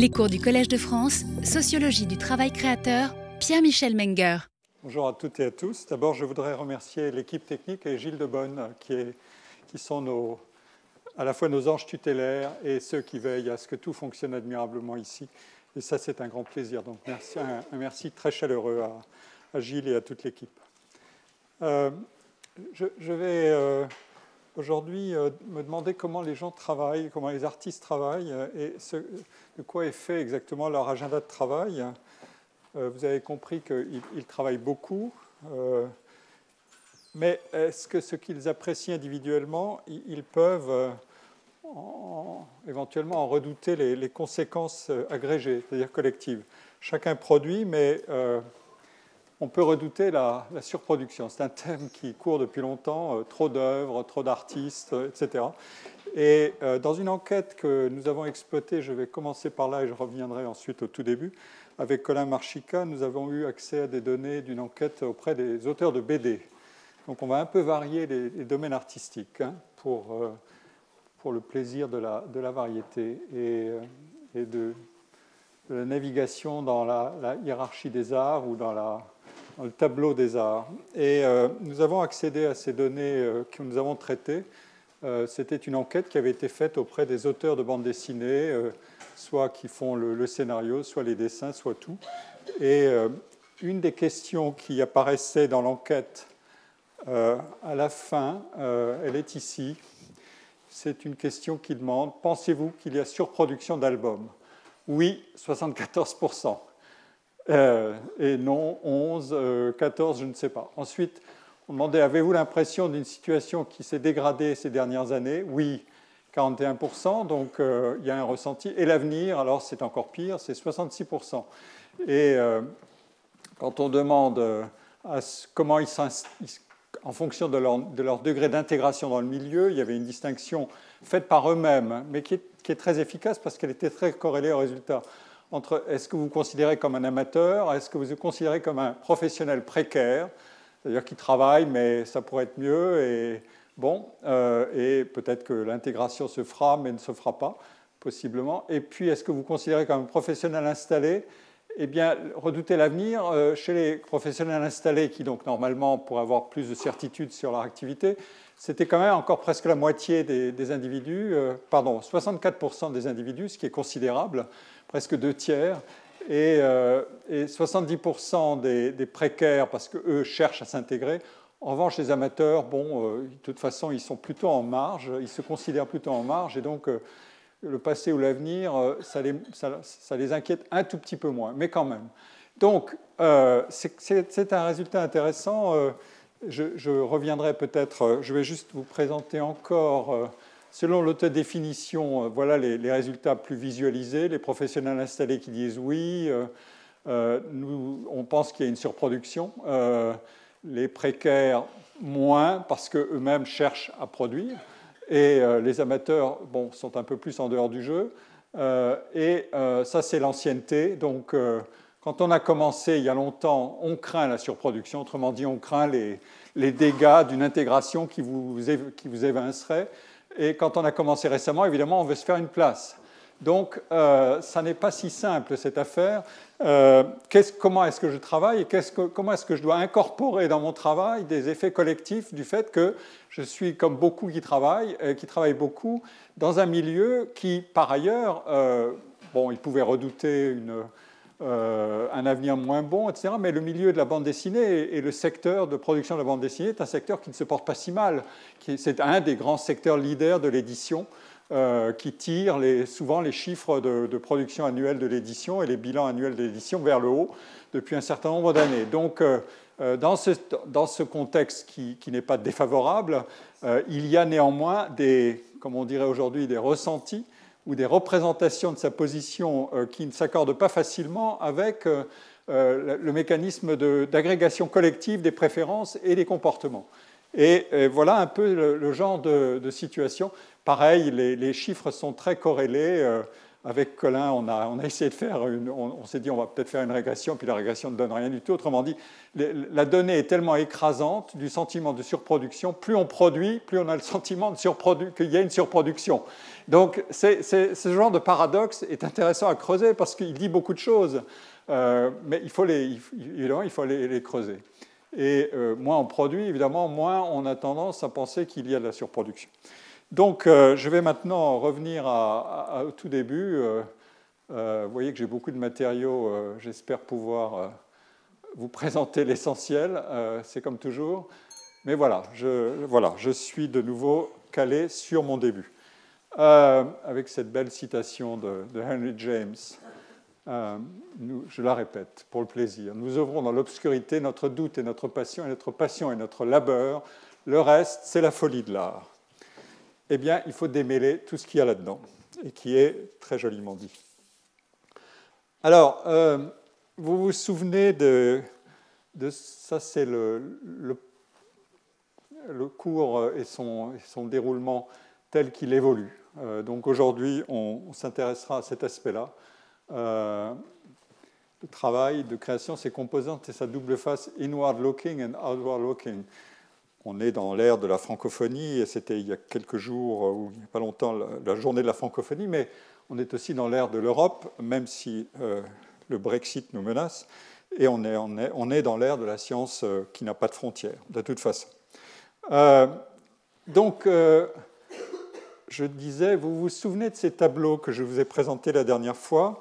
Les cours du Collège de France, Sociologie du travail créateur, Pierre-Michel Menger. Bonjour à toutes et à tous. D'abord, je voudrais remercier l'équipe technique et Gilles Debonne, qui, sont à la fois nos anges tutélaires et ceux qui veillent à ce que tout fonctionne admirablement ici. Et ça, c'est un grand plaisir. Donc, merci, un, merci très chaleureux à, Gilles et à toute l'équipe. Euh, je, vais euh, aujourd'hui euh, me demander comment les gens travaillent, comment les artistes travaillent et de quoi est fait exactement leur agenda de travail. vous avez compris qu'ils travaillent beaucoup. mais est-ce que ce qu'ils apprécient individuellement, ils peuvent éventuellement en redouter les, conséquences euh, agrégées, c'est-à-dire collectives. Chacun produit, mais euh, on peut redouter la, surproduction. C'est un thème qui court depuis longtemps, euh, trop d'œuvres, trop d'artistes, etc. Et dans une enquête que nous avons exploitée, je vais commencer par là et je reviendrai ensuite au tout début, avec Colin Marchica, nous avons eu accès à des données d'une enquête auprès des auteurs de BD. Donc on va un peu varier les, domaines artistiques hein, pour pour le plaisir de la, variété euh, et de, la navigation dans la, hiérarchie des arts ou dans, la, le tableau des arts. Et euh, nous avons accédé à ces données euh, que nous avons traitées. C'était une enquête qui avait été faite auprès des auteurs de bande dessinée, soit qui font le, scénario, soit les dessins, soit tout. Et une des questions qui apparaissait dans l'enquête à la fin, elle est ici c'est une question qui demande pensez-vous qu'il y a surproduction d'albums? Oui, 74%. Euh, et non, 11, 14, euh, je ne sais pas. Ensuite, on demandait avez-vous l'impression d'une situation qui s'est dégradée ces dernières années? Oui, 41%, donc euh, il y a un ressenti. Et l'avenir, alors c'est encore pire, c'est 66%. Et quand on demande comment ils en fonction de leur, degré d'intégration dans le milieu, il y avait une distinction faite par eux-mêmes, mais qui est, très efficace parce qu'elle était très corrélée au résultat. Entre est-ce que vous considérez comme un amateur, est-ce que vous considérez comme un professionnel précaire, c'est-à-dire qui travaille, mais ça pourrait être mieux, et bon, euh, et peut-être que l'intégration se fera, mais ne se fera pas, possiblement. Et puis, est-ce que vous considérez comme un professionnel installé? Eh bien, redouter l'avenir euh, chez les professionnels installés qui, donc, normalement, pourraient avoir plus de certitude sur leur activité, c'était quand même encore presque la moitié des, individus, euh, pardon, 64% des individus, ce qui est considérable, presque deux tiers, et, 70% euh, des, précaires, parce qu'eux cherchent à s'intégrer. En revanche, les amateurs, bon, de toute façon, ils sont plutôt en marge, ils se considèrent plutôt en marge, et donc le passé ou l'avenir, euh, ça les, inquiète un tout petit peu moins, mais quand même. Donc, euh, c'est un résultat intéressant. Euh, je, reviendrai peut-être, je vais juste vous présenter encore, selon l'autodéfinition, voilà les, résultats plus visualisés. Les professionnels installés qui disent oui, nous, on pense qu'il y a une surproduction. les précaires, moins, parce qu'eux-mêmes cherchent à produire et euh, les amateurs bon, sont un peu plus en dehors du jeu. Euh, et euh, ça, c'est l'ancienneté. Donc, quand on a commencé il y a longtemps, on craint la surproduction. Autrement dit, on craint les, les dégâts d'une intégration qui vous, qui vous évincerait. Et quand on a commencé récemment, évidemment, on veut se faire une place. Donc, ça n'est pas si simple, cette affaire. Euh, comment est-ce que je travaille et comment est-ce que je dois incorporer dans mon travail des effets collectifs du fait que je suis comme beaucoup qui travaillent, euh, qui travaillent beaucoup dans un milieu qui, par ailleurs, euh, bon, ils pouvaient redouter une, un avenir moins bon, etc. Mais le milieu de la bande dessinée et le secteur de production de la bande dessinée est un secteur qui ne se porte pas si mal. C'est un des grands secteurs leaders de l'édition. Euh, qui tire souvent les chiffres de, production annuelle de l'édition et les bilans annuels de l'édition vers le haut depuis un certain nombre d'années. Donc, euh, euh, dans, ce, contexte qui, n'est pas défavorable, il y a néanmoins des, comme on dirait aujourd'hui, des ressentis ou des représentations de sa position qui ne s'accordent pas facilement avec le mécanisme d'agrégation collective des préférences et des comportements. Et, voilà un peu le, genre de, situation. Pareil, les, chiffres sont très corrélés. Avec Colin, on a, essayé de faire. On, s'est dit, on va peut-être faire une régression, puis la régression ne donne rien du tout. Autrement dit, la donnée est tellement écrasante du sentiment de surproduction. Plus on produit, plus on a le sentiment qu'il y a une surproduction. Donc, ce genre de paradoxe est intéressant à creuser parce qu'il dit beaucoup de choses. Euh, mais il faut les, évidemment, il faut les, creuser. Et euh, moins on produit, évidemment, moins on a tendance à penser qu'il y a de la surproduction. Donc, euh, je vais maintenant revenir au tout début. vous voyez que j'ai beaucoup de matériaux. J'espère pouvoir vous présenter l'essentiel. C'est comme toujours. Mais voilà je, suis de nouveau calé sur mon début. avec cette belle citation de Henry James. Euh, je la répète, pour le plaisir. Nous œuvrons dans l'obscurité, notre doute et notre passion, et notre passion et notre labeur. Le reste, c'est la folie de l'art. Eh bien, il faut démêler tout ce qu'il y a là-dedans, et qui est très joliment dit. Alors, euh, vous vous souvenez de, ça, c'est le, cours et son, déroulement tel qu'il évolue. Euh, donc aujourd'hui, on s'intéressera à cet aspect-là. Euh, le travail de création, ses composantes et sa double face inward looking and outward looking. On est dans l'ère de la francophonie, et c'était il y a quelques jours, ou il n'y a pas longtemps, la, journée de la francophonie, mais on est aussi dans l'ère de l'Europe, même si euh, le Brexit nous menace, et on est dans l'ère de la science euh, qui n'a pas de frontières, de toute façon. donc, je disais, vous vous souvenez de ces tableaux que je vous ai présentés la dernière fois?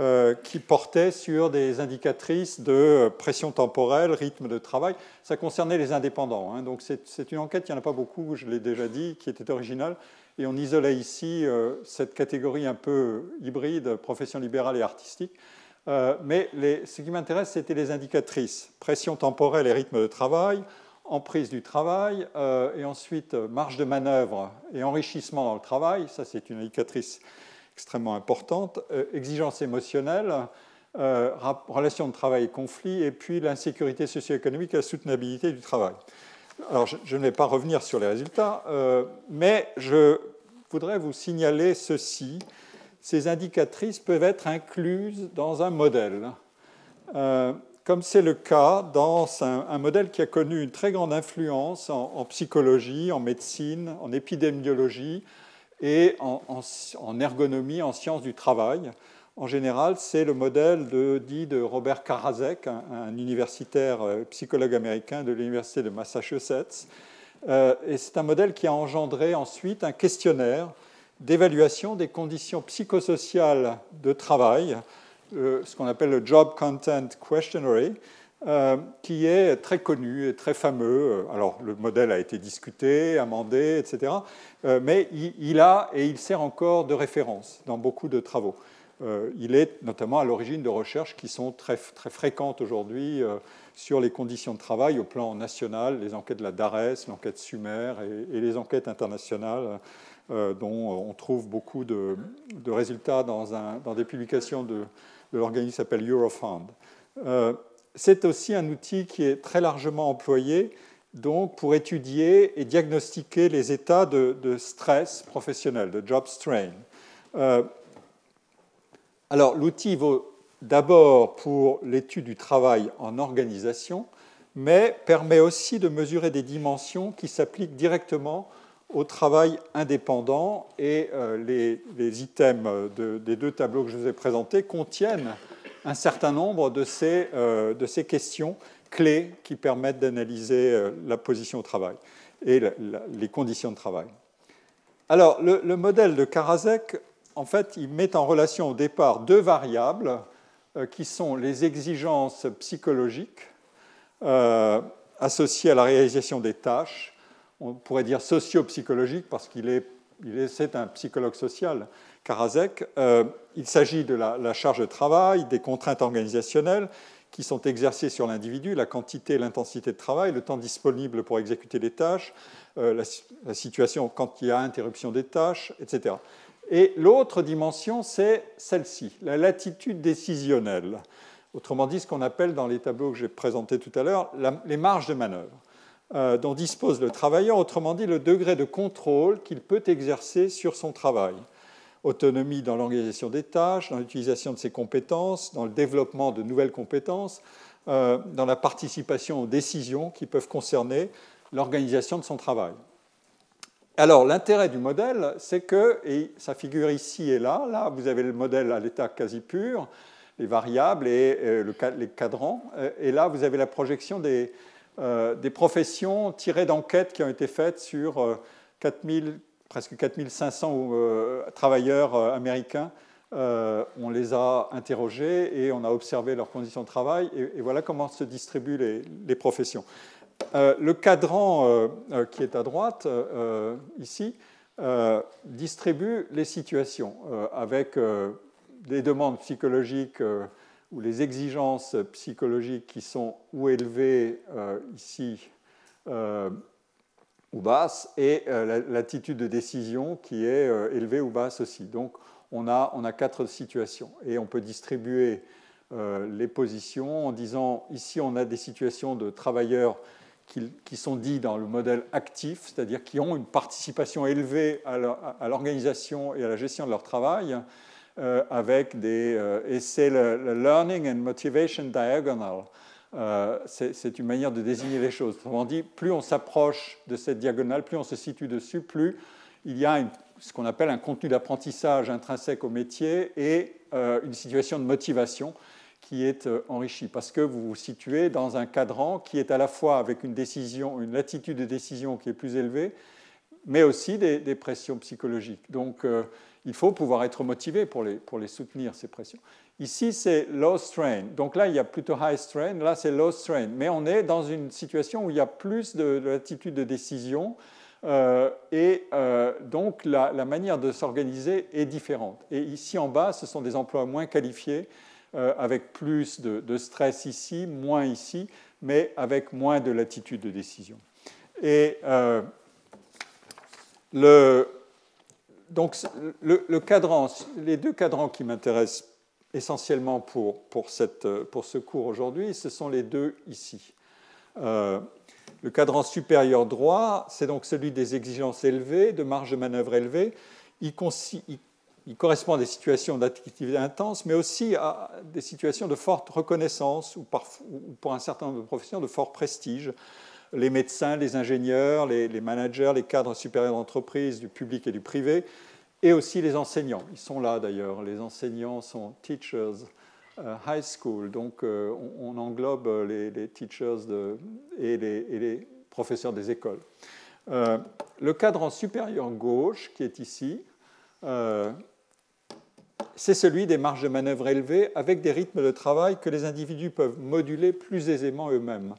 Euh, qui portait sur des indicatrices de pression temporelle, rythme de travail. Ça concernait les indépendants. Hein. Donc c'est une enquête, il n'y en a pas beaucoup, je l'ai déjà dit, qui était originale. Et on isolait ici euh, cette catégorie un peu hybride, profession libérale et artistique. Euh, mais ce qui m'intéresse, c'était les indicatrices pression temporelle et rythme de travail, emprise du travail, et ensuite marge de manœuvre et enrichissement dans le travail. Ça, c'est une indicatrice extrêmement importante, euh, exigence émotionnelle, euh, relation de travail et conflit, et puis l'insécurité socio-économique et la soutenabilité du travail. Alors, je, ne vais pas revenir sur les résultats, euh, mais je voudrais vous signaler ceci. Ces indicatrices peuvent être incluses dans un modèle, comme c'est le cas dans un, modèle qui a connu une très grande influence en psychologie, en médecine, en épidémiologie, et en, ergonomie, en sciences du travail. En général, c'est le modèle de, dit de Robert Karasek, un, universitaire euh, psychologue américain de l'Université de Massachusetts. Euh, et c'est un modèle qui a engendré ensuite un questionnaire d'évaluation des conditions psychosociales de travail, euh, ce qu'on appelle le Job Content Questionary, euh, qui est très connu et très fameux. Alors, le modèle a été discuté, amendé, etc. Euh, mais il, a et il sert encore de référence dans beaucoup de travaux. Euh, il est notamment à l'origine de recherches qui sont très, très fréquentes aujourd'hui sur les conditions de travail au plan national, les enquêtes de la DARES, l'enquête Sumer et, les enquêtes internationales dont on trouve beaucoup de, résultats dans, des publications de, de l'organisme qui s'appelle Eurofund c'est aussi un outil qui est très largement employé donc, pour étudier et diagnostiquer les états de, stress professionnel, de job strain. Euh, alors, l'outil vaut d'abord pour l'étude du travail en organisation, mais permet aussi de mesurer des dimensions qui s'appliquent directement au travail indépendant. Et euh, les, items des deux tableaux que je vous ai présentés contiennent un certain nombre de ces, euh, de ces questions clés qui permettent d'analyser euh, la position au travail et les conditions de travail. Alors, le, modèle de Karasek, en fait, il met en relation au départ deux variables euh, qui sont les exigences psychologiques associées à la réalisation des tâches, on pourrait dire socio-psychologiques parce qu'il est, il est, c'est un psychologue social, Karasek. Il s'agit de la, charge de travail, des contraintes organisationnelles qui sont exercées sur l'individu, la quantité l'intensité de travail, le temps disponible pour exécuter les tâches, euh, la, situation quand il y a interruption des tâches, etc. Et l'autre dimension, c'est celle-ci, la latitude décisionnelle. Autrement dit, ce qu'on appelle dans les tableaux que j'ai présentés tout à l'heure, les marges de manœuvre euh, dont dispose le travailleur, autrement dit le degré de contrôle qu'il peut exercer sur son travail. Autonomie dans l'organisation des tâches, dans l'utilisation de ses compétences, dans le développement de nouvelles compétences, euh, dans la participation aux décisions qui peuvent concerner l'organisation de son travail. Alors, l'intérêt du modèle, c'est que, et ça figure ici et là, là, vous avez le modèle à l'état quasi pur, les variables et euh, les cadrans, euh, et là, vous avez la projection des, des professions tirées d'enquêtes qui ont été faites sur 4000 presque 4500 euh, travailleurs euh, américains. Euh, on les a interrogés et on a observé leurs conditions de travail. Et, voilà comment se distribuent les, professions. le cadran qui est à droite, ici, distribue les situations avec des demandes psychologiques ou les exigences psychologiques qui sont ou élevées ici ou basse, et euh, l'attitude de décision qui est euh, élevée ou basse aussi. Donc on a, on a quatre situations, et on peut distribuer euh, les positions en disant, ici on a des situations de travailleurs qui, qui sont dits dans le modèle actif, c'est-à-dire qui ont une participation élevée à l'organisation et à la gestion de leur travail, avec des... et c'est le, Learning and Motivation Diagonal. Euh, c'est une manière de désigner les choses. Autrement dit, plus on s'approche de cette diagonale, plus on se situe dessus, plus il y a ce qu'on appelle un contenu d'apprentissage intrinsèque au métier et euh, une situation de motivation qui est euh, enrichie, parce que vous vous situez dans un cadran qui est à la fois avec une décision, une latitude de décision qui est plus élevée, mais aussi des, pressions psychologiques. Donc, il faut pouvoir être motivé pour les, pour les soutenir, ces pressions. Ici, c'est low strain. Donc là, il y a plutôt high strain. Là, c'est low strain. Mais on est dans une situation où il y a plus de, latitude de décision. Euh, et euh, donc, la, manière de s'organiser est différente. Et ici, en bas, ce sont des emplois moins qualifiés, euh, avec plus de, stress ici, moins ici, mais avec moins de latitude de décision. Et le, donc, les deux cadrans qui m'intéressent essentiellement pour, pour, ce cours aujourd'hui, ce sont les deux ici. Euh, le cadran supérieur droit, c'est donc celui des exigences élevées, de marge de manœuvre élevée. Il, correspond à des situations d'activité intense, mais aussi à des situations de forte reconnaissance ou, pour un certain nombre de professions de fort prestige. Les médecins, les ingénieurs, les, managers, les cadres supérieurs d'entreprise, du public et du privé, et aussi les enseignants. Ils sont là d'ailleurs. Les enseignants sont teachers euh, high school, donc euh, on, englobe les, teachers et, les, professeurs des écoles. Euh, le cadran supérieur gauche, qui est ici, c'est celui des marges de manœuvre élevées avec des rythmes de travail que les individus peuvent moduler plus aisément eux-mêmes.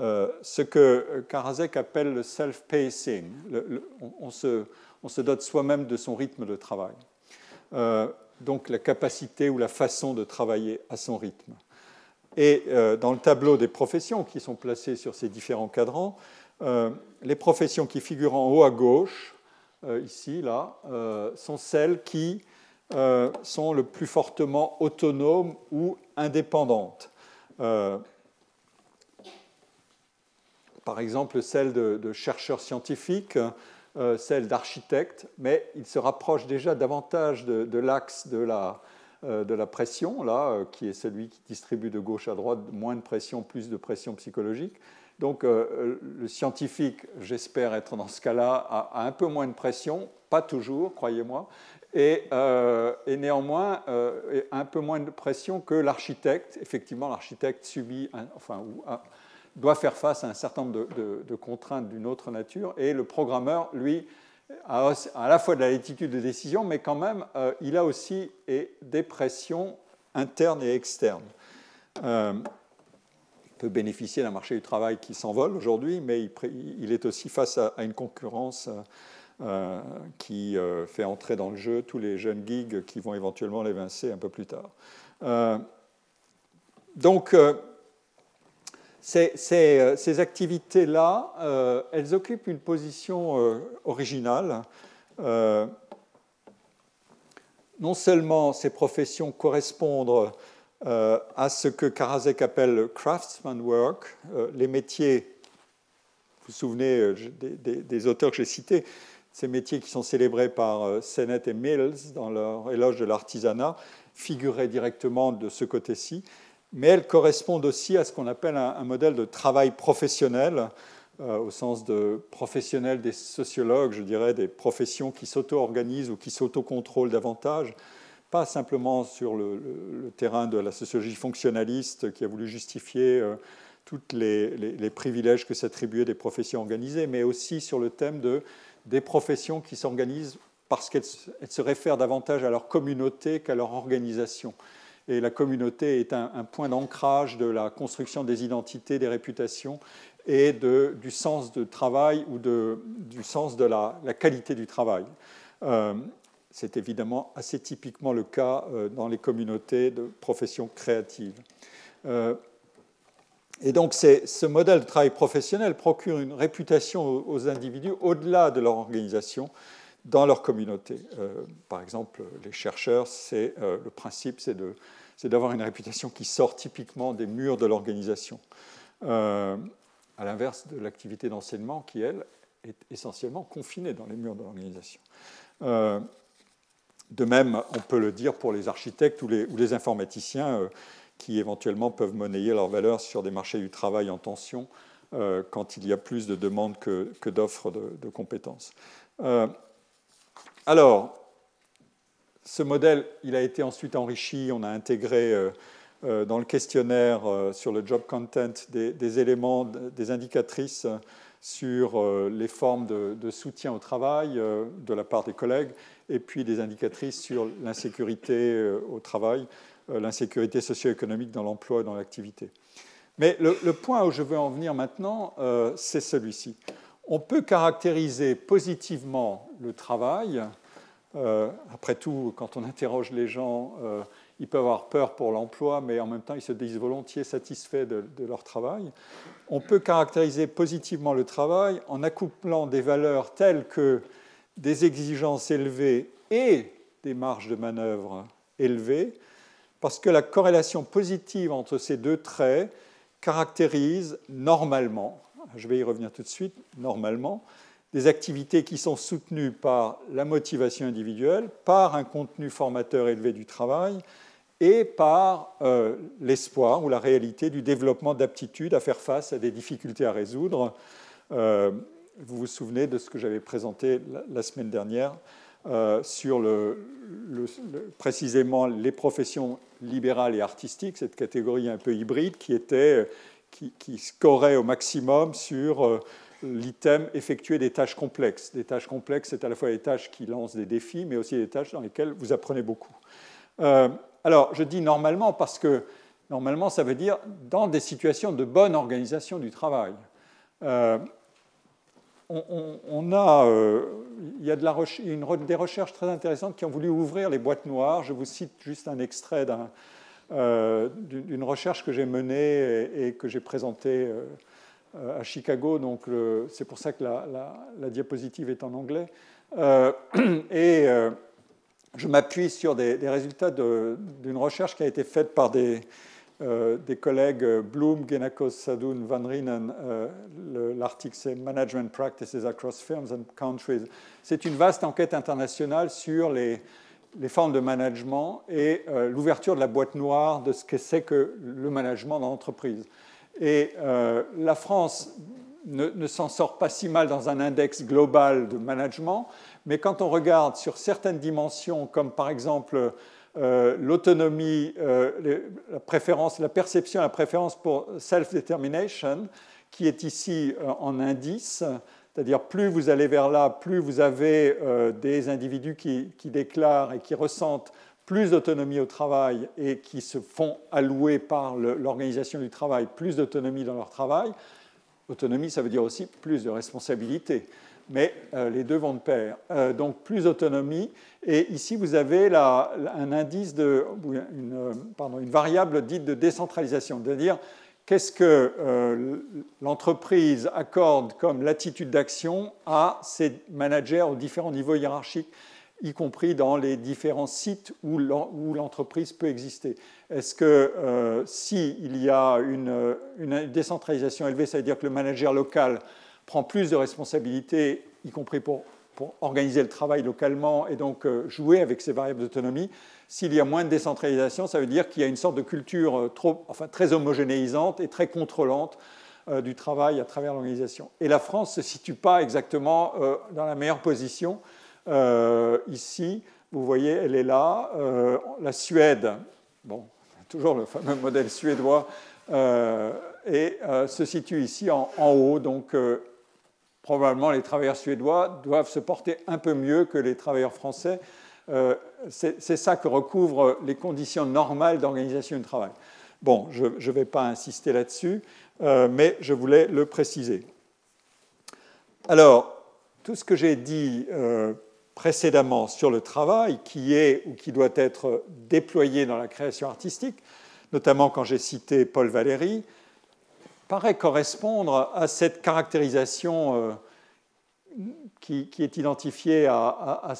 Ce que Karasek appelle le self-pacing. on, se, dote soi-même de son rythme de travail. Euh, donc la capacité ou la façon de travailler à son rythme. Et euh, dans le tableau des professions qui sont placées sur ces différents cadrans, euh, les professions qui figurent en haut à gauche, ici, là, sont celles qui sont le plus fortement autonomes ou indépendantes. Par exemple, celle de, de chercheurs scientifiques euh, celle d'architecte, mais il se rapproche déjà davantage de, l'axe de la, euh, de la pression, là, euh, qui est celui qui distribue de gauche à droite moins de pression, plus de pression psychologique. Donc le scientifique, j'espère être dans ce cas-là, a, un peu moins de pression, pas toujours, croyez-moi, et, néanmoins un peu moins de pression que l'architecte. Effectivement, l'architecte subit, enfin, ou, doit faire face à un certain nombre de, contraintes d'une autre nature, et le programmeur, lui, a à la fois de la latitude de décision, mais quand même, euh, il a aussi des pressions internes et externes. Euh, il peut bénéficier d'un marché du travail qui s'envole aujourd'hui, mais il, est aussi face à, une concurrence euh, qui fait entrer dans le jeu tous les jeunes gigs qui vont éventuellement l'évincer un peu plus tard. donc, euh, ces, activités-là, euh, elles occupent une position euh, originale. non seulement ces professions correspondent à ce que Karasek appelle le craftsman work, les métiers, vous vous souvenez des, auteurs que j'ai cités, ces métiers qui sont célébrés par Sennett et Mills dans leur éloge de l'artisanat figuraient directement de ce côté-ci, mais elles correspondent aussi à ce qu'on appelle un, modèle de travail professionnel, au sens de professionnel des sociologues, je dirais, des professions qui s'auto-organisent ou qui s'auto-contrôlent davantage, pas simplement sur le, terrain de la sociologie fonctionnaliste qui a voulu justifier euh, tous les, privilèges que s'attribuaient des professions organisées, mais aussi sur le thème de, des professions qui s'organisent parce qu'elles se réfèrent davantage à leur communauté qu'à leur organisation. Et la communauté est un, point d'ancrage de la construction des identités, des réputations et de, du sens de travail ou de, du sens de la, qualité du travail. Euh, c'est évidemment assez typiquement le cas euh, dans les communautés de professions créatives. Euh, et donc ce modèle de travail professionnel procure une réputation aux individus au-delà de leur organisation dans leur communauté. Euh, par exemple, les chercheurs, c'est, le principe, c'est, d'avoir une réputation qui sort typiquement des murs de l'organisation, à l'inverse de l'activité d'enseignement qui, elle, est essentiellement confinée dans les murs de l'organisation. De même, on peut le dire pour les architectes ou les, informaticiens euh, qui éventuellement peuvent monnayer leur valeur sur des marchés du travail en tension euh, quand il y a plus de demandes que, d'offres de, compétences. Euh, alors, ce modèle, il a été ensuite enrichi, on a intégré dans le questionnaire sur le job content des, éléments, des indicatrices sur les formes de, soutien au travail de la part des collègues et puis des indicatrices sur l'insécurité euh, au travail, euh, l'insécurité socio-économique dans l'emploi et dans l'activité. Mais le, point où je veux en venir maintenant, euh, c'est celui-ci. On peut caractériser positivement le travail. Après tout, quand on interroge les gens, ils peuvent avoir peur pour l'emploi, mais en même temps, ils se disent volontiers satisfaits de, de, leur travail. On peut caractériser positivement le travail en accouplant des valeurs telles que des exigences élevées et des marges de manœuvre élevées, parce que la corrélation positive entre ces deux traits caractérise normalement, je vais y revenir tout de suite, normalement, des activités qui sont soutenues par la motivation individuelle, par un contenu formateur élevé du travail et par euh, l'espoir ou la réalité du développement d'aptitudes à faire face à des difficultés à résoudre. Euh, vous vous souvenez de ce que j'avais présenté la, semaine dernière euh, sur précisément les professions libérales et artistiques, cette catégorie un peu hybride qui, était, qui, scorait au maximum sur l'item effectuer des tâches complexes. Des tâches complexes, c'est à la fois des tâches qui lancent des défis, mais aussi des tâches dans lesquelles vous apprenez beaucoup. Euh, alors, je dis normalement parce que normalement, ça veut dire dans des situations de bonne organisation du travail on, a, euh, il y a des recherches très intéressantes qui ont voulu ouvrir les boîtes noires. Je vous cite juste un extrait euh, d'une recherche que j'ai menée et, que j'ai présentée euh, à Chicago. Donc c'est pour ça que la, diapositive est en anglais. et je m'appuie sur des, résultats d'une recherche qui a été faite par des, euh, collègues euh, Bloom, Genakos, Sadoun, Van Rienen. Euh, l'article c'est Management Practices Across Firms and Countries. C'est une vaste enquête internationale sur les, formes de management et l'ouverture de la boîte noire de ce que c'est que le management dans l'entreprise. Et la France ne, s'en sort pas si mal dans un index global de management, mais quand on regarde sur certaines dimensions, comme par exemple euh, l'autonomie, euh, la préférence, la perception, la préférence pour self-determination, qui est ici euh, en indice, c'est-à-dire plus vous allez vers là, plus vous avez des individus qui, déclarent et qui ressentent plus d'autonomie au travail et qui se font allouer par l'organisation du travail plus d'autonomie dans leur travail. Autonomie, ça veut dire aussi plus de responsabilité mais euh, les deux vont de pair. Euh, donc plus d'autonomie. Et ici, vous avez un indice de, une, euh, pardon, une variable dite de décentralisation, c'est-à-dire qu'est-ce que l'entreprise accorde comme latitude d'action à ses managers aux différents niveaux hiérarchiques, y compris dans les différents sites où l'entreprise peut exister. Est-ce que s'il y a une, décentralisation élevée, ça veut dire que le manager local prend plus de responsabilités, y compris pour organiser le travail localement et donc jouer avec ces variables d'autonomie. S'il y a moins de décentralisation, ça veut dire qu'il y a une sorte de culture enfin, très homogénéisante et très contrôlante du travail à travers l'organisation. Et la France ne se situe pas exactement dans la meilleure position. Ici, vous voyez, elle est là. la Suède, bon, toujours le fameux modèle suédois, euh, et euh, se situe ici en, haut. Donc, euh, probablement, les travailleurs suédois doivent se porter un peu mieux que les travailleurs français. C'est ça que recouvrent les conditions normales d'organisation du travail. Bon, je ne vais pas insister là-dessus, mais je voulais le préciser. Alors, tout ce que j'ai dit précédemment sur le travail qui est ou qui doit être déployé dans la création artistique, notamment quand j'ai cité Paul Valéry, paraît correspondre à cette caractérisation euh, qui, est identifiée à,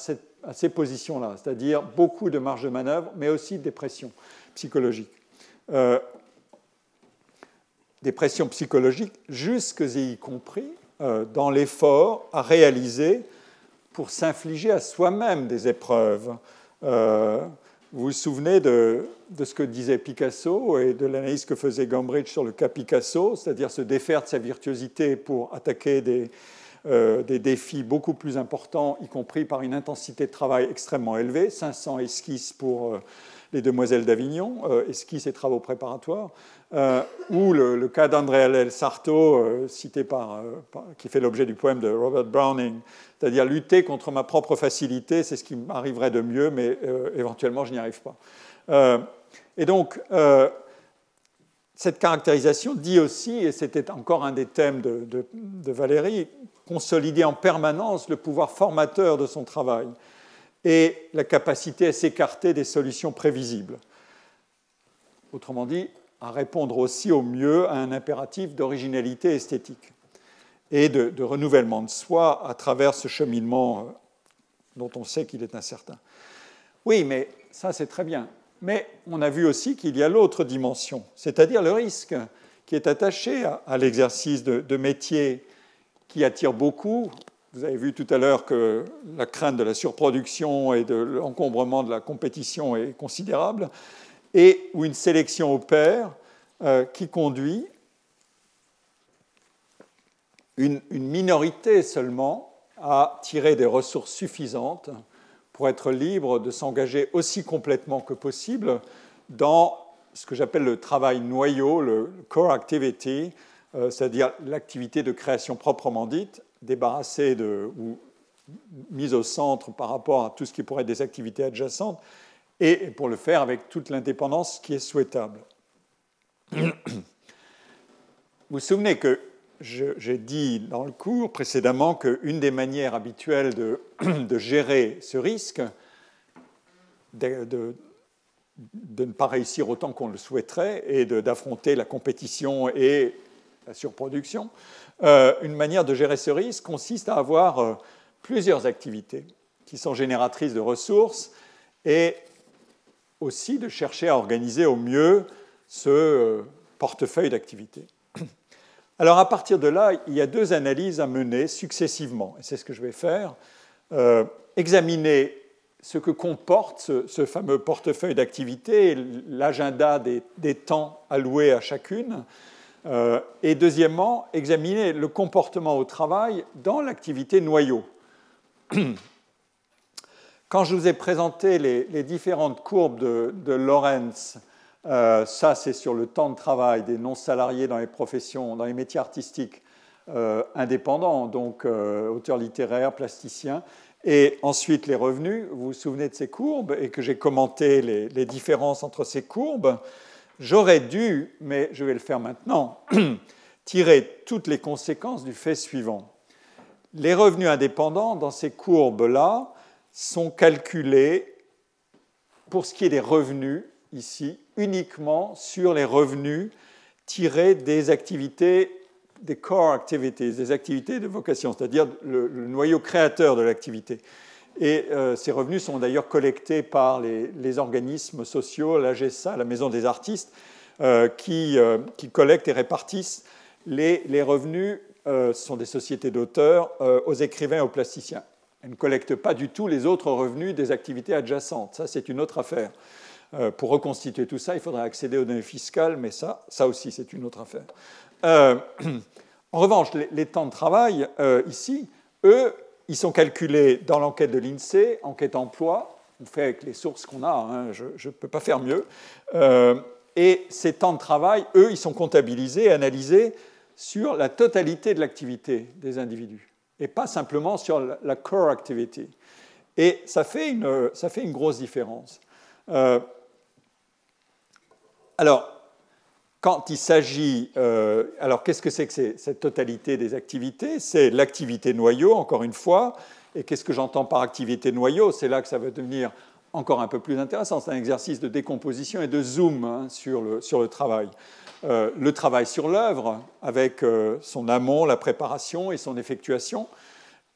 ces positions-là, c'est-à-dire beaucoup de marge de manœuvre, mais aussi des pressions psychologiques. Euh, des pressions psychologiques jusque y compris euh, dans l'effort à réaliser pour s'infliger à soi-même des épreuves. Euh, vous vous souvenez de, ce que disait Picasso et de l'analyse que faisait Gombrich sur le cas Picasso, c'est-à-dire se défaire de sa virtuosité pour attaquer des, euh, défis beaucoup plus importants, y compris par une intensité de travail extrêmement élevée, 500 esquisses pour euh, les Demoiselles d'Avignon, esquisses et travaux préparatoires, ou le, cas d'André L. Sarto, cité par, qui fait l'objet du poème de Robert Browning, c'est-à-dire lutter contre ma propre facilité, c'est ce qui m'arriverait de mieux, mais euh, éventuellement je n'y arrive pas. Euh, et donc, euh, cette caractérisation dit aussi, et c'était encore un des thèmes de, de, Valérie, consolider en permanence le pouvoir formateur de son travail et la capacité à s'écarter des solutions prévisibles. Autrement dit, à répondre aussi au mieux à un impératif d'originalité esthétique et de, renouvellement de soi à travers ce cheminement euh, dont on sait qu'il est incertain. Oui, mais ça c'est très bien. Mais on a vu aussi qu'il y a l'autre dimension, c'est-à-dire le risque qui est attaché à, l'exercice de, de métiers qui attire beaucoup. Vous avez vu tout à l'heure que la crainte de la surproduction et de l'encombrement de la compétition est considérable, et où une sélection opère euh, qui conduit une, minorité seulement a tiré des ressources suffisantes pour être libre de s'engager aussi complètement que possible dans ce que j'appelle le travail noyau, le core activity, euh, c'est-à-dire l'activité de création proprement dite, débarrassée de, ou mise au centre par rapport à tout ce qui pourrait être des activités adjacentes, et pour le faire avec toute l'indépendance qui est souhaitable. Vous vous souvenez que j'ai dit dans le cours précédemment qu'une des manières habituelles de, gérer ce risque, de, ne pas réussir autant qu'on le souhaiterait et d'affronter la compétition et la surproduction, euh, une manière de gérer ce risque consiste à avoir euh, plusieurs activités qui sont génératrices de ressources et aussi de chercher à organiser au mieux ce euh, portefeuille d'activités. Alors à partir de là, il y a deux analyses à mener successivement, et c'est ce que je vais faire. Examiner ce que comporte ce, fameux portefeuille d'activités, l'agenda des, temps alloués à chacune, et deuxièmement, examiner le comportement au travail dans l'activité noyau. Quand je vous ai présenté les, différentes courbes de, de Lorenz euh, ça, c'est sur le temps de travail des non-salariés dans les professions, dans les métiers artistiques euh, indépendants, donc euh, auteurs littéraires, plasticiens. Et ensuite, les revenus. Vous vous souvenez de ces courbes et que j'ai commenté les, différences entre ces courbes. J'aurais dû, mais je vais le faire maintenant, tirer toutes les conséquences du fait suivant. Les revenus indépendants dans ces courbes-là sont calculés pour ce qui est des revenus ici uniquement sur les revenus tirés des activités, des core activities, des activités de vocation, c'est-à-dire le, noyau créateur de l'activité. Et euh, ces revenus sont d'ailleurs collectés par les, organismes sociaux, l'AGSA, la Maison des artistes, euh, qui, euh, qui, collectent et répartissent les, les revenus, ce sont des sociétés d'auteurs, aux écrivains et aux plasticiens. Elle ne collecte pas du tout les autres revenus des activités adjacentes. Ça, c'est une autre affaire. Pour reconstituer tout ça, il faudrait accéder aux données fiscales, mais ça, ça aussi, c'est une autre affaire. En revanche, les, temps de travail, ici, eux, ils sont calculés dans l'enquête de l'INSEE, enquête emploi. On fait avec les sources qu'on a, hein, je ne peux pas faire mieux. et ces temps de travail, eux, ils sont comptabilisés, analysés sur la totalité de l'activité des individus et pas simplement sur la core activity. Et ça fait une, ça fait une grosse différence. Euh, alors, quand il s'agit. Euh, alors, qu'est-ce que c'est que cette totalité des activités? C'est l'activité noyau, encore une fois. Et qu'est-ce que j'entends par activité noyau? C'est là que ça va devenir encore un peu plus intéressant. C'est un exercice de décomposition et de zoom hein, sur, le, sur le travail. Euh, le travail sur l'œuvre, avec euh, son amont, la préparation et son effectuation,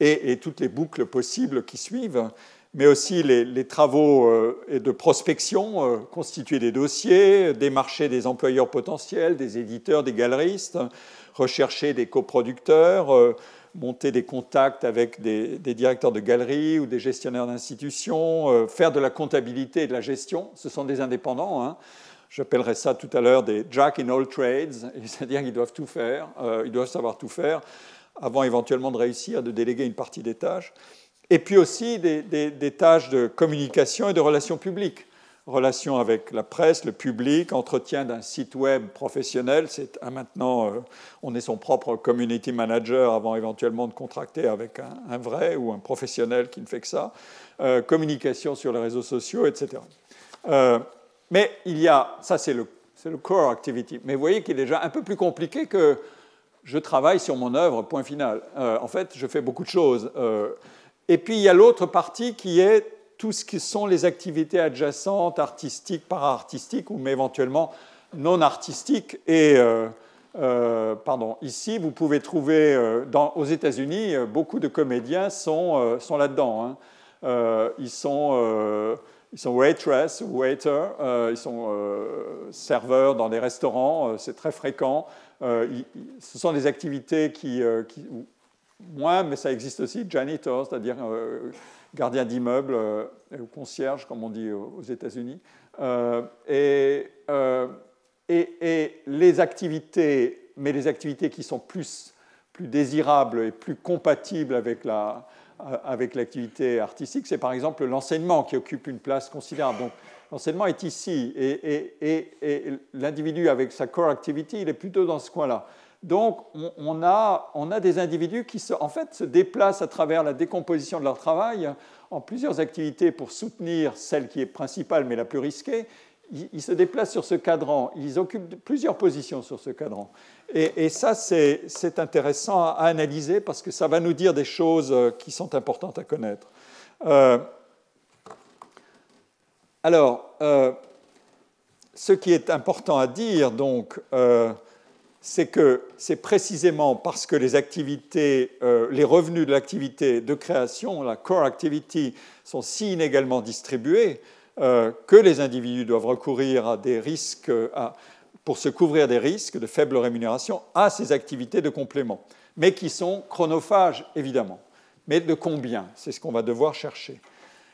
et, toutes les boucles possibles qui suivent, mais aussi les, travaux euh, de prospection, constituer des dossiers, démarcher des employeurs potentiels, des éditeurs, des galeristes, rechercher des coproducteurs, monter des contacts avec des, directeurs de galeries ou des gestionnaires d'institutions, faire de la comptabilité et de la gestion. Ce sont des indépendants. Hein. J'appellerais ça tout à l'heure des jack in all trades, c'est-à-dire qu'ils doivent tout faire, euh, ils doivent savoir tout faire, avant éventuellement de réussir, de déléguer une partie des tâches. Et puis aussi des, tâches de communication et de relations publiques. Relations avec la presse, le public, entretien d'un site web professionnel. C'est maintenant, euh, on est son propre community manager avant éventuellement de contracter avec un, vrai ou un professionnel qui ne fait que ça. Euh, communication sur les réseaux sociaux, etc. Mais il y a, ça c'est le, le, core activity, mais vous voyez qu'il est déjà un peu plus compliqué que je travaille sur mon œuvre, point final. Euh, en fait, je fais beaucoup de choses. Euh, et puis il y a l'autre partie qui est tout ce qui sont les activités adjacentes, artistiques, para-artistiques, ou mais éventuellement non artistiques. Et euh, pardon, ici, vous pouvez trouver, dans, aux États-Unis, beaucoup de comédiens sont, sont là-dedans. Hein. ils sont ils sont waitress ou waiter, euh, ils sont euh, serveurs dans des restaurants, euh, c'est très fréquent. ce sont des activités qui, moins, mais ça existe aussi, janitor, c'est-à-dire gardien d'immeuble ou concierge, comme on dit aux États-Unis. Et, et, les activités, mais les activités qui sont plus, désirables et plus compatibles avec la, euh, avec l'activité artistique, c'est par exemple l'enseignement qui occupe une place considérable. Donc l'enseignement est ici et, l'individu avec sa core activity, il est plutôt dans ce coin-là. Donc on a, des individus qui se, en fait se déplacent à travers la décomposition de leur travail en plusieurs activités pour soutenir celle qui est principale mais la plus risquée ils se déplacent sur ce cadran, ils occupent plusieurs positions sur ce cadran. Et, ça, c'est intéressant à analyser parce que ça va nous dire des choses euh, qui sont importantes à connaître. Euh, alors, euh, ce qui est important à dire, donc, c'est que c'est précisément parce que les activités, les revenus de l'activité de création, la core activity, sont si inégalement distribués euh, que les individus doivent recourir à des risques, pour se couvrir des risques de faible rémunération, à ces activités de complément, mais qui sont chronophages, évidemment. Mais de combien? C'est ce qu'on va devoir chercher.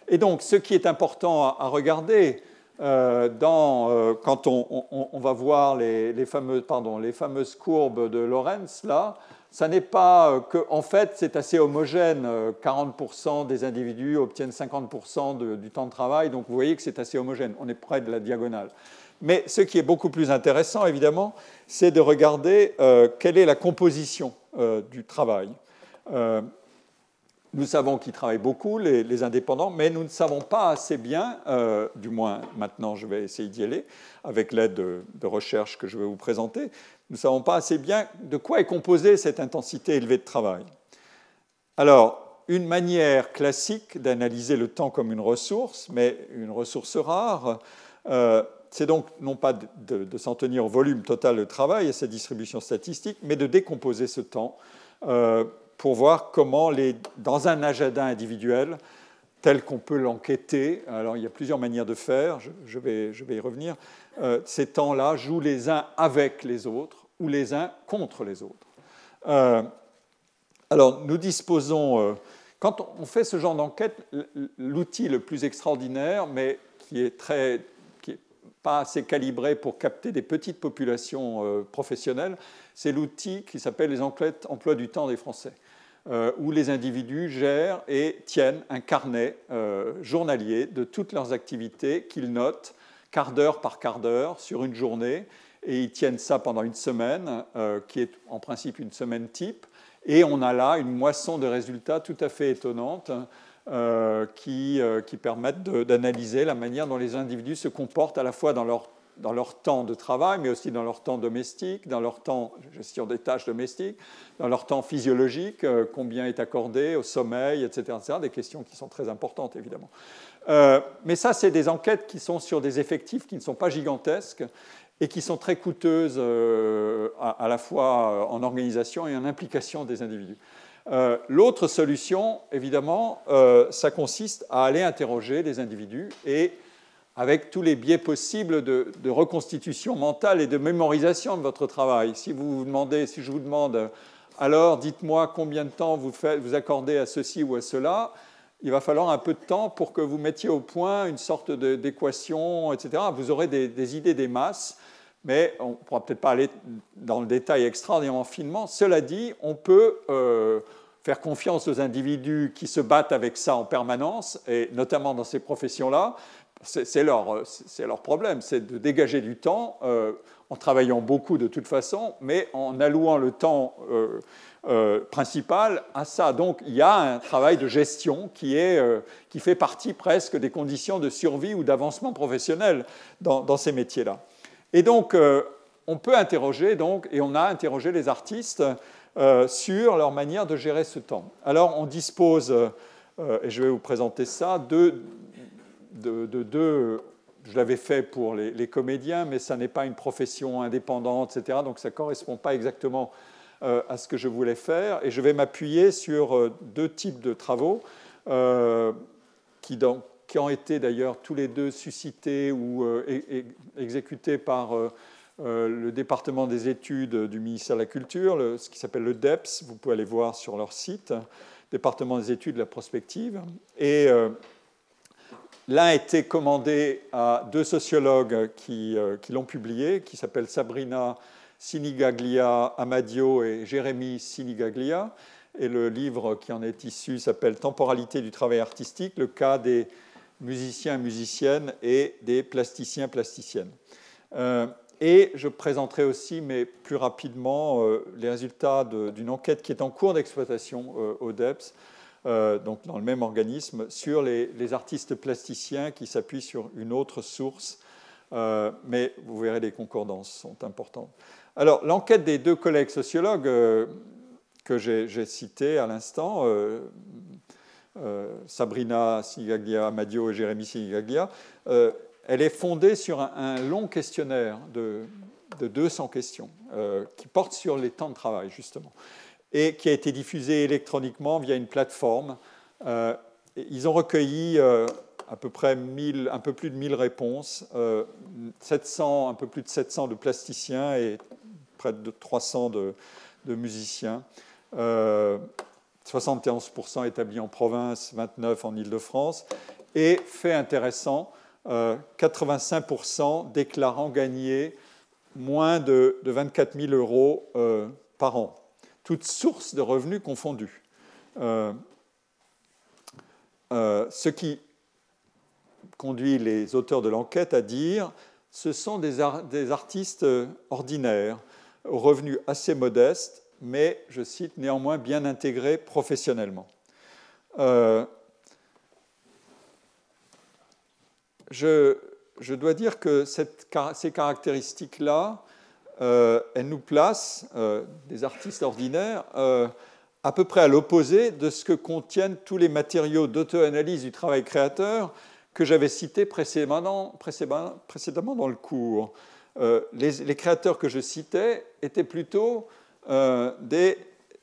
Et donc, ce qui est important à, regarder, euh, euh, quand on, va voir les, fameuses, courbes de Lorentz, là, ça n'est pas euh, que, fait, c'est assez homogène. 40% euh, des individus obtiennent 50% du temps de travail, donc vous voyez que c'est assez homogène. On est près de la diagonale. Mais ce qui est beaucoup plus intéressant, évidemment, c'est de regarder quelle est la composition du travail. Nous savons qu'ils travaillent beaucoup, les, indépendants, mais nous ne savons pas assez bien, du moins maintenant je vais essayer d'y aller, avec l'aide de, de recherche que je vais vous présenter, nous ne savons pas assez bien de quoi est composée cette intensité élevée de travail. Alors, une manière classique d'analyser le temps comme une ressource, mais une ressource rare, euh, c'est donc non pas de, s'en tenir au volume total de travail et sa distribution statistique, mais de décomposer ce temps euh, pour voir comment, les, dans un agenda individuel, tel qu'on peut l'enquêter, alors il y a plusieurs manières de faire, je, vais, je vais, y revenir, euh, ces temps-là jouent les uns avec les autres ou les uns contre les autres. Euh, alors, nous disposons, euh, quand on fait ce genre d'enquête, l'outil le plus extraordinaire, mais qui est très pas assez calibré pour capter des petites populations professionnelles, c'est l'outil qui s'appelle les enquêtes emploi du temps des Français, euh, où les individus gèrent et tiennent un carnet euh, journalier de toutes leurs activités qu'ils notent quart d'heure par quart d'heure sur une journée, et ils tiennent ça pendant une semaine, qui est en principe une semaine type. Et on a là une moisson de résultats tout à fait étonnante euh, qui, euh, qui, permettent d'analyser la manière dont les individus se comportent à la fois dans leur, dans leur temps de travail, mais aussi dans leur temps domestique, dans leur temps gestion des tâches domestiques, dans leur temps physiologique, euh, combien est accordé au sommeil, etc., etc., Des questions qui sont très importantes, évidemment. mais ça, c'est des enquêtes qui sont sur des effectifs qui ne sont pas gigantesques et qui sont très coûteuses euh, à, la fois euh, en organisation et en implication des individus. Euh, l'autre solution, évidemment, ça consiste à aller interroger les individus et avec tous les biais possibles de, reconstitution mentale et de mémorisation de votre travail. Si vous vous demandez, si je vous demande, alors dites-moi combien de temps vous, faites, vous accordez à ceci ou à cela, il va falloir un peu de temps pour que vous mettiez au point une sorte d'équation, etc. Vous aurez des, des idées des masses mais on ne pourra peut-être pas aller dans le détail extraordinairement finement. Cela dit, on peut euh, faire confiance aux individus qui se battent avec ça en permanence, et notamment dans ces professions-là. C'est leur, problème, c'est de dégager du temps euh, en travaillant beaucoup de toute façon, mais en allouant le temps euh, principal à ça. Donc il y a un travail de gestion qui, est, qui fait partie presque des conditions de survie ou d'avancement professionnel dans, dans ces métiers-là. Et donc, euh, on peut interroger, donc, et on a interrogé les artistes euh, sur leur manière de gérer ce temps. Alors, on dispose, euh, et je vais vous présenter ça, de deux. Je l'avais fait pour les, comédiens, mais ça n'est pas une profession indépendante, etc. Donc, ça ne correspond pas exactement à ce que je voulais faire. Et je vais m'appuyer sur deux types de travaux qui, donc, qui ont été d'ailleurs tous les deux suscités ou euh, exécutés par euh, euh, le département des études du ministère de la Culture, ce qui s'appelle le DEPS, vous pouvez aller voir sur leur site, département des études de la prospective. Et l'un a été commandé à deux sociologues qui, qui l'ont publié, qui s'appellent Sabrina Sinigaglia Amadio et Jérémy Sinigaglia. Et le livre qui en est issu s'appelle Temporalité du travail artistique, le cas des musiciens, musiciennes et des plasticiens, plasticiennes. Euh, et je présenterai aussi, mais plus rapidement, euh, les résultats d'une enquête qui est en cours d'exploitation euh, au DEPS, donc dans le même organisme, sur les, artistes plasticiens qui s'appuient sur une autre source. mais vous verrez, les concordances sont importantes. Alors, l'enquête des deux collègues sociologues que j'ai cités à l'instant, euh, Sabrina Sigaglia Amadio et Jérémy Sigaglia, euh, elle est fondée sur un, long questionnaire de, 200 questions euh, qui porte sur les temps de travail, justement, et qui a été diffusé électroniquement via une plateforme. ils ont recueilli à peu près 1000, un peu plus de 1000 réponses, 700, un peu plus de 700 de plasticiens et près de 300 de, musiciens. 71% établis en province, 29% en Ile-de-France. Et fait intéressant, 85% euh, déclarant gagner moins de, 24 000 euros euh, par an, toutes sources de revenus confondues. Euh, ce qui conduit les auteurs de l'enquête à dire ce sont des, artistes ordinaires, revenus assez modestes, mais, je cite, néanmoins bien intégré professionnellement. Euh, je, dois dire que ces caractéristiques-là, euh, elles nous placent, euh, des artistes ordinaires, à peu près à l'opposé de ce que contiennent tous les matériaux d'auto-analyse du travail créateur que j'avais cités précédemment, dans le cours. les, créateurs que je citais étaient plutôt euh, des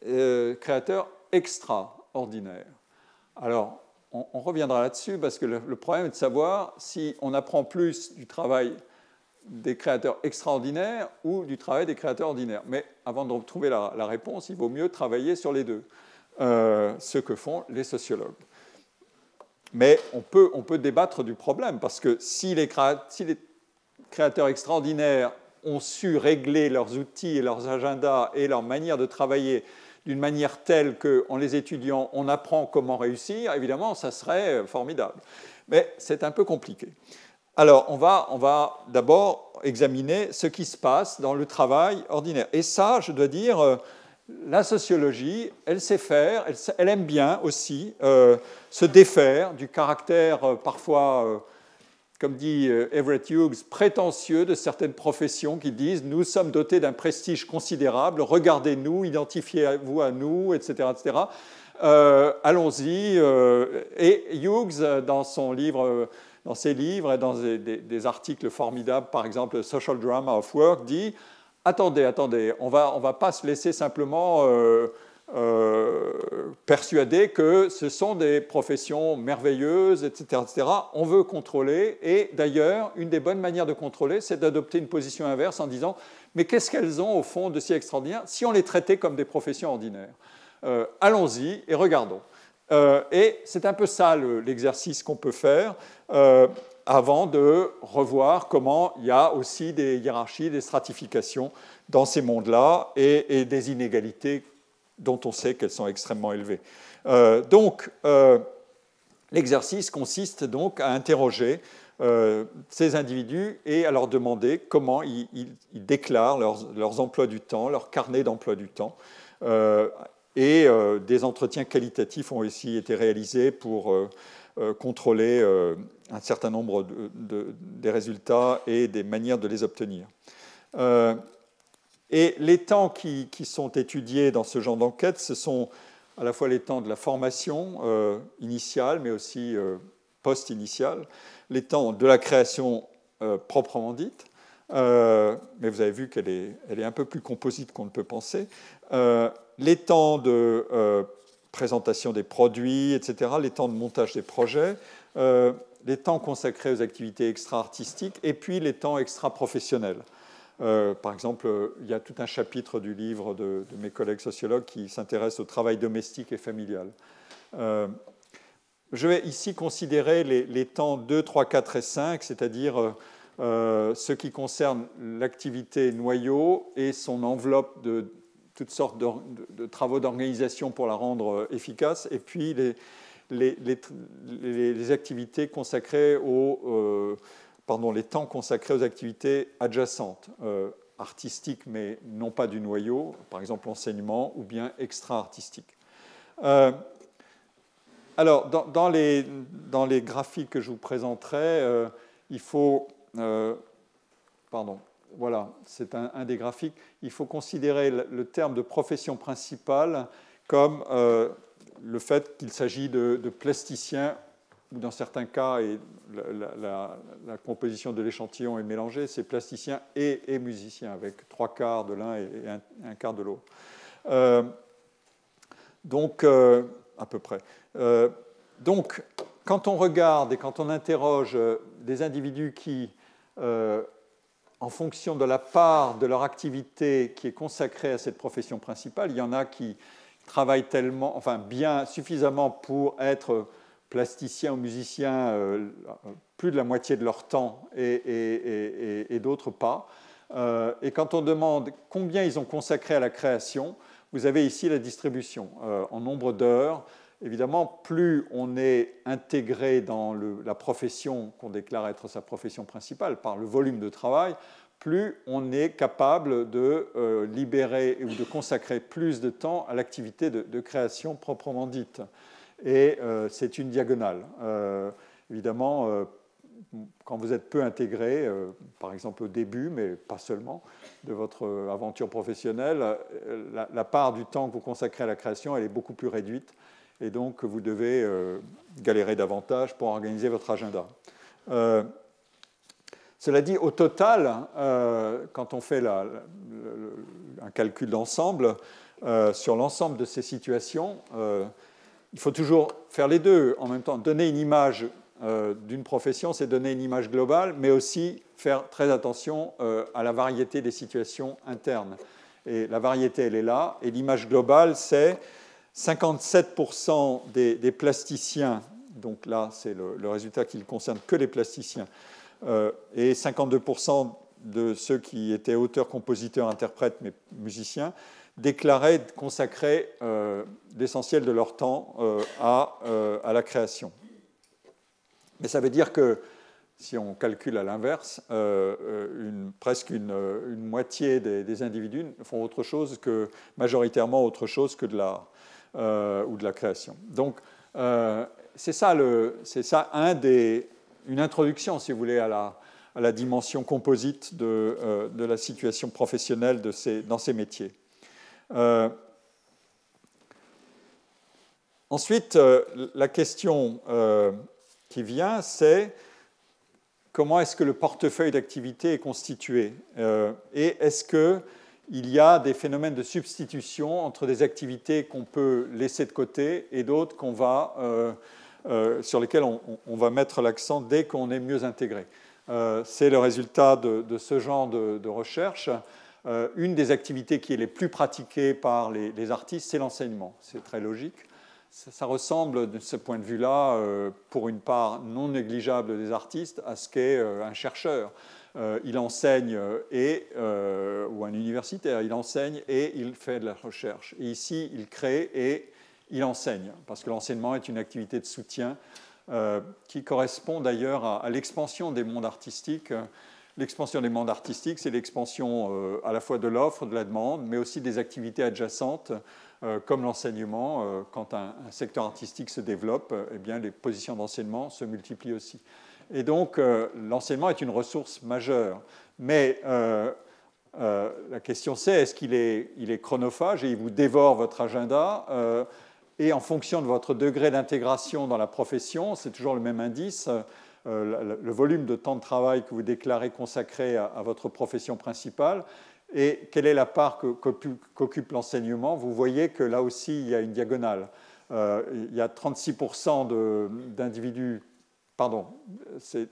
euh, créateurs extraordinaires. Alors, on, reviendra là-dessus parce que le, problème est de savoir si on apprend plus du travail des créateurs extraordinaires ou du travail des créateurs ordinaires. Mais avant de trouver la, réponse, il vaut mieux travailler sur les deux. ce que font les sociologues. Mais on peut, on peut débattre du problème, parce que si les, si les créateurs extraordinaires ont su régler leurs outils et leurs agendas et leur manière de travailler d'une manière telle qu'en les étudiant, on apprend comment réussir, évidemment, ça serait formidable. Mais c'est un peu compliqué. Alors, on va, d'abord examiner ce qui se passe dans le travail ordinaire. Et ça, je dois dire, euh, la sociologie, elle sait faire, elle, aime bien aussi euh, se défaire du caractère euh, parfois comme dit Everett Hughes, prétentieux de certaines professions qui disent nous sommes dotés d'un prestige considérable, regardez-nous, identifiez-vous à nous, etc. etc. Allons-y. Et Hughes, dans son livre, dans ses livres et dans des, articles formidables, par exemple Social Drama of Work, dit attendez, attendez, on va, va pas se laisser simplement euh, persuadés que ce sont des professions merveilleuses, etc., etc. On veut contrôler, et d'ailleurs, une des bonnes manières de contrôler, c'est d'adopter une position inverse en disant, mais qu'est-ce qu'elles ont au fond de si extraordinaire si on les traitait comme des professions ordinaires? Euh, Allons-y et regardons. Euh, et c'est un peu ça l'exercice qu'on peut faire avant de revoir comment il y a aussi des hiérarchies, des stratifications dans ces mondes-là et, des inégalités dont on sait qu'elles sont extrêmement élevées. Euh, donc, euh, l'exercice consiste donc à interroger euh, ces individus et à leur demander comment ils, déclarent leurs, emplois du temps, leur carnet d'emploi du temps. Et des entretiens qualitatifs ont aussi été réalisés pour contrôler un certain nombre des résultats et des manières de les obtenir. Et les temps qui, sont étudiés dans ce genre d'enquête, ce sont à la fois les temps de la formation euh, initiale, mais aussi euh, post-initiale, les temps de la création euh, proprement dite, mais vous avez vu qu'elle est, elle est, un peu plus composite qu'on ne peut penser, les temps de présentation des produits, etc., les temps de montage des projets, les temps consacrés aux activités extra-artistiques, et puis les temps extra-professionnels. Euh, par exemple, il y a tout un chapitre du livre de, mes collègues sociologues qui s'intéresse au travail domestique et familial. Euh, je vais ici considérer les, temps 2, 3, 4 et 5, c'est-à-dire euh, ce qui concerne l'activité noyau et son enveloppe de toutes sortes de, travaux d'organisation pour la rendre efficace, et puis les, activités consacrées au pardon, les temps consacrés aux activités adjacentes, euh, artistiques mais non pas du noyau, par exemple l'enseignement, ou bien extra-artistiques. Euh, alors, dans, les, dans, les, graphiques que je vous présenterai, euh, il faut, pardon, voilà, c'est un, des graphiques, il faut considérer le, terme de profession principale comme le fait qu'il s'agit de, plasticiens ou dans certains cas, et la, composition de l'échantillon est mélangée, c'est plasticien et, et, musicien, avec trois quarts de l'un et, un, quart de l'autre. Euh, donc, euh, à peu près. Euh, donc, quand on regarde et quand on interroge des individus qui, en fonction de la part de leur activité qui est consacrée à cette profession principale, il y en a qui travaillent tellement, enfin bien suffisamment pour être plasticiens ou musiciens euh, plus de la moitié de leur temps et, d'autres pas. Euh, et quand on demande combien ils ont consacré à la création, vous avez ici la distribution euh, en nombre d'heures. Évidemment, plus on est intégré dans la profession qu'on déclare être sa profession principale par le volume de travail, plus on est capable de libérer ou de consacrer plus de temps à l'activité de création proprement dite et euh, c'est une diagonale. Euh, évidemment, euh, quand vous êtes peu intégré, par exemple au début, mais pas seulement, de votre aventure professionnelle, la, part du temps que vous consacrez à la création, elle est beaucoup plus réduite, et donc vous devez galérer davantage pour organiser votre agenda. Cela dit, au total, quand on fait un calcul d'ensemble, sur l'ensemble de ces situations, il faut toujours faire les deux en même temps. Donner une image euh, d'une profession, c'est donner une image globale, mais aussi faire très attention euh, à la variété des situations internes. Et la variété, elle est là. Et l'image globale, c'est 57% des, plasticiens, donc là c'est le, résultat qui ne concerne que les plasticiens, et 52% de ceux qui étaient auteurs, compositeurs, interprètes, mais musiciens, déclaraient consacrer l'essentiel de leur temps à, à, la création. Mais ça veut dire que si on calcule à l'inverse, euh, euh, presque une, moitié des, individus font autre chose que, majoritairement autre chose que de l'art euh, ou de la création. Donc, c'est ça, ça un des, une introduction, si vous voulez, à la, à la dimension composite de, de, la situation professionnelle de ces, dans ces métiers. ensuite, la question qui vient, c'est comment est-ce que le portefeuille d'activité est constitué? Euh, et est-ce qu'il y a des phénomènes de substitution entre des activités qu'on peut laisser de côté et d'autres qu'on va, euh, euh, sur lesquelles on, va mettre l'accent dès qu'on est mieux intégré. c'est le résultat de, ce genre de, recherche. une des activités qui est les plus pratiquées par les artistes, c'est l'enseignement. C'est très logique ça, ressemble de ce point de vue-là, euh, pour une part non négligeable des artistes, à ce qu'est euh, un chercheur. Euh, il enseigne et, ou un universitaire, il enseigne et il fait de la recherche. Et ici, il crée et il enseigne, parce que l'enseignement est une activité de soutien qui correspond d'ailleurs à, l'expansion des mondes artistiques. L'expansion des mondes artistiques, c'est l'expansion à la fois de l'offre, de la demande, mais aussi des activités adjacentes euh, comme l'enseignement, euh, quand un, secteur artistique se développe, euh, eh bien, les positions d'enseignement se multiplient aussi. Et donc, l'enseignement est une ressource majeure. Mais la question c'est, est-ce qu'il est, chronophage et il vous dévore votre agenda Et en fonction de votre degré d'intégration dans la profession, c'est toujours le même indice. le volume de temps de travail que vous déclarez consacré à, votre profession principale et quelle est la part qu'occupe l'enseignement Vous voyez que là aussi, il y a une diagonale. Euh, il y a 36% d'individus, pardon, c'est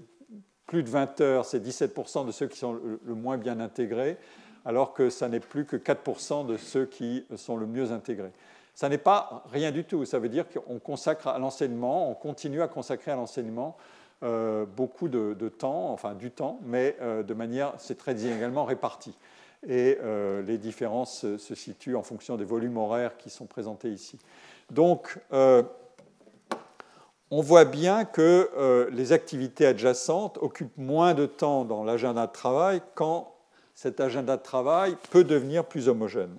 plus de 20 heures, c'est 17% de ceux qui sont le, moins bien intégrés, alors que ça n'est plus que 4% de ceux qui sont le mieux intégrés. Ça n'est pas rien du tout. Ça veut dire qu'on consacre à l'enseignement, on continue à consacrer à l'enseignement euh, beaucoup de, temps, enfin du temps, mais euh, de manière, c'est très inégalement réparti et euh, les différences se situent en fonction des volumes horaires qui sont présentés ici. Donc, on voit bien que euh, les activités adjacentes occupent moins de temps dans l'agenda de travail quand cet agenda de travail peut devenir plus homogène.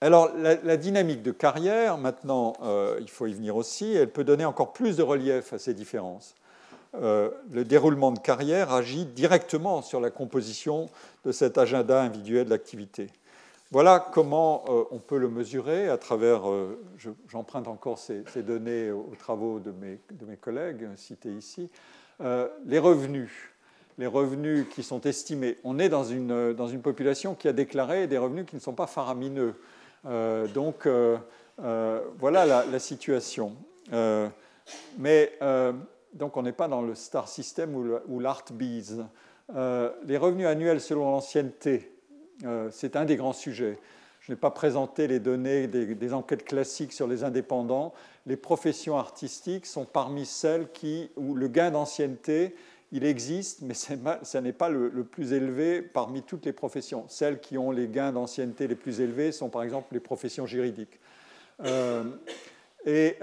alors, la, dynamique de carrière, maintenant, il faut y venir aussi, elle peut donner encore plus de relief à ces différences. Euh, le déroulement de carrière agit directement sur la composition de cet agenda individuel d'activité. Voilà comment euh, on peut le mesurer à travers, euh, j'emprunte encore ces, données aux, travaux de mes, collègues cités ici, les revenus. Les revenus qui sont estimés. On est dans une, population qui a déclaré des revenus qui ne sont pas faramineux. donc voilà la, la situation. mais donc on n'est pas dans le star system ou l'art bees. Euh, les revenus annuels selon l'ancienneté, euh, c'est un des grands sujets. Je n'ai pas présenté les données des, enquêtes classiques sur les indépendants. Les professions artistiques sont parmi celles qui, où le gain d'ancienneté, il existe, mais ce n'est pas le, plus élevé parmi toutes les professions. Celles qui ont les gains d'ancienneté les plus élevés sont par exemple les professions juridiques. Euh, et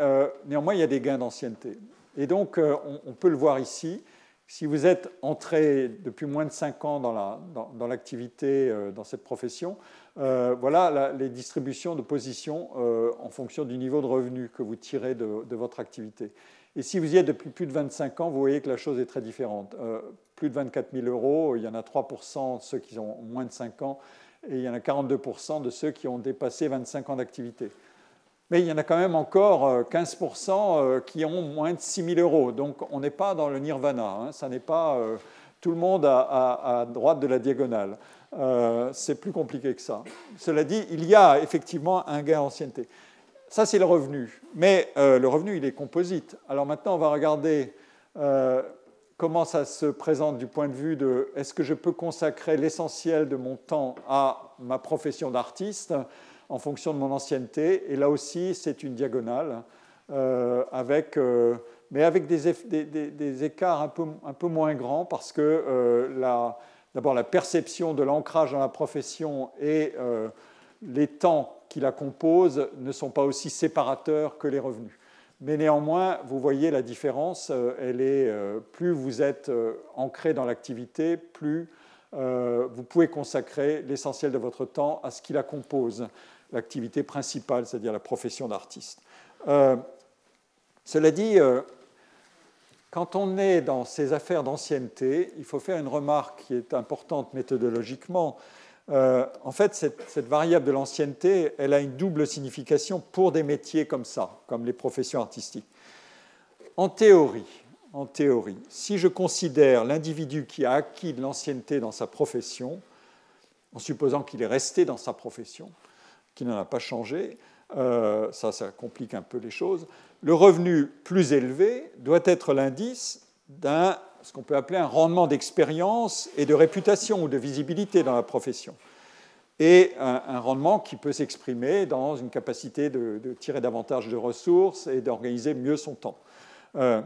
néanmoins, il y a des gains d'ancienneté. Et donc, euh, on, peut le voir ici. Si vous êtes entré depuis moins de 5 ans dans l'activité, dans, euh, dans, cette profession, euh, voilà les distributions de positions en fonction du niveau de revenu que vous tirez de, votre activité. Et si vous y êtes depuis plus de 25 ans, vous voyez que la chose est très différente. plus de 24 000 euros, il y en a 3 de ceux qui ont moins de 5 ans, et il y en a 42% de ceux qui ont dépassé 25 ans d'activité. Mais il y en a quand même encore 15% euh, euh, qui ont moins de 6 000 euros. Donc on n'est pas dans le nirvana. Hein. Ça n'est pas euh, tout le monde à, droite de la diagonale. c'est plus compliqué que ça. Cela dit, il y a effectivement un gain d'ancienneté. Ça, c'est le revenu. Mais le revenu, il est composite. Alors maintenant, on va regarder comment ça se présente du point de vue de est-ce que je peux consacrer l'essentiel de mon temps à ma profession d'artiste? En fonction de mon ancienneté. Et là aussi, c'est une diagonale, avec, mais avec des, écarts un peu, moins grands, parce que d'abord la perception de l'ancrage dans la profession et les temps qui la composent ne sont pas aussi séparateurs que les revenus. Mais néanmoins, vous voyez la différence, euh, elle est, euh, plus vous êtes euh, ancré dans l'activité, plus vous pouvez consacrer l'essentiel de votre temps à ce qui la compose, l'activité principale, c'est-à-dire la profession d'artiste. cela dit, quand on est dans ces affaires d'ancienneté, il faut faire une remarque qui est importante méthodologiquement, euh, en fait, cette, variable de l'ancienneté, elle a une double signification pour des métiers comme ça, comme les professions artistiques. En théorie, en théorie, si je considère l'individu qui a acquis de l'ancienneté dans sa profession, en supposant qu'il est resté dans sa profession, qu'il n'en a pas changé, euh, ça, ça complique un peu les choses, le revenu plus élevé doit être l'indice d'un ce qu'on peut appeler un rendement d'expérience et de réputation ou de visibilité dans la profession. Et un, rendement qui peut s'exprimer dans une capacité de, tirer davantage de ressources et d'organiser mieux son temps. Euh,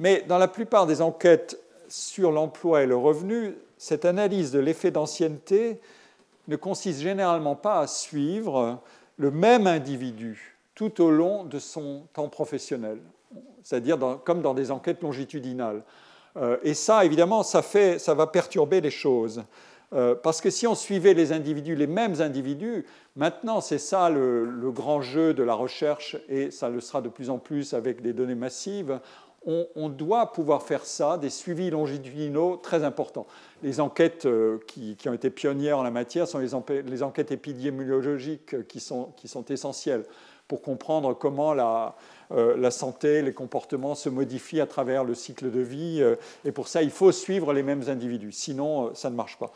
mais dans la plupart des enquêtes sur l'emploi et le revenu, cette analyse de l'effet d'ancienneté ne consiste généralement pas à suivre le même individu tout au long de son temps professionnel c'est-à-dire comme dans des enquêtes longitudinales. Euh, et ça, évidemment, ça, fait, ça va perturber les choses. Euh, parce que si on suivait les individus, les mêmes individus, maintenant c'est ça le, grand jeu de la recherche, et ça le sera de plus en plus avec des données massives, on, doit pouvoir faire ça, des suivis longitudinaux très importants. Les enquêtes euh, qui, ont été pionnières en la matière sont les, enquêtes épidémiologiques qui sont, essentielles pour comprendre comment la, euh, la santé, les comportements se modifient à travers le cycle de vie. Euh, et pour ça, il faut suivre les mêmes individus. Sinon, ça ne marche pas.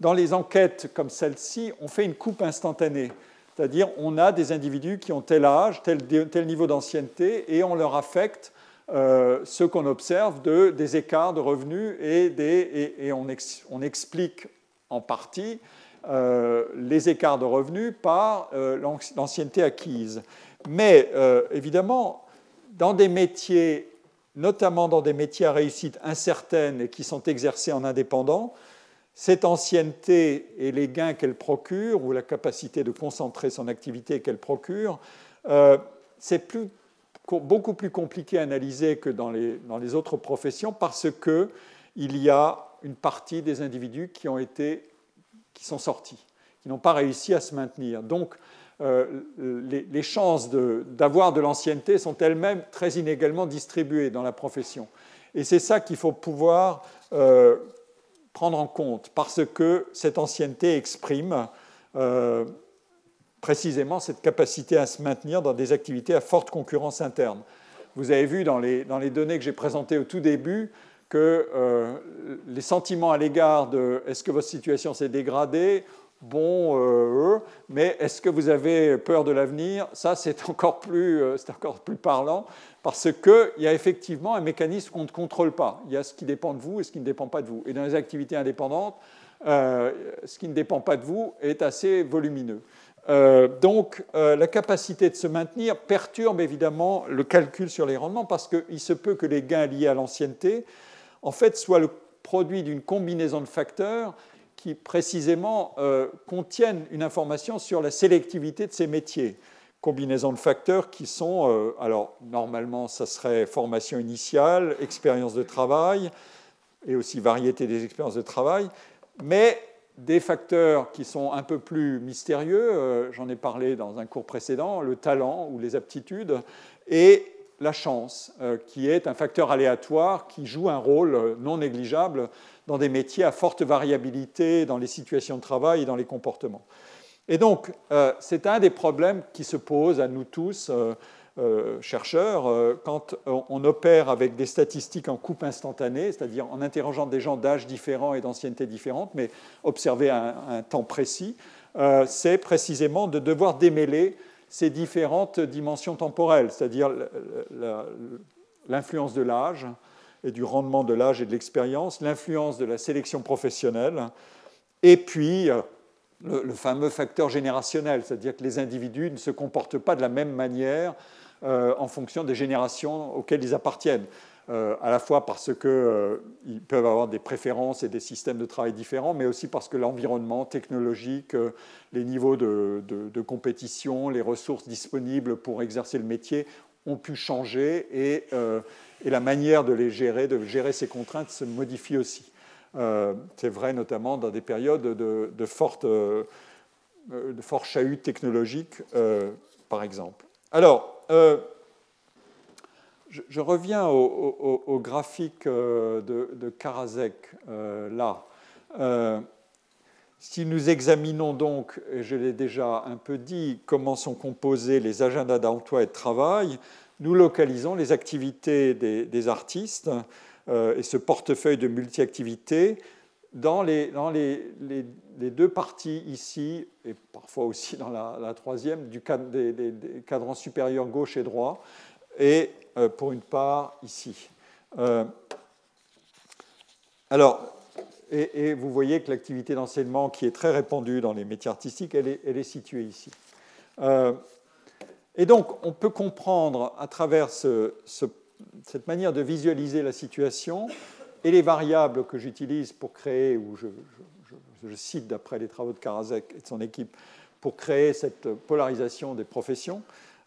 dans les enquêtes comme celle-ci, on fait une coupe instantanée. C'est-à-dire, on a des individus qui ont tel âge, tel, niveau d'ancienneté, et on leur affecte ce qu'on observe de, des écarts de revenus et, on, explique en partie les écarts de revenus par l'ancienneté acquise. Mais euh, évidemment, dans des métiers, notamment dans des métiers à réussite incertaine et qui sont exercés en indépendant, cette ancienneté et les gains qu'elle procure, ou la capacité de concentrer son activité qu'elle procure, euh, c'est beaucoup plus compliqué à analyser que dans les, autres professions parce qu'il y a une partie des individus qui, ont été, qui sont sortis, qui n'ont pas réussi à se maintenir. Donc, euh, les, chances d'avoir de, l'ancienneté sont elles-mêmes très inégalement distribuées dans la profession. Et c'est ça qu'il faut pouvoir euh, prendre en compte, parce que cette ancienneté exprime euh, précisément cette capacité à se maintenir dans des activités à forte concurrence interne. Vous avez vu dans les, dans les données que j'ai présentées au tout début que les sentiments à l'égard de est-ce que votre situation s'est dégradée? Bon, euh, mais est-ce que vous avez peur de l'avenir? Ça, c'est encore, plus, euh, encore plus parlant, parce qu'il y a effectivement un mécanisme qu'on ne contrôle pas. Il y a ce qui dépend de vous et ce qui ne dépend pas de vous. Et dans les activités indépendantes, euh, ce qui ne dépend pas de vous est assez volumineux. Donc, la capacité de se maintenir perturbe évidemment le calcul sur les rendements, parce qu'il se peut que les gains liés à l'ancienneté, en fait, soient le produit d'une combinaison de facteurs qui précisément euh, contiennent une information sur la sélectivité de ces métiers. Combinaison de facteurs qui sont, euh, alors normalement, ça serait formation initiale, expérience de travail, et aussi variété des expériences de travail, mais des facteurs qui sont un peu plus mystérieux, euh, j'en ai parlé dans un cours précédent, le talent ou les aptitudes, et la chance, qui est un facteur aléatoire qui joue un rôle non négligeable dans des métiers à forte variabilité dans les situations de travail et dans les comportements. Et donc, euh, c'est un des problèmes qui se posent à nous tous, euh, euh, chercheurs, quand on opère avec des statistiques en coupe instantanée, c'est-à-dire en interrogeant des gens d'âge différents et d'ancienneté différentes, mais observer à un, temps précis, c'est précisément de devoir démêler ces différentes dimensions temporelles, c'est-à-dire l'influence de l'âge, et du rendement de l'âge et de l'expérience, l'influence de la sélection professionnelle, et puis euh, le, fameux facteur générationnel, c'est-à-dire que les individus ne se comportent pas de la même manière euh, en fonction des générations auxquelles ils appartiennent. Euh, à la fois parce qu'ils euh, peuvent avoir des préférences et des systèmes de travail différents, mais aussi parce que l'environnement technologique, les niveaux de, compétition, les ressources disponibles pour exercer le métier ont pu changer et, la manière de les gérer, de gérer ces contraintes se modifie aussi. Euh, c'est vrai notamment dans des périodes de, de fortes euh, de fort chahut technologique, euh, par exemple. Alors, je, reviens au, graphique de, de Karasek, là. si nous examinons donc, et je l'ai déjà un peu dit, comment sont composés les agendas d'emploi et de travail, nous localisons les activités des, des artistes euh, et ce portefeuille de multi-activités dans, les, deux parties ici, et parfois aussi dans la, troisième, du cadre, des, cadrans supérieurs gauche et droit, et euh, pour une part ici. Euh, alors, et, vous voyez que l'activité d'enseignement qui est très répandue dans les métiers artistiques, elle est, située ici. et donc, on peut comprendre à travers ce, ce cette manière de visualiser la situation et les variables que j'utilise pour créer, ou je, cite d'après les travaux de Karasek et de son équipe, pour créer cette polarisation des professions,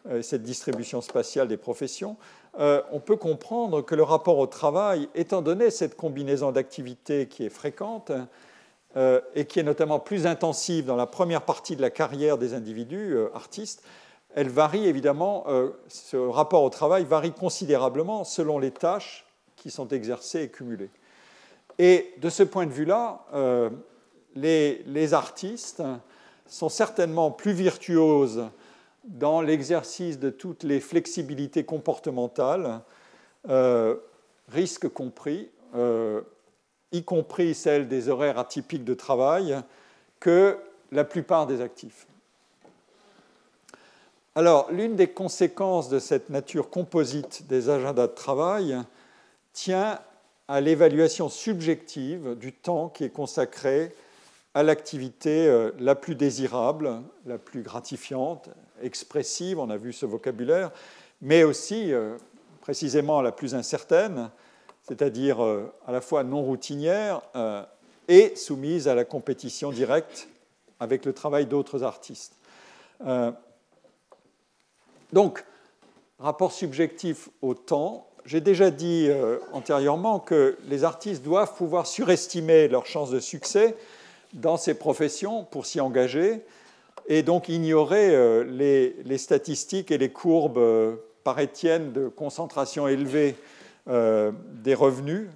euh, cette distribution spatiale des professions, euh, on peut comprendre que le rapport au travail, étant donné cette combinaison d'activités qui est fréquente euh, et qui est notamment plus intensive dans la première partie de la carrière des individus artistes, elle varie évidemment, ce rapport au travail varie considérablement selon les tâches qui sont exercées et cumulées. Et de ce point de vue-là, euh, les, artistes sont certainement plus virtuoses dans l'exercice de toutes les flexibilités comportementales, euh, risques compris, y compris celles des horaires atypiques de travail, que la plupart des actifs. Alors, l'une des conséquences de cette nature composite des agendas de travail tient à l'évaluation subjective du temps qui est consacré à l'activité euh, la plus désirable, la plus gratifiante, expressive, on a vu ce vocabulaire, mais aussi euh, précisément la plus incertaine, c'est-à-dire euh, à la fois non routinière et soumise à la compétition directe avec le travail d'autres artistes. Donc, rapport subjectif au temps. J'ai déjà dit euh, antérieurement que les artistes doivent pouvoir surestimer leurs chances de succès dans ces professions pour s'y engager et donc ignorer euh, les, statistiques et les courbes euh, par Étienne de concentration élevée des revenus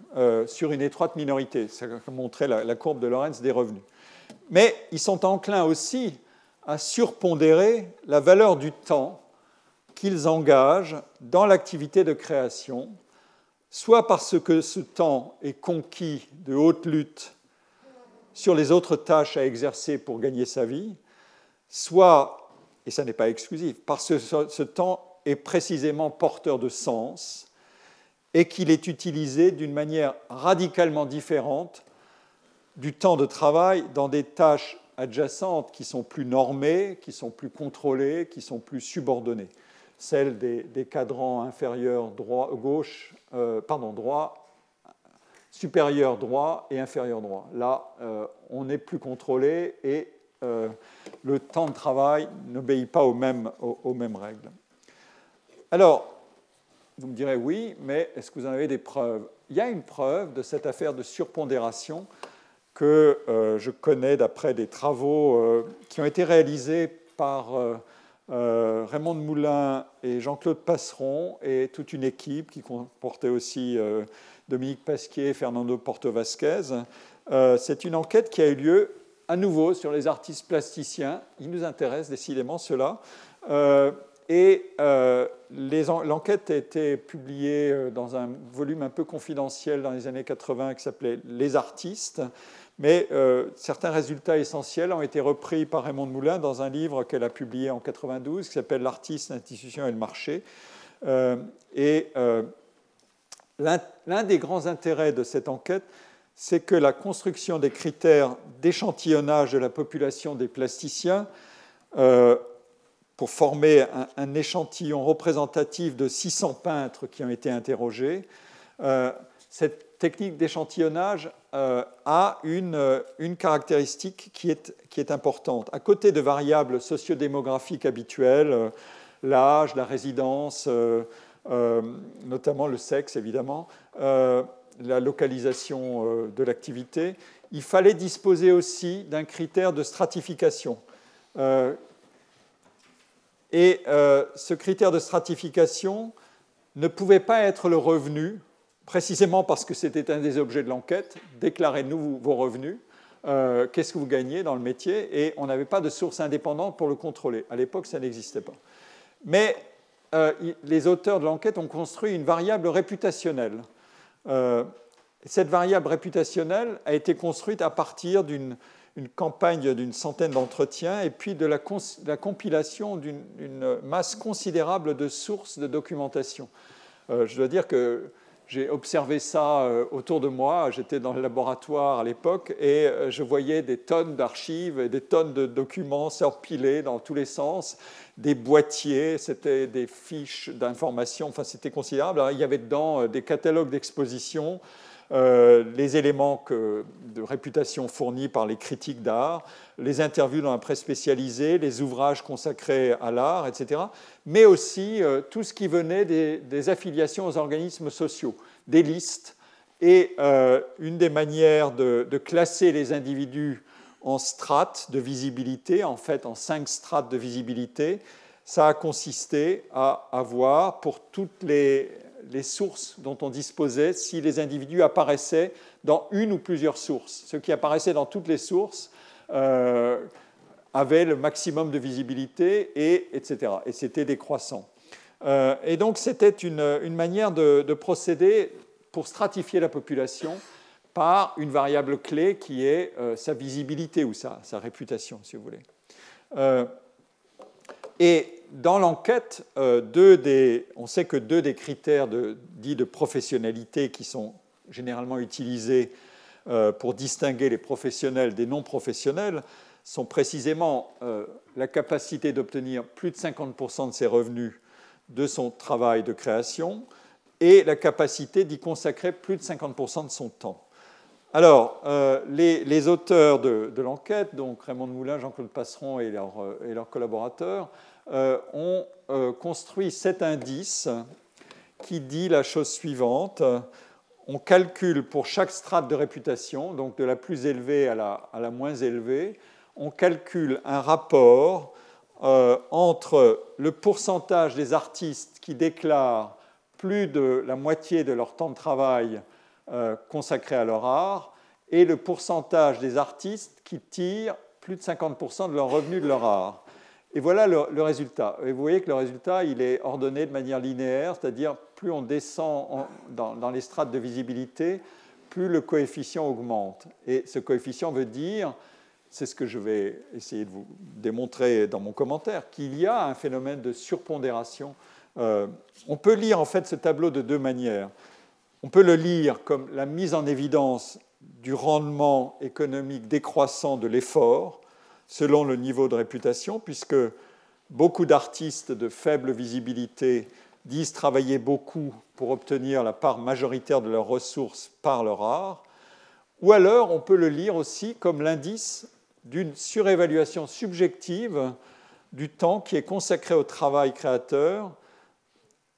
sur une étroite minorité. Ça montrait la, la courbe de Lorenz des revenus. Mais ils sont enclins aussi à surpondérer la valeur du temps qu'ils engagent dans l'activité de création, soit parce que ce temps est conquis de haute lutte sur les autres tâches à exercer pour gagner sa vie, soit, et ça n'est pas exclusif, parce que ce temps est précisément porteur de sens et qu'il est utilisé d'une manière radicalement différente du temps de travail dans des tâches adjacentes qui sont plus normées, qui sont plus contrôlées, qui sont plus subordonnées celle des, cadrans inférieurs droit, gauche, euh, pardon, droit, supérieur droit et inférieur droit. Là, euh, on n'est plus contrôlé et euh, le temps de travail n'obéit pas aux mêmes, aux, mêmes, règles. Alors, vous me direz oui, mais est-ce que vous en avez des preuves? Il y a une preuve de cette affaire de surpondération que je connais d'après des travaux qui ont été réalisés par euh, Raymond Moulin et Jean-Claude Passeron et toute une équipe qui comportait aussi euh, Dominique Pasquier et Fernando Porto Vasquez. Euh, c'est une enquête qui a eu lieu à nouveau sur les artistes plasticiens. Il nous intéresse décidément cela. et l'enquête a été publiée dans un volume un peu confidentiel dans les années 80 qui s'appelait Les artistes. Mais euh, certains résultats essentiels ont été repris par Raymond Moulin dans un livre qu'elle a publié en 92 qui s'appelle L'artiste, l'institution et le marché. Euh, et euh, l'un des grands intérêts de cette enquête, c'est que la construction des critères d'échantillonnage de la population des plasticiens pour former un, échantillon représentatif de 600 peintres qui ont été interrogés, cette technique d'échantillonnage euh, a une, une, caractéristique qui est, importante. À côté de variables sociodémographiques habituelles, l'âge, la résidence, notamment le sexe évidemment, la localisation euh, de l'activité, il fallait disposer aussi d'un critère de stratification. Euh, et euh, ce critère de stratification ne pouvait pas être le revenu, précisément parce que c'était un des objets de l'enquête. Déclarez-nous vos revenus, qu'est-ce que vous gagnez dans le métier, et on n'avait pas de source indépendante pour le contrôler. À l'époque, ça n'existait pas. Mais les auteurs de l'enquête ont construit une variable réputationnelle euh, cette variable réputationnelle a été construite à partir d'une campagne d'une centaine d'entretiens et puis de la, compilation d'une masse considérable de sources de documentation. Euh, je dois dire que j'ai observé ça euh, autour de moi. J'étais dans le laboratoire à l'époque et je voyais des tonnes d'archives et des tonnes de documents s'empilés dans tous les sens, des boîtiers, c'était des fiches d'information, enfin c'était considérable. il y avait dedans des catalogues d'exposition, euh, les éléments de réputation fournis par les critiques d'art, les interviews dans la presse spécialisée, les ouvrages consacrés à l'art, etc. Mais aussi euh, tout ce qui venait des, affiliations aux organismes sociaux, des listes. Et euh, une des manières de, de, classer les individus en strates de visibilité, en fait en cinq strates de visibilité, ça a consisté à avoir pour toutes les, les sources dont on disposait si les individus apparaissaient dans une ou plusieurs sources. Ceux qui apparaissaient dans toutes les sources euh, avaient le maximum de visibilité, et, etc. Et c'était décroissant. Euh, et donc c'était une, manière de, procéder pour stratifier la population par une variable clé qui est euh, sa visibilité ou sa, sa, réputation, si vous voulez. et dans l'enquête, euh, on sait que deux des critères dits de professionnalité qui sont généralement utilisés euh, pour distinguer les professionnels des non-professionnels sont précisément euh, la capacité d'obtenir plus de 50% de ses revenus de son travail de création et la capacité d'y consacrer plus de 50% de son temps. Alors, les, auteurs de, l'enquête, donc Raymond Moulin, Jean-Claude Passeron et leurs collaborateurs, euh, ont euh, construit cet indice qui dit la chose suivante. On calcule pour chaque strate de réputation, donc de la plus élevée à la, moins élevée, on calcule un rapport euh, entre le pourcentage des artistes qui déclarent plus de la moitié de leur temps de travail consacré à leur art et le pourcentage des artistes qui tirent plus de 50% de leurs revenus de leur art. Et voilà le, résultat. Et vous voyez que le résultat, il est ordonné de manière linéaire, c'est-à-dire plus on descend dans, les strates de visibilité, plus le coefficient augmente. Et ce coefficient veut dire, c'est ce que je vais essayer de vous démontrer dans mon commentaire, qu'il y a un phénomène de surpondération. Euh, on peut lire en fait ce tableau de deux manières. On peut le lire comme la mise en évidence du rendement économique décroissant de l'effort, selon le niveau de réputation, puisque beaucoup d'artistes de faible visibilité disent travailler beaucoup pour obtenir la part majoritaire de leurs ressources par leur art, ou alors on peut le lire aussi comme l'indice d'une surévaluation subjective du temps qui est consacré au travail créateur,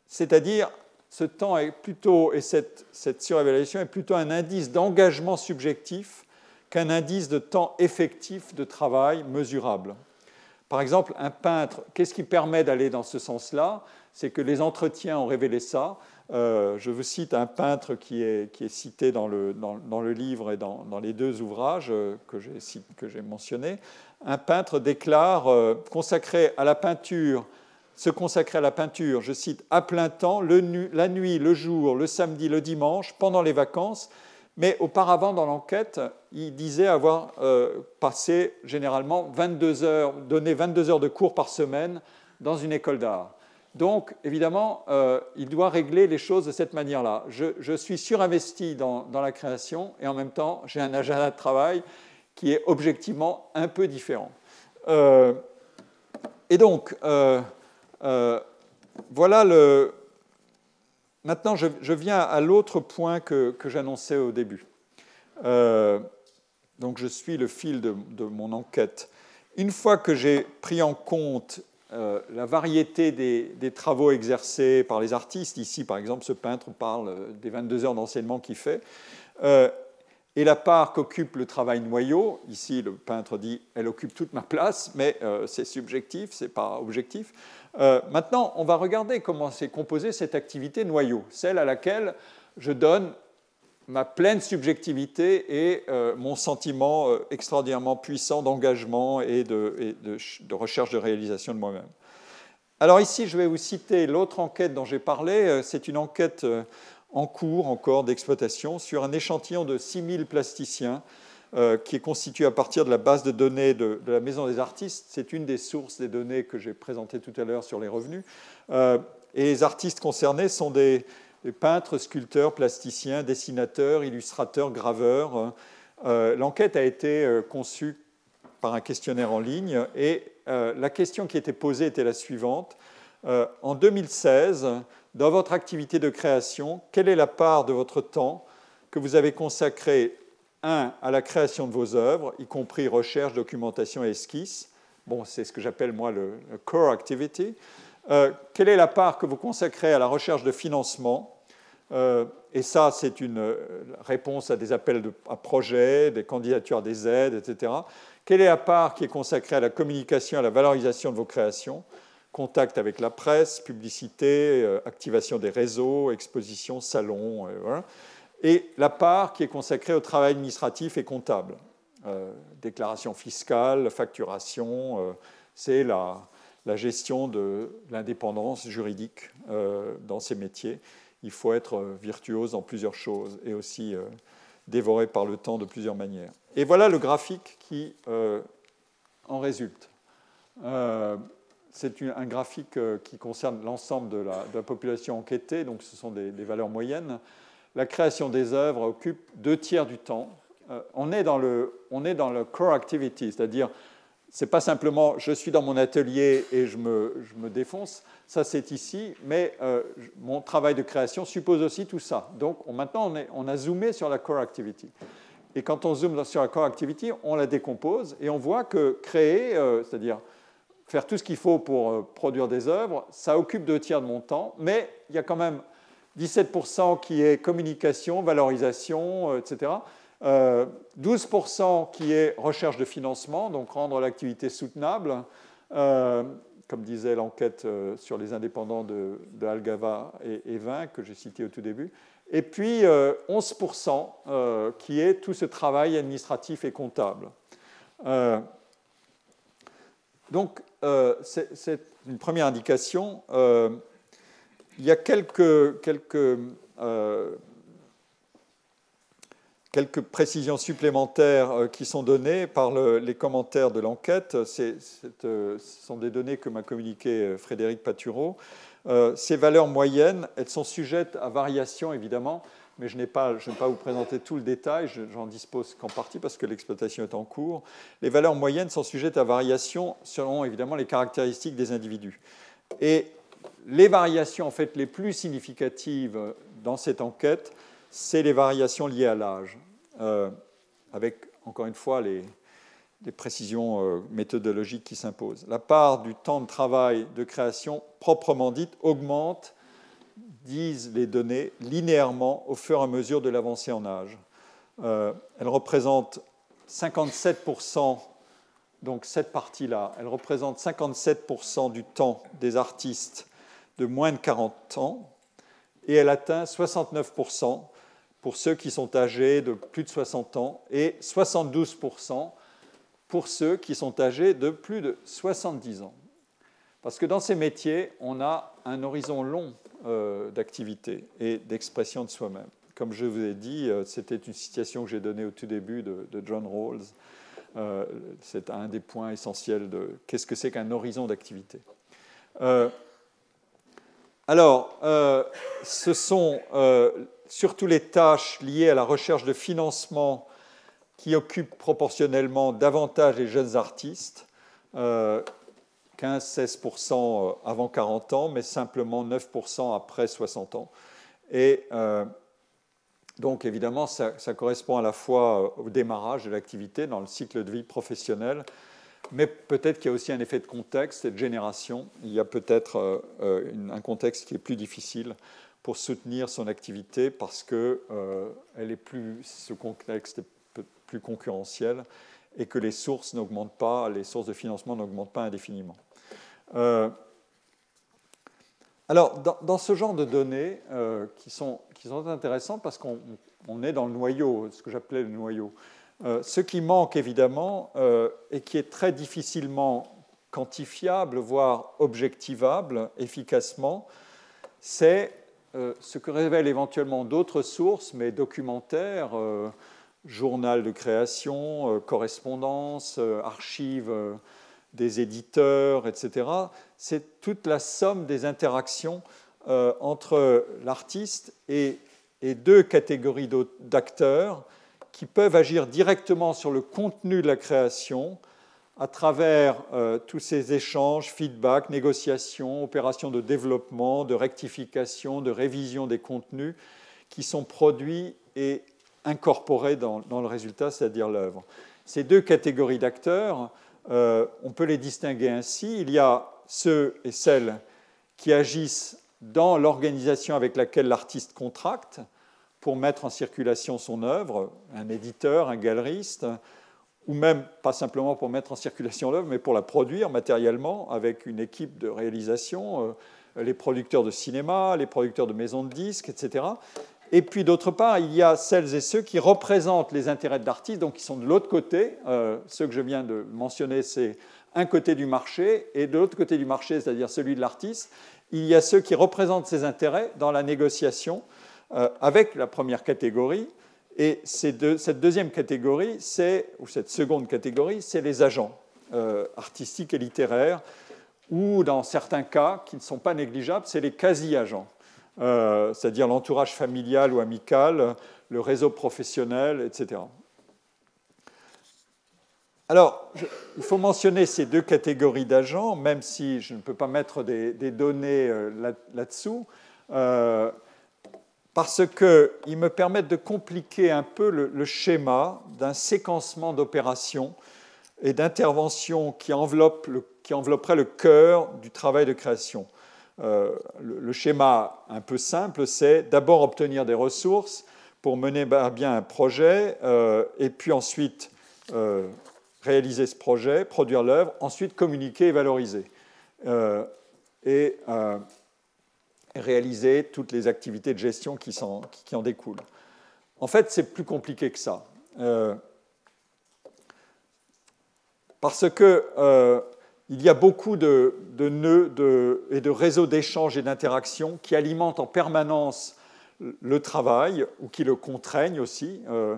c'est-à-dire ce temps est plutôt, et cette, surévaluation est plutôt un indice d'engagement subjectif qu'un indice de temps effectif de travail mesurable. Par exemple, un peintre, qu'est-ce qui permet d'aller dans ce sens-là? C'est que les entretiens ont révélé ça. Euh, je vous cite un peintre qui est, qui est cité dans le, dans, le, livre et dans, dans, les deux ouvrages euh, que j'ai mentionnés. Un peintre déclare euh, consacré à la peinture, se consacrer à la peinture, je cite, à plein temps, le, la nuit, le jour, le samedi, le dimanche, pendant les vacances, mais auparavant, dans l'enquête, il disait avoir euh, passé généralement 22 heures, donné 22 heures de cours par semaine dans une école d'art. Donc, évidemment, euh, il doit régler les choses de cette manière-là. Je, suis surinvesti dans, la création et en même temps, j'ai un agenda de travail qui est objectivement un peu différent. Euh, et donc, voilà le. Maintenant, je, viens à l'autre point que, j'annonçais au début. donc, je suis le fil de mon enquête. Une fois que j'ai pris en compte euh, la variété des, travaux exercés par les artistes. Ici, par exemple, ce peintre parle euh, des 22 heures d'enseignement qu'il fait. Euh, et la part qu'occupe le travail noyau, ici le peintre dit elle occupe toute ma place, mais c'est subjectif, c'est pas objectif. maintenant, on va regarder comment s'est composée cette activité noyau, celle à laquelle je donne ma pleine subjectivité et mon sentiment extraordinairement puissant d'engagement et, de, recherche de réalisation de moi-même. Alors ici, je vais vous citer l'autre enquête dont j'ai parlé. Euh, c'est une enquête euh, en cours encore d'exploitation sur un échantillon de 6000 plasticiens euh, qui est constitué à partir de la base de données de, la Maison des artistes. C'est une des sources des données que j'ai présentées tout à l'heure sur les revenus. et les artistes concernés sont des, peintres, sculpteurs, plasticiens, dessinateurs, illustrateurs, graveurs. L'enquête a été conçue par un questionnaire en ligne et euh, la question qui était posée était la suivante. Euh, en 2016, dans votre activité de création, quelle est la part de votre temps que vous avez consacré, un, à la création de vos œuvres, y compris recherche, documentation et esquisse? Bon, c'est ce que j'appelle moi le, core activity. Euh, quelle est la part que vous consacrez à la recherche de financement? Et ça, c'est une réponse à des appels à projets, des candidatures à des aides, etc. Quelle est la part qui est consacrée à la communication, à la valorisation de vos créations? Contact avec la presse, publicité, euh, activation des réseaux, exposition, salons. Euh, et la part qui est consacrée au travail administratif et comptable. Euh, déclaration fiscale, facturation, c'est la, gestion de l'indépendance juridique dans ces métiers. Il faut être virtuose en plusieurs choses et aussi dévoré par le temps de plusieurs manières. Et voilà le graphique qui en résulte. Euh, c'est un graphique euh, qui concerne l'ensemble de, la, population enquêtée, donc ce sont des, valeurs moyennes. La création des œuvres occupe deux tiers du temps. on, est dans le, on est dans core activity, c'est-à-dire c'est pas simplement je suis dans mon atelier et je me, je me défonce, ça c'est ici, mais mon travail de création suppose aussi tout ça. Donc maintenant on, est, on, a zoomé sur la core activity. Et quand on zoome sur la core activity, on la décompose et on voit que créer, euh, c'est-à-dire faire tout ce qu'il faut pour euh, produire des œuvres, ça occupe deux tiers de mon temps, mais il y a quand même 17% qui est communication, valorisation, etc. Euh, 12% qui est recherche de financement, donc rendre l'activité soutenable, comme disait l'enquête sur les indépendants de, Algava et, et 20 que j'ai cité au tout début et puis 11% euh, euh, qui est tout ce travail administratif et comptable. Euh, c'est une première indication. il y a quelques, quelques précisions supplémentaires qui sont données par les commentaires de l'enquête. Ce sont des données que m'a communiqué Frédéric Patureau. Euh, ces valeurs moyennes, elles sont sujettes à variation évidemment, mais je, pas, je vais pas vous présenter tout le détail, j'en dispose qu'en partie parce que l'exploitation est en cours. Les valeurs moyennes sont sujettes à variation selon évidemment les caractéristiques des individus. Et les variations en fait les plus significatives dans cette enquête, c'est les variations liées à l'âge, euh, avec encore une fois les, précisions euh, méthodologiques qui s'imposent. La part du temps de travail de création proprement dite augmente, disent les données, linéairement au fur et à mesure de l'avancée en âge. Elle représente 57%, donc cette partie-là, elle représente 57% du temps des artistes de moins de 40 ans, et elle atteint 69% pour ceux qui sont âgés de plus de 60 ans, et 72% pour ceux qui sont âgés de plus de 70 ans. Parce que dans ces métiers, on a un horizon long euh, d'activité et d'expression de soi-même. Comme je vous ai dit, euh, c'était une citation que j'ai donnée au tout début de, John Rawls. Euh, c'est un des points essentiels de qu'est-ce que c'est qu'un horizon d'activité. Alors, ce sont surtout les tâches liées à la recherche de financement qui proportionnellement davantage les jeunes artistes, 15-16% euh, avant 40 ans, mais simplement 9% après 60 ans. Et euh, donc évidemment, ça, correspond à la fois euh, au démarrage de l'activité dans le cycle de vie professionnel, mais peut-être qu'il y a aussi un effet de contexte et de génération. Il y a peut-être un contexte qui est plus difficile pour soutenir son activité parce que elle est plus, ce contexte plus concurrentiel et que les sources n'augmentent pas, les sources de financement n'augmentent pas indéfiniment. Euh, alors, dans, ce genre de données euh, qui, sont, intéressantes parce qu'on est dans le noyau, ce que j'appelais le noyau, euh, ce qui manque évidemment et qui est très difficilement quantifiable, voire objectivable efficacement, c'est ce que révèlent éventuellement d'autres sources, mais documentaires, journal de création, correspondance, archives des éditeurs, etc. C'est toute la somme des interactions entre l'artiste et, deux catégories d'acteurs qui peuvent agir directement sur le contenu de la création à travers tous ces échanges, feedback, négociations, opérations de développement, de rectification, de révision des contenus qui sont produits et incorporés dans, le résultat, c'est-à-dire l'œuvre. Ces deux catégories d'acteurs, euh, on peut les distinguer ainsi. Il y a ceux et celles qui agissent dans l'organisation avec laquelle l'artiste contracte pour mettre en circulation son œuvre, un éditeur, un galeriste, ou même pas simplement pour mettre en circulation l'œuvre, mais pour la produire matériellement avec une équipe de réalisation, euh, les producteurs de cinéma, les producteurs de maisons de disques, etc. Et puis d'autre part, il y a celles et ceux qui représentent les intérêts de l'artiste, donc qui sont de l'autre côté. Euh, ceux que je viens de mentionner, c'est un côté du marché, et de l'autre côté du marché, c'est-à-dire celui de l'artiste, il y a ceux qui représentent ses intérêts dans la négociation euh, avec la première catégorie. Et cette deuxième catégorie, ou cette seconde catégorie, c'est les agents euh, artistiques et littéraires, ou dans certains cas qui ne sont pas négligeables, c'est les quasi-agents. Euh, c'est-à-dire l'entourage familial ou amical, le réseau professionnel, etc. Alors, il faut mentionner ces deux catégories d'agents, même si je ne peux pas mettre des, données euh, là-dessous, euh, parce qu'ils me permettent de compliquer un peu le, schéma d'un séquencement d'opérations et d'interventions qui, qui envelopperait le cœur du travail de création. Euh, le, schéma un peu simple, c'est d'abord obtenir des ressources pour mener à bien un projet, euh, et puis ensuite euh, réaliser ce projet, produire l'œuvre, ensuite communiquer et valoriser, et réaliser toutes les activités de gestion qui, qui en découlent. En fait, c'est plus compliqué que ça. parce que il y a beaucoup de, nœuds et de réseaux d'échanges et d'interactions qui alimentent en permanence le travail ou qui le contraignent aussi. Euh,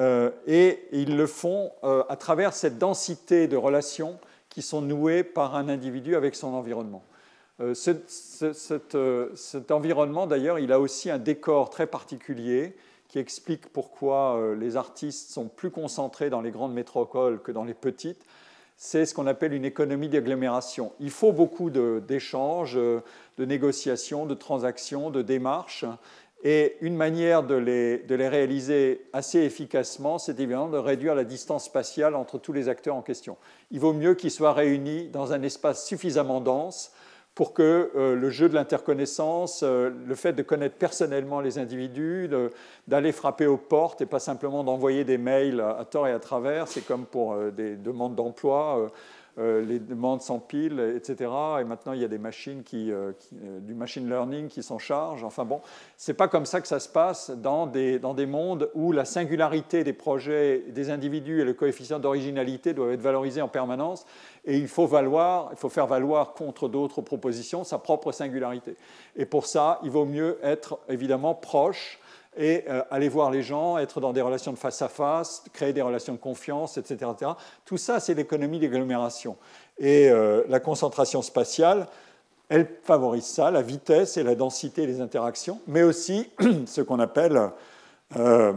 euh, et ils le font euh, à travers cette densité de relations qui sont nouées par un individu avec son environnement. cet, environnement, d'ailleurs, il a aussi un décor très particulier qui explique pourquoi les artistes sont plus concentrés dans les grandes métropoles que dans les petites c'est ce qu'on appelle une économie d'agglomération. Il faut beaucoup d'échanges, de, négociations, de transactions, de démarches. Et une manière de les, de les réaliser assez efficacement, c'est évidemment de réduire la distance spatiale entre tous les acteurs en question. Il vaut mieux qu'ils soient réunis dans un espace suffisamment dense pour que euh, le jeu de l'interconnaissance, euh, le fait de connaître personnellement les individus, d'aller frapper aux portes et pas simplement d'envoyer des mails à, tort et à travers, c'est comme pour euh, des demandes d'emploi, les demandes s'empilent, etc. Et maintenant, il y a des machines qui, euh, euh, du machine learning qui s'en chargent. Enfin bon, c'est pas comme ça que ça se passe dans des, dans des mondes où la singularité des projets, des individus et le coefficient d'originalité doivent être valorisés en permanence. Et il faut, valoir, il faut faire valoir contre d'autres propositions sa propre singularité. Et pour ça, il vaut mieux être évidemment proche et euh, aller voir les gens, être dans des relations de face à face, créer des relations de confiance, etc. Tout ça, c'est l'économie d'agglomération. Et euh, la concentration spatiale Elle favorise ça, la vitesse et la densité des interactions, mais aussi ce qu'on appelle euh,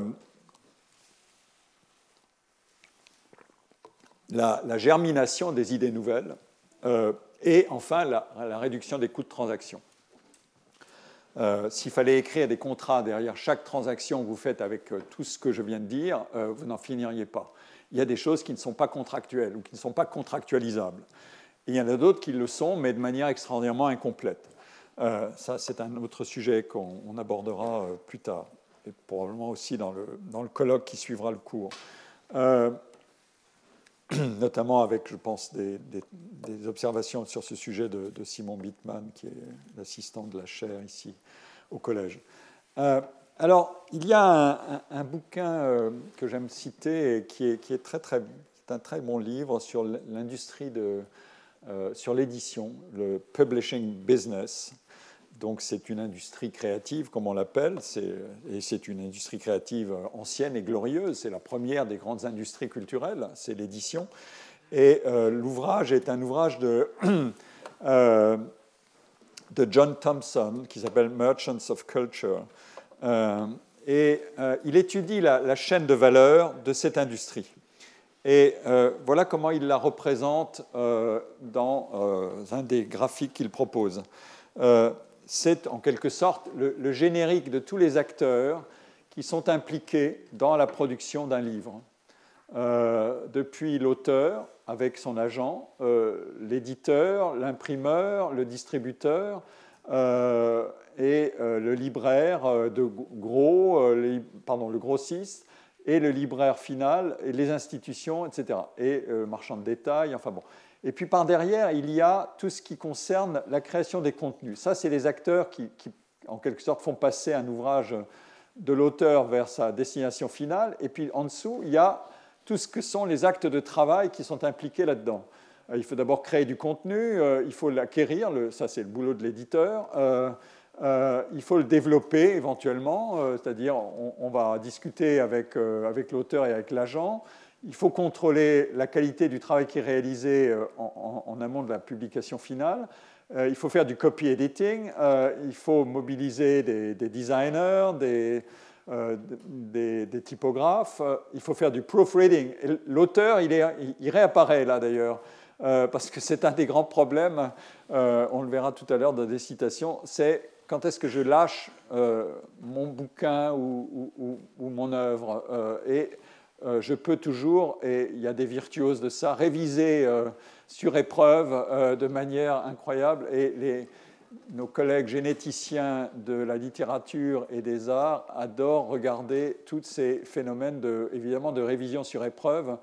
la, germination des idées nouvelles et enfin la, réduction des coûts de transaction. Euh, s'il fallait écrire des contrats derrière chaque transaction que vous faites avec tout ce que je viens de dire, vous n'en finiriez pas. Il y a des choses qui ne sont pas contractuelles ou qui ne sont pas contractualisables il y en a d'autres qui le sont, mais de manière extraordinairement incomplète. Euh, ça, c'est un autre sujet qu'on abordera euh, plus tard, et probablement aussi dans le, dans le colloque qui suivra le cours. Euh, notamment avec, je pense, des, observations sur ce sujet de, Simon Bittman, qui est l'assistant de la chaire ici au collège. alors, il y a un, bouquin que j'aime citer, qui est, qui est, très, très, un très bon livre sur l'industrie de, euh, sur l'édition, le publishing business. Donc c'est une industrie créative, comme on l'appelle, et c'est une industrie créative ancienne et glorieuse. C'est la première des grandes industries culturelles, c'est l'édition. Et euh, l'ouvrage est un ouvrage de, euh, de John Thompson qui s'appelle Merchants of Culture. et il étudie la, chaîne de valeur de cette industrie. Et euh, voilà comment il la représente euh, dans euh, un des graphiques qu'il propose. C'est en quelque sorte le, générique de tous les acteurs qui sont impliqués dans la production d'un livre. depuis l'auteur avec son agent, l'éditeur, l'imprimeur, le distributeur et le libraire de gros, pardon, le grossiste, et le libraire final, et les institutions, etc. Et euh, marchand de détail, enfin bon. Et puis par derrière, il y a tout ce qui concerne la création des contenus. Ça, c'est les acteurs qui, en quelque sorte, font passer un ouvrage de l'auteur vers sa destination finale. Et puis en dessous, il y a tout ce que sont les actes de travail qui sont impliqués là-dedans. Euh, il faut d'abord créer du contenu, euh, il faut l'acquérir, ça c'est le boulot de l'éditeur. Euh, il faut le développer éventuellement, c'est-à-dire on, va discuter avec l'auteur et avec l'agent. Il faut contrôler la qualité du travail qui est réalisé en, amont de la publication finale. il faut faire du copy editing. il faut mobiliser des, designers, des, typographes. il faut faire du proofreading. L'auteur, il, réapparaît là d'ailleurs. parce que c'est un des grands problèmes, on le verra tout à l'heure dans des citations, c'est quand est-ce que je lâche euh, mon bouquin ou, mon œuvre euh, Et euh, je peux toujours, et il y a des virtuoses de ça, réviser sur épreuve de manière incroyable. Et les, nos collègues généticiens de la littérature et des arts adorent regarder tous ces phénomènes, de, évidemment, de révision sur épreuve.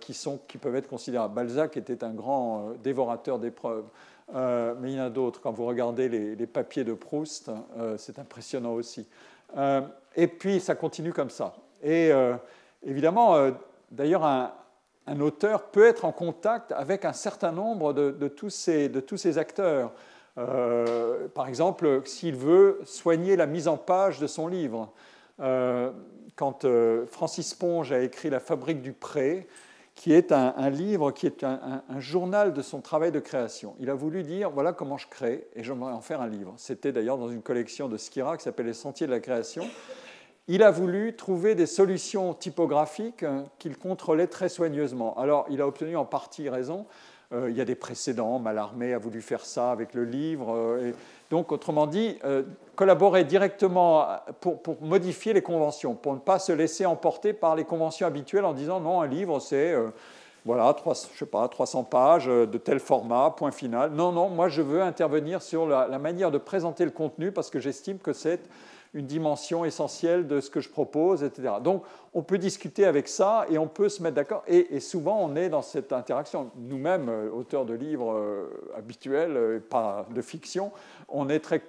qui, sont, qui peuvent être considérables. Balzac était un grand dévorateur d'épreuves. Euh, mais il y en a d'autres. Quand vous regardez les, papiers de Proust, euh, c'est impressionnant aussi. Euh, et puis, ça continue comme ça. Et évidemment, d'ailleurs, un, auteur peut être en contact avec un certain nombre de, tous, ces, acteurs. par exemple, s'il veut soigner la mise en page de son livre. quand Francis Ponge a écrit La fabrique du pré, qui est un, livre, qui est un, journal de son travail de création. Il a voulu dire, voilà comment je crée, et j'aimerais en faire un livre. C'était d'ailleurs dans une collection de Skira qui s'appelle Les Sentiers de la création. Il a voulu trouver des solutions typographiques qu'il contrôlait très soigneusement. Alors, il a obtenu en partie raison. Euh, il y a des précédents, Mallarmé a voulu faire ça avec le livre. Euh, et donc, autrement dit, euh, collaborer directement pour, modifier les conventions, pour ne pas se laisser emporter par les conventions habituelles en disant non, un livre, c'est voilà, je sais pas, 300 pages de tel format, point final. Non, non, moi je veux intervenir sur la, manière de présenter le contenu parce que j'estime que c'est une dimension essentielle de ce que je propose, etc. Donc on peut discuter avec ça et on peut se mettre d'accord. Et, souvent on est dans cette interaction. Nous-mêmes, auteurs de livres habituels, pas de fiction, on est très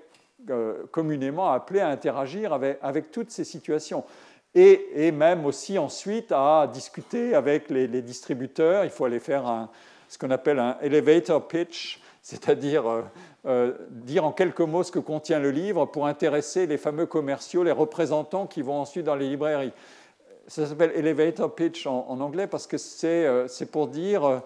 euh, communément appelés à interagir avec, toutes ces situations. Et, même aussi ensuite à discuter avec les, distributeurs. Il faut aller faire ce qu'on appelle un elevator pitch, c'est-à-dire euh, euh, dire en quelques mots ce que contient le livre pour intéresser les fameux commerciaux, les représentants qui vont ensuite dans les librairies. Ça s'appelle elevator pitch en, en, anglais parce que c'est pour dire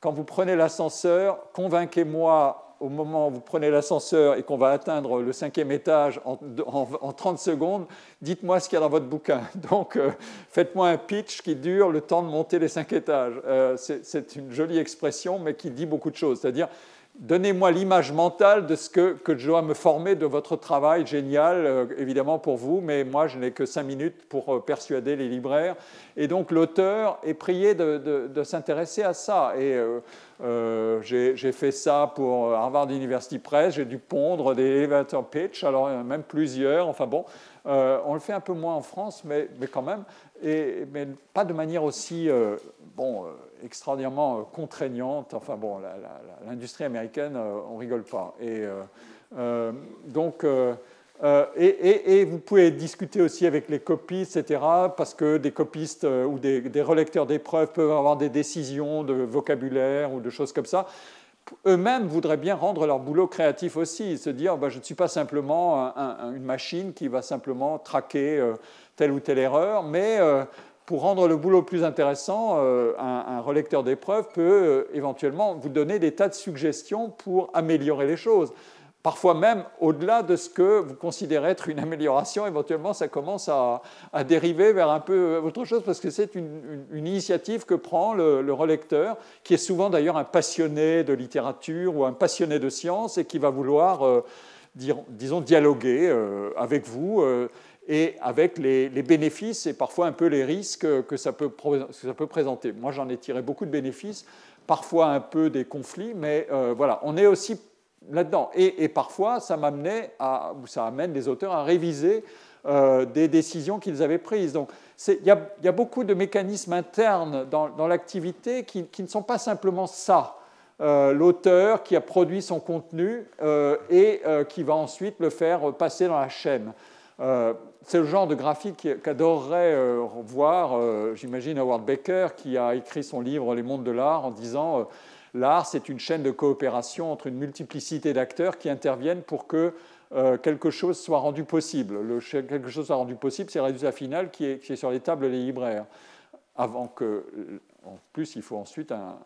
quand vous prenez l'ascenseur, convainquez-moi au moment où vous prenez l'ascenseur et qu'on va atteindre le cinquième étage en, 30 secondes, dites-moi ce qu'il y a dans votre bouquin. Donc, euh, faites-moi un pitch qui dure le temps de monter les cinq étages. Euh, c'est une jolie expression, mais qui dit beaucoup de choses. C'est-à-dire, Donnez-moi l'image mentale de ce que, je dois me former de votre travail génial, euh, évidemment pour vous, mais moi je n'ai que cinq minutes pour euh, persuader les libraires. Et donc l'auteur est prié de, s'intéresser à ça. Et euh, j'ai fait ça pour Harvard University Press, j'ai dû pondre des elevator pitch, alors même plusieurs, enfin bon. on le fait un peu moins en France, mais, mais quand même, et, mais pas de manière aussi bon, extraordinairement euh, contraignante. Enfin bon, l'industrie américaine, euh, on rigole pas. Et euh, donc, et, vous pouvez discuter aussi avec les copistes, etc., parce que des copistes ou des, relecteurs d'épreuves peuvent avoir des décisions de vocabulaire ou de choses comme ça eux-mêmes voudraient bien rendre leur boulot créatif aussi, se dire bah, je ne suis pas simplement une machine qui va simplement traquer telle ou telle erreur, mais pour rendre le boulot plus intéressant, euh, un, relecteur d'épreuves peut euh, éventuellement vous donner des tas de suggestions pour améliorer les choses. Parfois même, au-delà de ce que vous considérez être une amélioration, éventuellement, ça commence à, dériver vers un peu autre chose, parce que c'est une, initiative que prend le, relecteur, qui est souvent d'ailleurs un passionné de littérature ou un passionné de science, et qui va vouloir, euh, disons, dialoguer avec vous et avec les, bénéfices et parfois un peu les risques que ça peut, ça peut présenter. Moi, j'en ai tiré beaucoup de bénéfices, parfois un peu des conflits, mais euh, voilà, on est aussi là-dedans. Et, parfois, ça m'amenait à, ça amène les auteurs à réviser euh, des décisions qu'ils avaient prises. Donc, il y, a beaucoup de mécanismes internes dans, l'activité qui, ne sont pas simplement ça. Euh, l'auteur qui a produit son contenu et qui va ensuite le faire passer dans la chaîne. Euh, c'est le genre de graphique qu'adorerait euh, voir, euh, j'imagine, Howard Baker, qui a écrit son livre Les mondes de l'art en disant L'art, c'est une chaîne de coopération entre une multiplicité d'acteurs qui interviennent pour que quelque chose soit rendu possible. Le, quelque chose soit rendu possible, c'est le résultat final qui est, sur les tables des libraires. Avant que, en plus, il faut ensuite un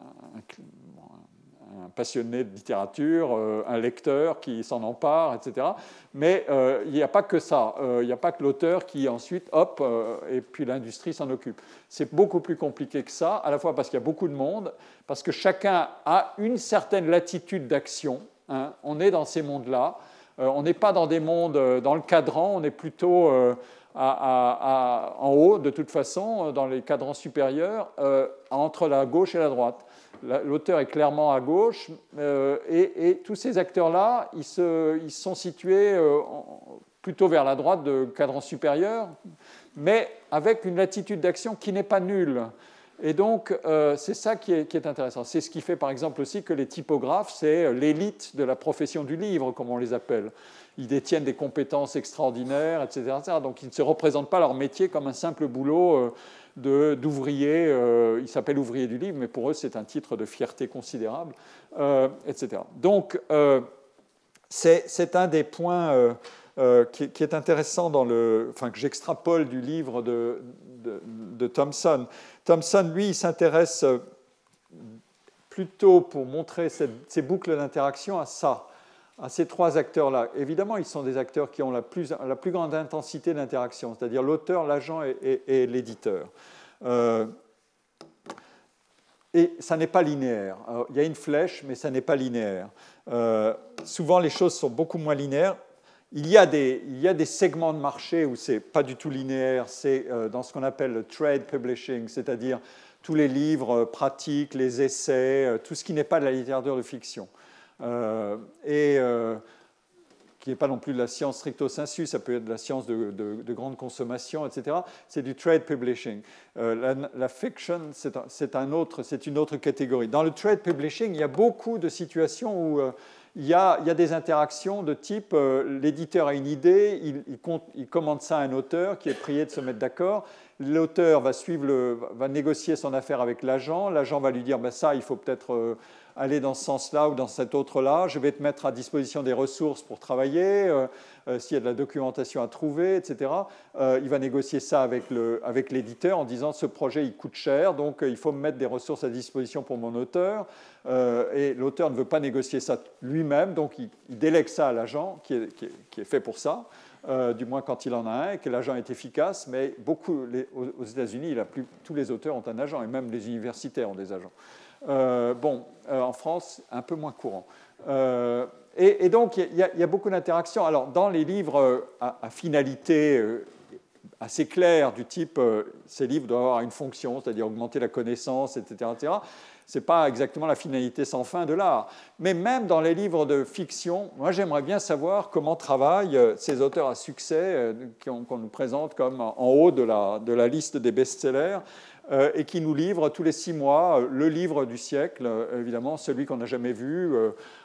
passionné de littérature, euh, un lecteur qui s'en empare, etc. Mais euh, il n'y a pas que ça. Euh, il n'y a pas que l'auteur qui ensuite, hop, et puis l'industrie s'en occupe. C'est beaucoup plus compliqué que ça, à la fois parce qu'il y a beaucoup de monde, parce que chacun a une certaine latitude d'action. Hein. On est dans ces mondes-là. on n'est pas dans des mondes dans le cadran, on est plutôt en haut, de toute façon, dans les cadrans supérieurs, entre la gauche et la droite l'auteur est clairement à gauche, euh, et, tous ces acteurs-là, ils, ils, sont situés euh, plutôt vers la droite de cadran supérieur, mais avec une latitude d'action qui n'est pas nulle. Et donc, euh, c'est ça qui est, qui est intéressant. C'est ce qui fait, par exemple, aussi que les typographes, c'est l'élite de la profession du livre, comme on les appelle. Ils détiennent des compétences extraordinaires, etc. Donc, ils ne se représentent pas leur métier comme un simple boulot d'ouvriers, euh, il s'appelle ouvrier du livre, mais pour eux c'est un titre de fierté considérable, euh, etc. Donc euh, c'est un des points qui, est intéressant dans le, enfin que j'extrapole du livre de, de, Thomson. Thomson, lui, il s'intéresse plutôt pour montrer ces boucles d'interaction à ça à ces trois acteurs-là. Évidemment, ils sont des acteurs qui ont la plus, grande intensité d'interaction, c'est-à-dire l'auteur, l'agent et, l'éditeur. Euh, et ça n'est pas linéaire. il y a une flèche, mais ça n'est pas linéaire. Euh, souvent, les choses sont beaucoup moins linéaires. Il y a des, il y a des segments de marché où c'est pas du tout linéaire. C'est euh, dans ce qu'on appelle le trade publishing, c'est-à-dire tous les livres pratiques, les essais, tout ce qui n'est pas de la littérature de fiction. Euh, et euh, qui n'est pas non plus de la science stricto sensu, ça peut être de la science de, grande consommation, etc. C'est du trade publishing. Euh, la, fiction, c'est un autre, une autre catégorie. Dans le trade publishing, il y a beaucoup de situations où il y, a, des interactions de type l'éditeur a une idée, il, commande ça à un auteur qui est prié de se mettre d'accord, L'auteur va, va négocier son affaire avec l'agent. L'agent va lui dire ben ça, il faut peut-être aller dans ce sens-là ou dans cet autre-là. Je vais te mettre à disposition des ressources pour travailler, euh, euh, s'il y a de la documentation à trouver, etc. il va négocier ça avec l'éditeur avec en disant ce projet il coûte cher, donc il faut me mettre des ressources à disposition pour mon auteur. et l'auteur ne veut pas négocier ça lui-même, donc il, délègue ça à l'agent qui est, qui fait pour ça. Euh, du moins quand il en a un, et que l'agent est efficace, mais beaucoup, aux États-Unis, tous les auteurs ont un agent, et même les universitaires ont des agents. Euh, bon, euh, en France, un peu moins courant. Et, donc, il y, a beaucoup d'interactions. Alors, dans les livres à, finalité assez claire, du type ces livres doivent avoir une fonction, c'est-à-dire augmenter la connaissance, etc., etc., ce n'est pas exactement la finalité sans fin de l'art. Mais même dans les livres de fiction, moi j'aimerais bien savoir comment travaillent euh, ces auteurs à succès euh, qu'on nous présente comme en haut de la, de la liste des best-sellers euh, et qui nous livrent tous les six mois le livre du siècle, évidemment celui qu'on n'a jamais vu,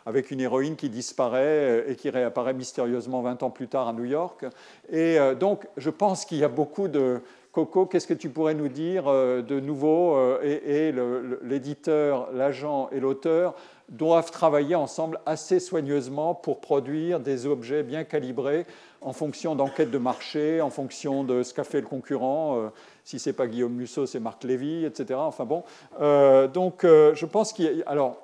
avec une héroïne qui disparaît et qui réapparaît mystérieusement 20 ans plus tard à New York. Et donc je pense qu'il y a beaucoup de Coco, qu'est-ce que tu pourrais nous dire euh, de nouveau euh, Et, l'éditeur, l'agent et l'auteur doivent travailler ensemble assez soigneusement pour produire des objets bien calibrés en fonction d'enquêtes de marché, en fonction de ce qu'a fait le concurrent. Euh, si ce n'est pas Guillaume Musso, c'est Marc Lévy, etc. Enfin bon, donc je pense qu'il y a... Alors,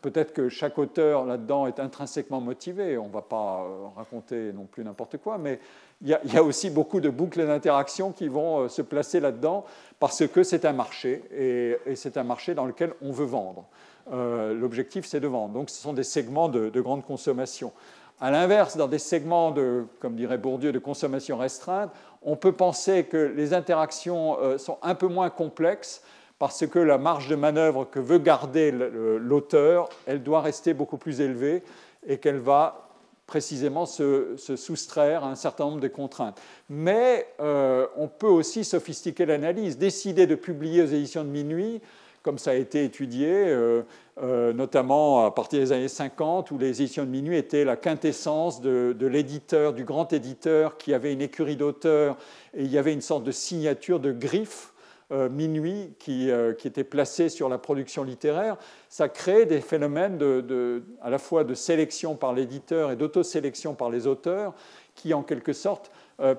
Peut-être que chaque auteur là-dedans est intrinsèquement motivé, on ne va pas raconter non plus n'importe quoi, mais il y, a, aussi beaucoup de boucles d'interaction qui vont euh, se placer là-dedans parce que c'est un marché et, c'est un marché dans lequel on veut vendre. Euh, l'objectif, c'est de vendre. Donc, ce sont des segments de, grande consommation. À l'inverse, dans des segments de, comme dirait Bourdieu, de consommation restreinte, on peut penser que les interactions euh, sont un peu moins complexes parce que la marge de manœuvre que veut garder l'auteur, elle doit rester beaucoup plus élevée et qu'elle va précisément se, soustraire à un certain nombre de contraintes. Mais euh, on peut aussi sophistiquer l'analyse, décider de publier aux éditions de minuit, comme ça a été étudié, euh, euh, notamment à partir des années 50, où les éditions de minuit étaient la quintessence de, l'éditeur, du grand éditeur qui avait une écurie d'auteurs, et il y avait une sorte de signature de griffe euh, minuit qui, était placé sur la production littéraire, ça crée des phénomènes de, à la fois de sélection par l'éditeur et d'autosélection par les auteurs qui, en quelque sorte,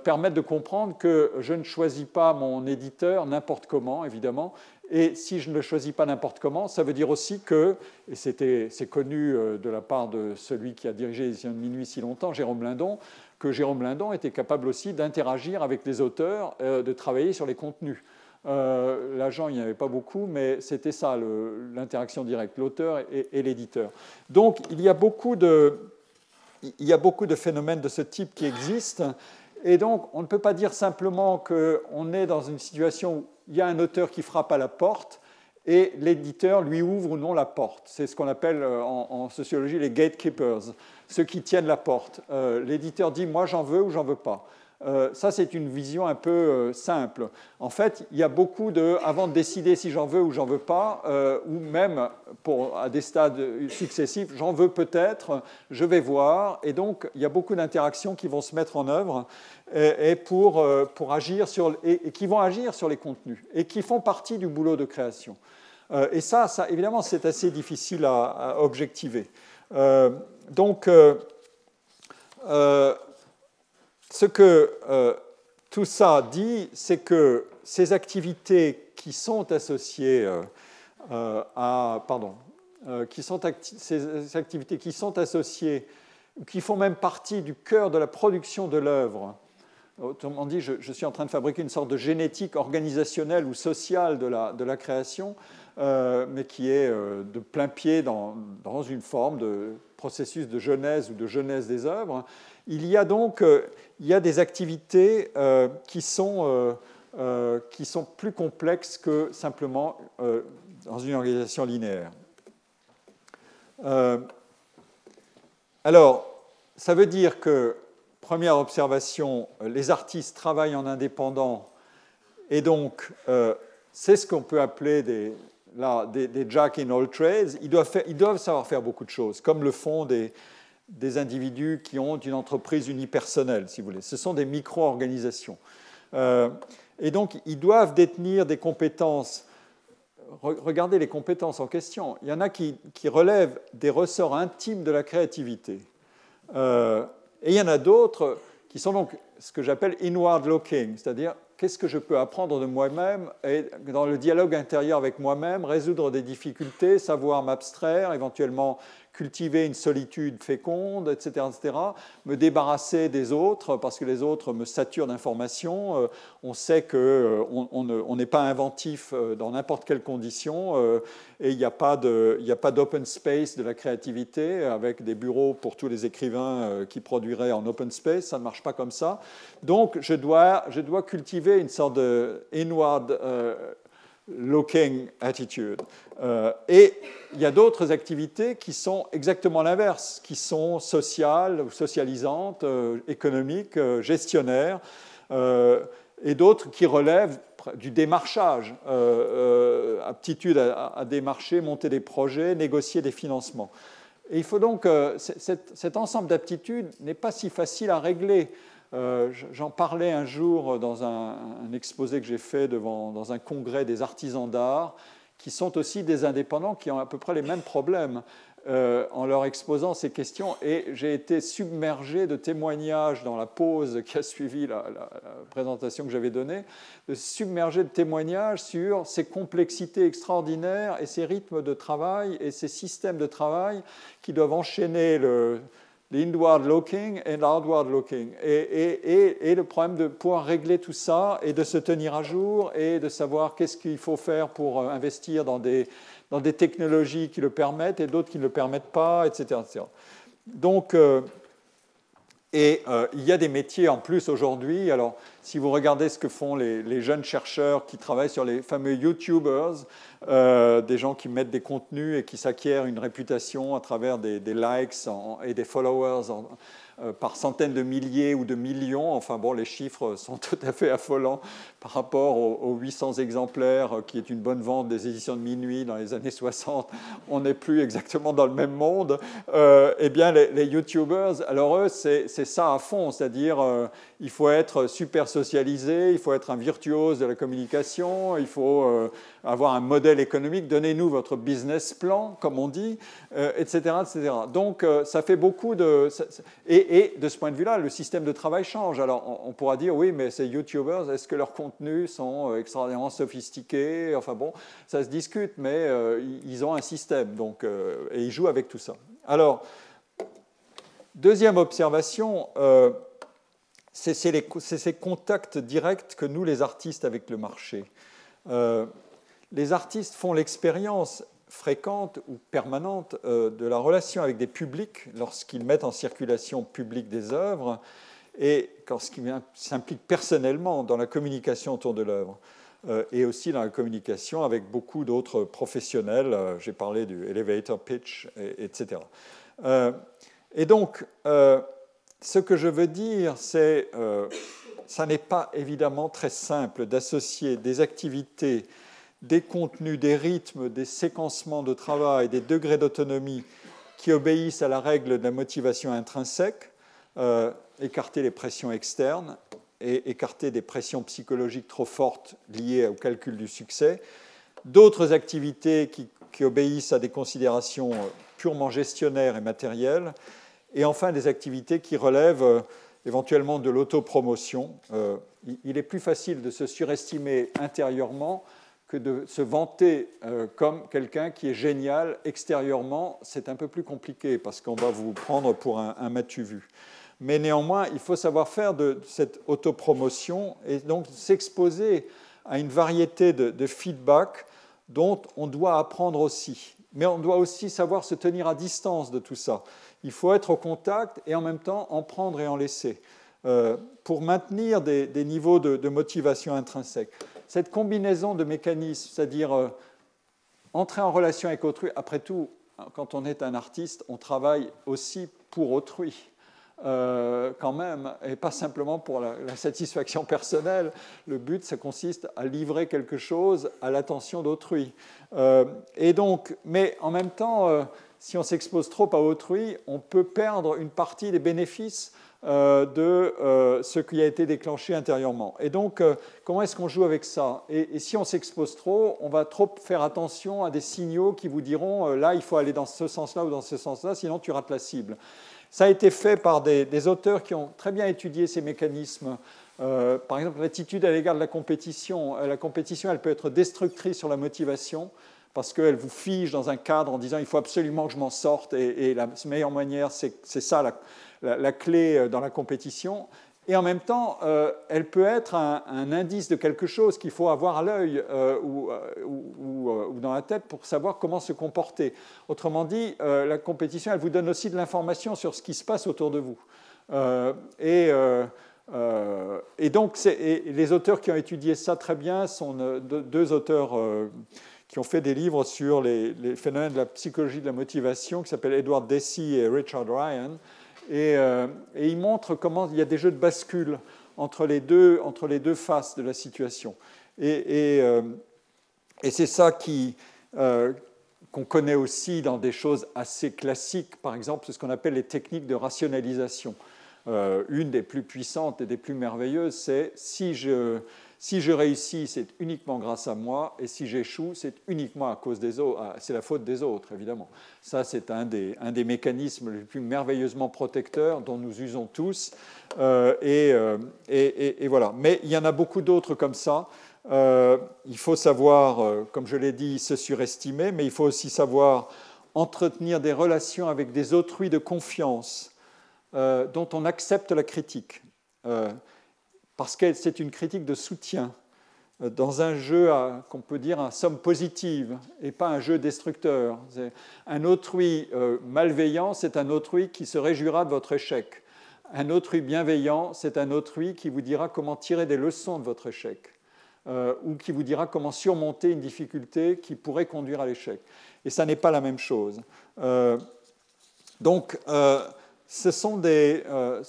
permettent de comprendre que je ne choisis pas mon éditeur n'importe comment, évidemment, et si je ne le choisis pas n'importe comment, ça veut dire aussi que, et c'est connu de la part de celui qui a dirigé l'édition de Minuit si longtemps, Jérôme Lindon, que Jérôme Lindon était capable aussi d'interagir avec les auteurs, de travailler sur les contenus. Euh, l'agent, il n'y avait pas beaucoup, mais c'était ça, l'interaction directe, l'auteur et, l'éditeur. Donc, il y, a beaucoup de, il y a beaucoup de phénomènes de ce type qui existent. Et donc, on ne peut pas dire simplement qu'on est dans une situation où il y a un auteur qui frappe à la porte et l'éditeur lui ouvre ou non la porte. C'est ce qu'on appelle euh, en, sociologie les gatekeepers, ceux qui tiennent la porte. Euh, l'éditeur dit moi j'en veux ou j'en veux pas. Euh, ça, c'est une vision un peu euh, simple. En fait, il y a beaucoup de, avant de décider si j'en veux ou j'en veux pas, euh, ou même pour, à des stades successifs, j'en veux peut-être, je vais voir, et donc il y a beaucoup d'interactions qui vont se mettre en œuvre et, pour, pour, agir sur, et, qui vont agir sur les contenus et qui font partie du boulot de création. et ça, ça évidemment, c'est assez difficile à, à objectiver. donc, ce que euh, tout ça dit, c'est que ces activités qui sont associées euh, euh, à, pardon, qui sont ces activités qui sont associées, qui font même partie du cœur de la production de l'œuvre. Autrement dit, je, suis en train de fabriquer une sorte de génétique organisationnelle ou sociale de la, création, mais qui est de plein pied dans, une forme de processus de genèse ou de genèse des œuvres. Il y a donc il y a des activités euh, qui, sont, euh, euh, qui sont plus complexes que simplement dans une organisation linéaire. alors, ça veut dire que, première observation, les artistes travaillent en indépendant et donc c'est ce qu'on peut appeler des, des, jack in all trades. Ils doivent, ils doivent savoir faire beaucoup de choses, comme le font des, des individus qui ont une entreprise unipersonnelle, si vous voulez. Ce sont des micro-organisations. Euh, Et donc, ils doivent détenir des compétences. Regardez les compétences en question. Il y en a qui, relèvent des ressorts intimes de la créativité. Euh, et il y en a d'autres qui sont donc ce que j'appelle inward looking, c'est-à-dire qu'est-ce que je peux apprendre de moi-même et dans le dialogue intérieur avec moi-même, résoudre des difficultés, savoir m'abstraire, éventuellement cultiver une solitude féconde, etc., etc., me débarrasser des autres parce que les autres me saturent d'informations. Euh, on sait qu'on euh, on n'est pas inventif euh, dans n'importe quelle condition et il n'y a pas d'open space de la créativité avec des bureaux pour tous les écrivains qui produiraient en open space. Ça ne marche pas comme ça. Donc, je dois, je dois cultiver une sorte de inward looking attitude. Euh, et il y a d'autres activités qui sont exactement l'inverse, qui sont sociales socialisantes, euh, économiques, euh, gestionnaires, et d'autres qui relèvent du démarchage, aptitude à, démarcher, monter des projets, négocier des financements. Et il faut donc, cet ensemble d'aptitudes n'est pas si facile à régler. Euh, j'en parlais un jour dans un, exposé que j'ai fait devant, dans un congrès des artisans d'art, qui sont aussi des indépendants qui ont à peu près les mêmes problèmes euh, en leur exposant ces questions. Et j'ai été submergé de témoignages dans la pause qui a suivi la, présentation que j'avais donnée, de submergé de témoignages sur ces complexités extraordinaires et ces rythmes de travail et ces systèmes de travail qui doivent enchaîner le l'inward looking et l'outward looking. Et, le problème de pouvoir régler tout ça et de se tenir à jour et de savoir qu'est-ce qu'il faut faire pour euh, investir dans des, dans des technologies qui le permettent et d'autres qui ne le permettent pas, etc. Donc, euh, et euh, il y a des métiers en plus aujourd'hui. Alors, si vous regardez ce que font les, jeunes chercheurs qui travaillent sur les fameux YouTubers, euh, des gens qui mettent des contenus et qui s'acquièrent une réputation à travers des, likes et des followers par centaines de milliers ou de millions. Enfin bon, les chiffres sont tout à fait affolants par rapport aux, 800 exemplaires, euh, qui est une bonne vente des éditions de minuit dans les années 60. On n'est plus exactement dans le même monde. Euh, eh bien, les, YouTubers, alors eux, c'est ça à fond, c'est-à-dire il faut être super socialisé, il faut être un virtuose de la communication, il faut avoir un modèle économique, donnez-nous votre business plan, comme on dit, etc., etc. Donc, ça fait beaucoup de... Et, de ce point de vue-là, le système de travail change. Alors, on, pourra dire, oui, mais ces YouTubers, est-ce que leurs contenus sont euh, extraordinairement sophistiqués? Enfin bon, ça se discute, mais euh, ils ont un système, donc, euh, et ils jouent avec tout ça. Alors, deuxième observation, c'est ces contacts directs que nous, les artistes, avec le marché. Les artistes font l'expérience fréquente ou permanente euh, de la relation avec des publics lorsqu'ils mettent en circulation publique des œuvres et lorsqu'ils s'impliquent personnellement dans la communication autour de l'œuvre euh, et aussi dans la communication avec beaucoup d'autres professionnels. Euh, j'ai parlé du elevator pitch, etc. Et donc, ce que je veux dire, c'est ça n'est pas évidemment très simple d'associer des activités des contenus, des rythmes, des séquencements de travail, des degrés d'autonomie qui obéissent à la règle de la motivation intrinsèque, euh, écarter les pressions externes et écarter des pressions psychologiques trop fortes liées au calcul du succès, d'autres activités qui, obéissent à des considérations purement gestionnaires et matérielles, et enfin des activités qui relèvent euh, éventuellement de l'autopromotion. Euh, il est plus facile de se surestimer intérieurement que de se vanter euh, comme quelqu'un qui est génial extérieurement, c'est un peu plus compliqué parce qu'on va vous prendre pour un, un vu. Mais néanmoins, il faut savoir faire de cette autopromotion et donc s'exposer à une variété de, de feedback dont on doit apprendre aussi. Mais on doit aussi savoir se tenir à distance de tout ça. Il faut être au contact et en même temps en prendre et en laisser euh, pour maintenir des, des niveaux de, de motivation intrinsèque cette combinaison de mécanismes, c'est-à-dire euh, entrer en relation avec autrui, après tout, quand on est un artiste, on travaille aussi pour autrui. Euh, quand même, et pas simplement pour la, satisfaction personnelle. Le but, ça consiste à livrer quelque chose à l'attention d'autrui. Euh, et donc, mais en même temps, si on s'expose trop à autrui, on peut perdre une partie des bénéfices euh, de euh, ce qui a été déclenché intérieurement. Et donc, euh, comment est-ce qu'on joue avec ça? Et, si on s'expose trop, on va trop faire attention à des signaux qui vous diront là, il faut aller dans ce sens-là ou dans ce sens-là, sinon tu rates la cible. Ça a été fait par des, auteurs qui ont très bien étudié ces mécanismes. par exemple, l'attitude à l'égard de la compétition. La compétition, elle peut être destructrice sur la motivation parce qu'elle vous fige dans un cadre en disant il faut absolument que je m'en sorte et, la meilleure manière, c'est ça la, la, clé euh, dans la compétition. Et en même temps, euh, elle peut être un, indice de quelque chose qu'il faut avoir à l'œil euh, ou, dans la tête pour savoir comment se comporter. Autrement dit, la compétition, elle vous donne aussi de l'information sur ce qui se passe autour de vous. et, et, donc, les auteurs qui ont étudié ça très bien sont deux auteurs qui ont fait des livres sur les, les, phénomènes de la psychologie de la motivation, qui s'appellent Edward Deci et Richard Ryan. Euh, et, il montre comment il y a des jeux de bascule entre les deux, entre les deux faces de la situation. Et, euh, c'est ça euh, qu'on connaît aussi dans des choses assez classiques, par exemple, c'est ce qu'on appelle les techniques de rationalisation. une des plus puissantes et des plus merveilleuses, c'est si je, si je réussis, c'est uniquement grâce à moi, et si j'échoue, c'est uniquement à cause des autres, c'est la faute des autres, évidemment. Ça, c'est un des, mécanismes les plus merveilleusement protecteurs dont nous usons tous. Euh, euh, et, voilà. Mais il y en a beaucoup d'autres comme ça. Euh, il faut savoir, comme je l'ai dit, se surestimer, mais il faut aussi savoir entretenir des relations avec des autrui de confiance dont on accepte la critique parce que c'est une critique de soutien euh, dans un jeu qu'on peut dire à somme positive et pas un jeu destructeur. Un autrui euh, malveillant, c'est un autrui qui se réjouira de votre échec. Un autrui bienveillant, c'est un autrui qui vous dira comment tirer des leçons de votre échec euh, ou qui vous dira comment surmonter une difficulté qui pourrait conduire à l'échec. Et ça n'est pas la même chose. donc, ce sont des, euh,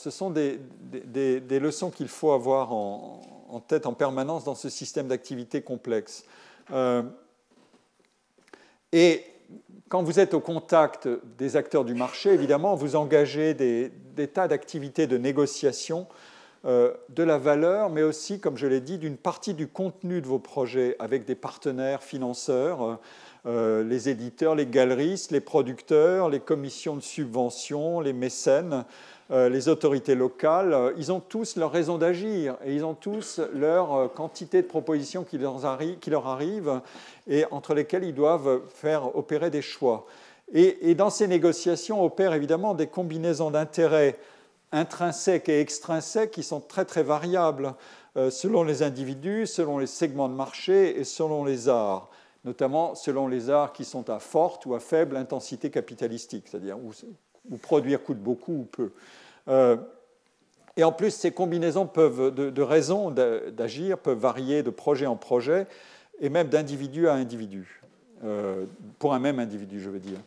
des, leçons qu'il faut avoir en, tête en permanence dans ce système d'activité complexe. Euh, et quand vous êtes au contact des acteurs du marché, évidemment, vous engagez des, tas d'activités de négociation euh, de la valeur, mais aussi, comme je l'ai dit, d'une partie du contenu de vos projets avec des partenaires financeurs euh, les éditeurs, les galeristes, les producteurs, les commissions de subvention, les mécènes, euh, les autorités locales, euh, ils ont tous leur raison d'agir et ils ont tous leur quantité de propositions qui leur, arrivent et entre lesquelles ils doivent faire opérer des choix. Et, dans ces négociations opèrent évidemment des combinaisons d'intérêts intrinsèques et extrinsèques qui sont très très variables selon les individus, selon les segments de marché et selon les arts notamment selon les arts qui sont à forte ou à faible intensité capitalistique, c'est-à-dire où, produire coûte beaucoup ou peu. Euh, et en plus, ces combinaisons peuvent, de, raisons d'agir peuvent varier de projet en projet et même d'individu à individu, euh, pour un même individu, je veux dire.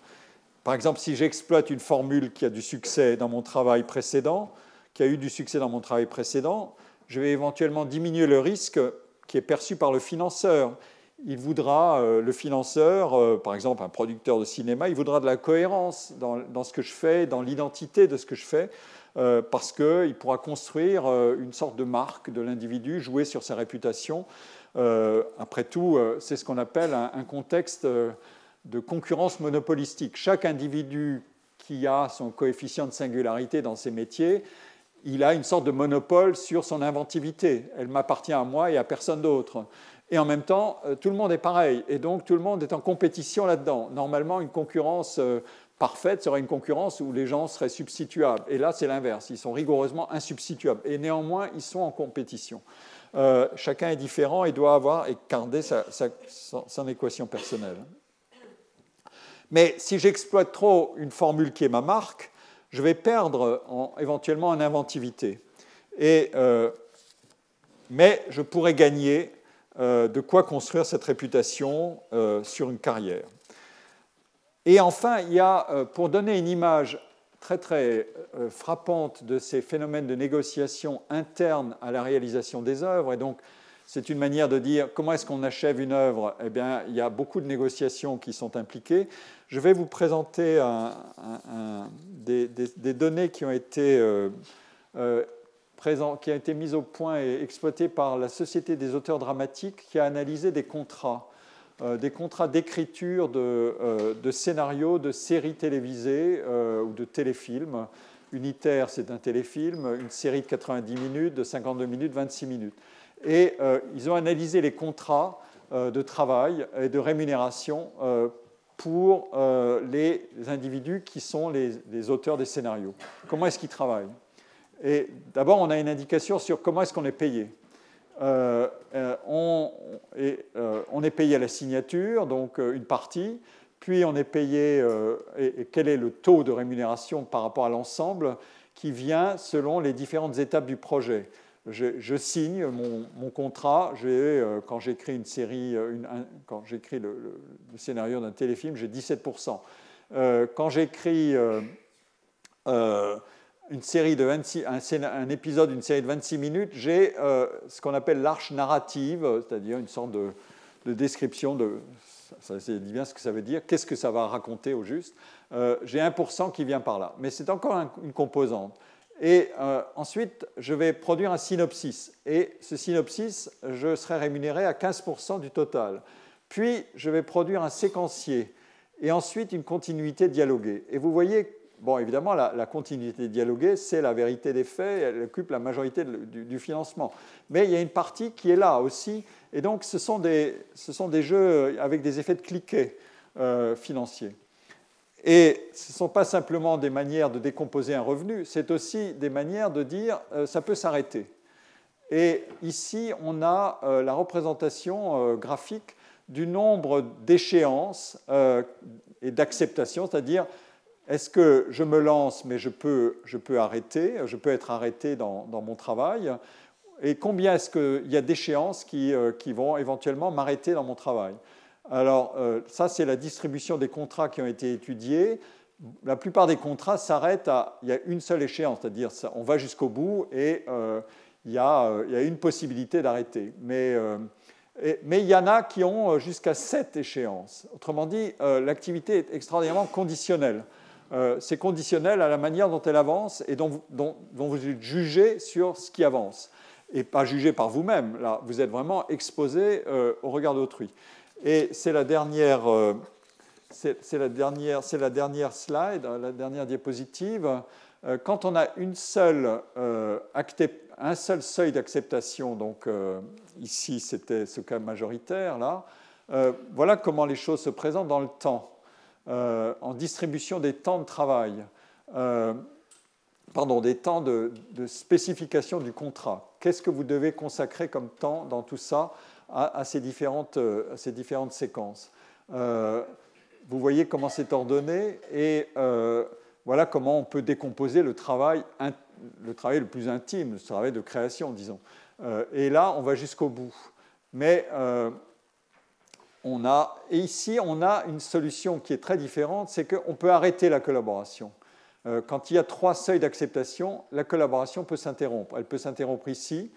Par exemple, si j'exploite une formule qui a du succès dans mon travail précédent, qui a eu du succès dans mon travail précédent, je vais éventuellement diminuer le risque qui est perçu par le financeur il voudra, euh, le financeur, euh, par exemple un producteur de cinéma, il voudra de la cohérence dans, ce que je fais, dans l'identité de ce que je fais, euh, parce qu'il pourra construire une sorte de marque de l'individu, jouer sur sa réputation. après tout, c'est ce qu'on appelle un, contexte de concurrence monopolistique. Chaque individu qui a son coefficient de singularité dans ses métiers, il a une sorte de monopole sur son inventivité. Elle m'appartient à moi et à personne d'autre. Et en même temps, euh, tout le monde est pareil. Et donc, tout le monde est en compétition là-dedans. Normalement, une concurrence euh, parfaite serait une concurrence où les gens seraient substituables. Et là, c'est l'inverse. Ils sont rigoureusement insubstituables. Et néanmoins, ils sont en compétition. Euh, chacun est différent et doit avoir et garder sa, son équation personnelle. Mais si j'exploite trop une formule qui est ma marque, je vais perdre éventuellement en inventivité. Et, mais je pourrais gagner euh, de quoi construire cette réputation euh, sur une carrière. Et enfin, il y a, euh, pour donner une image très très frappante de ces phénomènes de négociation interne à la réalisation des œuvres, et donc C'est une manière de dire comment est-ce qu'on achève une œuvre? Eh bien, il y a beaucoup de négociations qui sont impliquées. Je vais vous présenter des, données qui ont été euh, euh, qui a été mises au point et exploitées par la Société des auteurs dramatiques qui a analysé des contrats, euh, des contrats d'écriture de, de, scénarios de séries télévisées ou de téléfilms. Unitaire, c'est un téléfilm, une série de 90 minutes, de 52 minutes, 26 minutes. Et euh, ils ont analysé les contrats euh, de travail et de rémunération euh, pour les individus qui sont les, auteurs des scénarios. Comment est-ce qu'ils travaillent? Et d'abord, on a une indication sur comment est-ce qu'on est payé. on, est payé à la signature, donc une partie, puis on est payé, et, quel est le taux de rémunération par rapport à l'ensemble qui vient selon les différentes étapes du projet je, signe mon, contrat. Euh, quand j'écris une série, euh, quand j'écris le, scénario d'un téléfilm, j'ai 17%. Euh, quand j'écris une série de 26, un, épisode d'une série de 26 minutes, j'ai ce qu'on appelle l'arche narrative, c'est-à-dire une sorte de, description de. Ça, dit bien ce que ça veut dire, qu'est-ce que ça va raconter au juste. j'ai 1% qui vient par là, mais c'est encore une composante. Et euh, ensuite, je vais produire un synopsis. Et ce synopsis, je serai rémunéré à 15% du total. Puis, je vais produire un séquencier. Et ensuite, une continuité dialoguée. Et vous voyez, bon, évidemment, la, continuité dialoguée, c'est la vérité des faits. Elle occupe la majorité du, financement. Mais il y a une partie qui est là aussi. Et donc, ce sont des, jeux avec des effets de cliquet euh, financiers. Et ce ne sont pas simplement des manières de décomposer un revenu, c'est aussi des manières de dire euh, ça peut s'arrêter. Et ici, on a euh, la représentation euh, graphique du nombre d'échéances et d'acceptations, c'est-à-dire est-ce que je me lance mais je peux, je peux arrêter, je peux être arrêté dans, mon travail, et combien est-ce qu'il y a d'échéances qui, qui vont éventuellement m'arrêter dans mon travail? Alors, euh, ça, c'est la distribution des contrats qui ont été étudiés. La plupart des contrats s'arrêtent à. Il y a une seule échéance, c'est-à-dire on va jusqu'au bout et euh, il, y a, euh, une possibilité d'arrêter. Mais, il y en a qui ont jusqu'à sept échéances. Autrement dit, l'activité est extraordinairement conditionnelle. C'est conditionnel à la manière dont elle avance et dont, dont, vous jugez sur ce qui avance. Et pas jugé par vous-même. Là, vous êtes vraiment exposé au regard d'autrui. Et c'est la dernière, euh, c'est la la dernière slide, la dernière diapositive. Euh, quand on a une seule, euh, un seul seuil d'acceptation, donc ici c'était ce cas majoritaire là, voilà comment les choses se présentent dans le temps, en distribution des temps de travail, pardon, des temps de, spécification du contrat. Qu'est-ce que vous devez consacrer comme temps dans tout ça à, ces, différentes, ces, différentes, séquences. Euh, vous voyez comment c'est ordonné et euh, voilà comment on peut décomposer le travail, le travail le plus intime, le travail de création, disons. Euh, et là, on va jusqu'au bout. Mais on a, et ici, on a une solution qui est très différente, c'est qu'on peut arrêter la collaboration. Quand il y a trois seuils d'acceptation, la collaboration peut s'interrompre. Elle peut s'interrompre ici,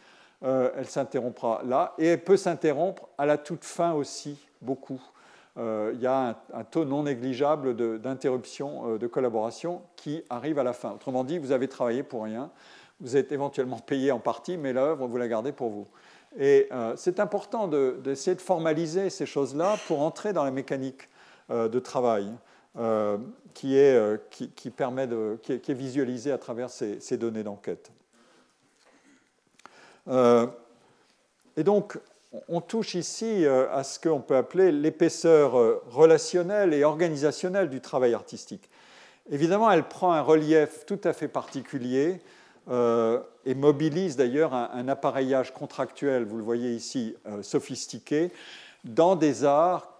euh, elle s'interrompra là, et elle peut s'interrompre à la toute fin aussi, beaucoup. Euh, il y a un, taux non négligeable d'interruption de, collaboration qui arrive à la fin. Autrement dit, vous avez travaillé pour rien, vous êtes éventuellement payé en partie, mais l'œuvre, vous la gardez pour vous. Et euh, c'est important d'essayer de, formaliser ces choses-là pour entrer dans la mécanique de travail qui, est, qui, permet de, qui, est, visualisée à travers ces données d'enquête. Euh, et donc, on touche ici euh, à ce qu'on peut appeler l'épaisseur euh, relationnelle et organisationnelle du travail artistique. Évidemment, elle prend un relief tout à fait particulier et mobilise d'ailleurs un, appareillage contractuel, vous le voyez ici, sophistiqué, dans des arts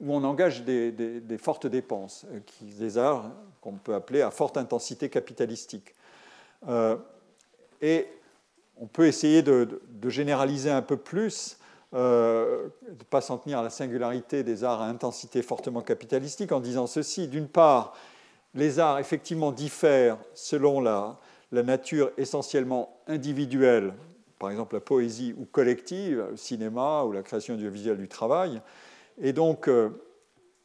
où on engage des, fortes dépenses, des arts qu'on peut appeler à forte intensité capitalistique. et on peut essayer de, généraliser un peu plus, euh, de ne pas s'en tenir à la singularité des arts à intensité fortement capitalistique en disant ceci. D'une part, les arts effectivement diffèrent selon la, nature essentiellement individuelle par exemple la poésie ou collective, le cinéma ou la création audiovisuelle du travail. Et donc,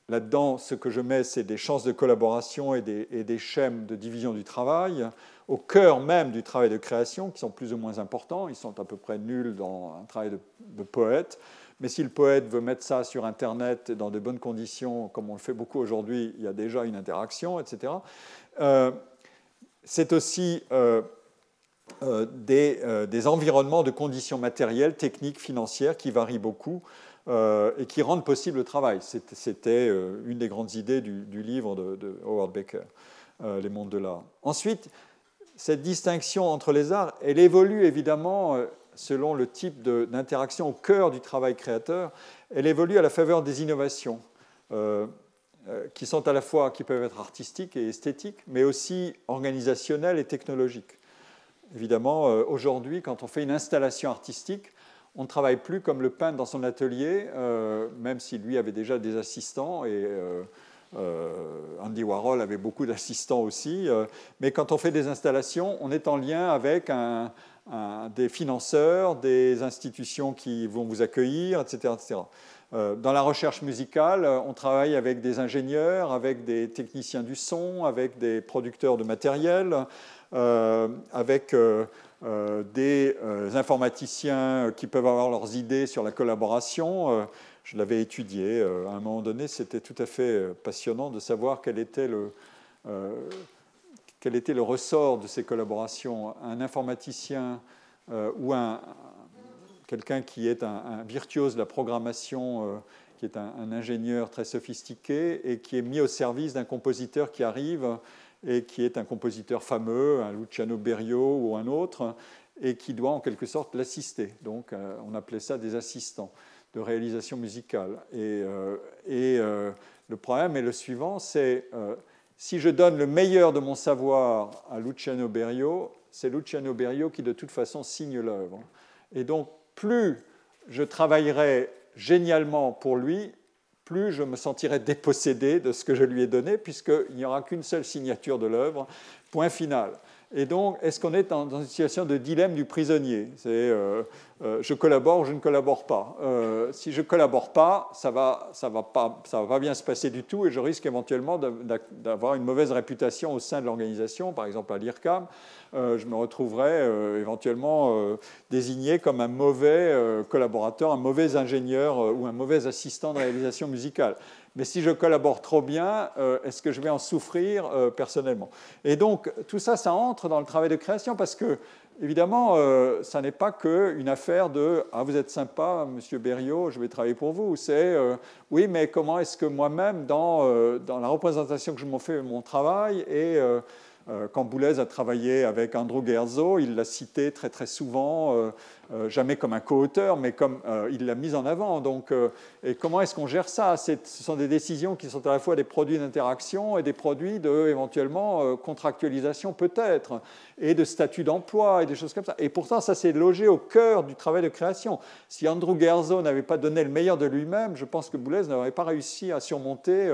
là-dedans, ce que je mets, c'est des chances de collaboration et des, et schèmes de division du travail au cœur même du travail de création, qui sont plus ou moins importants. Ils sont à peu près nuls dans un travail de, poète. Mais si le poète veut mettre ça sur Internet dans de bonnes conditions, comme on le fait beaucoup aujourd'hui, il y a déjà une interaction, etc. Euh, c'est aussi euh, euh, des, environnements de conditions matérielles, techniques, financières qui varient beaucoup et qui rendent possible le travail. C'était une des grandes idées du, livre de, de, Howard Baker, Les mondes de l'art. Ensuite, cette distinction entre les arts, elle évolue évidemment selon le type d'interaction au cœur du travail créateur, elle évolue à la faveur des innovations euh, euh, qui sont à la fois, qui peuvent être artistiques et esthétiques, mais aussi organisationnelles et technologiques. Évidemment, euh, aujourd'hui, quand on fait une installation artistique, on ne travaille plus comme le peintre dans son atelier, même si lui avait déjà des assistants et Andy Warhol avait beaucoup d'assistants aussi. mais quand on fait des installations, on est en lien avec des financeurs, des institutions qui vont vous accueillir, etc. Euh, dans la recherche musicale, on travaille avec des ingénieurs, avec des techniciens du son, avec des producteurs de matériel, euh, avec euh, des informaticiens qui peuvent avoir leurs idées sur la collaboration. je l'avais étudié. à un moment donné, c'était tout à fait passionnant de savoir quel était le quel était le ressort de ces collaborations Un informaticien euh, ou un, quelqu'un qui est un, virtuose de la programmation, euh, qui est un, ingénieur très sophistiqué et qui est mis au service d'un compositeur qui arrive et qui est un compositeur fameux, un Luciano Berio ou un autre, et qui doit en quelque sorte l'assister. Donc euh, on appelait ça des assistants de réalisation musicale. Et, et le problème est le suivant, c'est si je donne le meilleur de mon savoir à Luciano Berio, c'est Luciano Berio qui de toute façon signe l'œuvre. Et donc, plus je travaillerai génialement pour lui, plus je me sentirai dépossédé de ce que je lui ai donné, puisqu'il n'y aura qu'une seule signature de l'œuvre, point final. Et donc, est-ce qu'on est dans, une situation de dilemme du prisonnier? C'est euh, euh, je collabore ou je ne collabore pas. Euh, si je ne collabore pas, ça ne va, va, pas, va pas bien se passer du tout et je risque éventuellement d'avoir une mauvaise réputation au sein de l'organisation, par exemple à l'IRCAM. je me retrouverai éventuellement désigné comme un mauvais collaborateur, un mauvais ingénieur ou un mauvais assistant de réalisation musicale mais si je collabore trop bien, euh, est-ce que je vais en souffrir euh, personnellement? Et donc, tout ça, ça entre dans le travail de création parce que, évidemment, euh, ça n'est pas qu'une affaire de Ah, vous êtes sympa, monsieur Berriot, je vais travailler pour vous. C'est Oui, mais comment est-ce que moi-même, dans, dans, la représentation que je m'en fais mon travail et quand Boulez a travaillé avec Andrew Gerzo, il l'a cité très très souvent, euh, euh, jamais comme un co-auteur, mais comme il l'a mis en avant. Donc, et comment est-ce qu'on gère ça? Ce sont des décisions qui sont à la fois des produits d'interaction et des produits de éventuellement contractualisation peut-être, et de statut d'emploi et des choses comme ça. Et pourtant, ça s'est logé au cœur du travail de création. Si Andrew Gerzo n'avait pas donné le meilleur de lui-même, je pense que Boulez n'aurait pas réussi à surmonter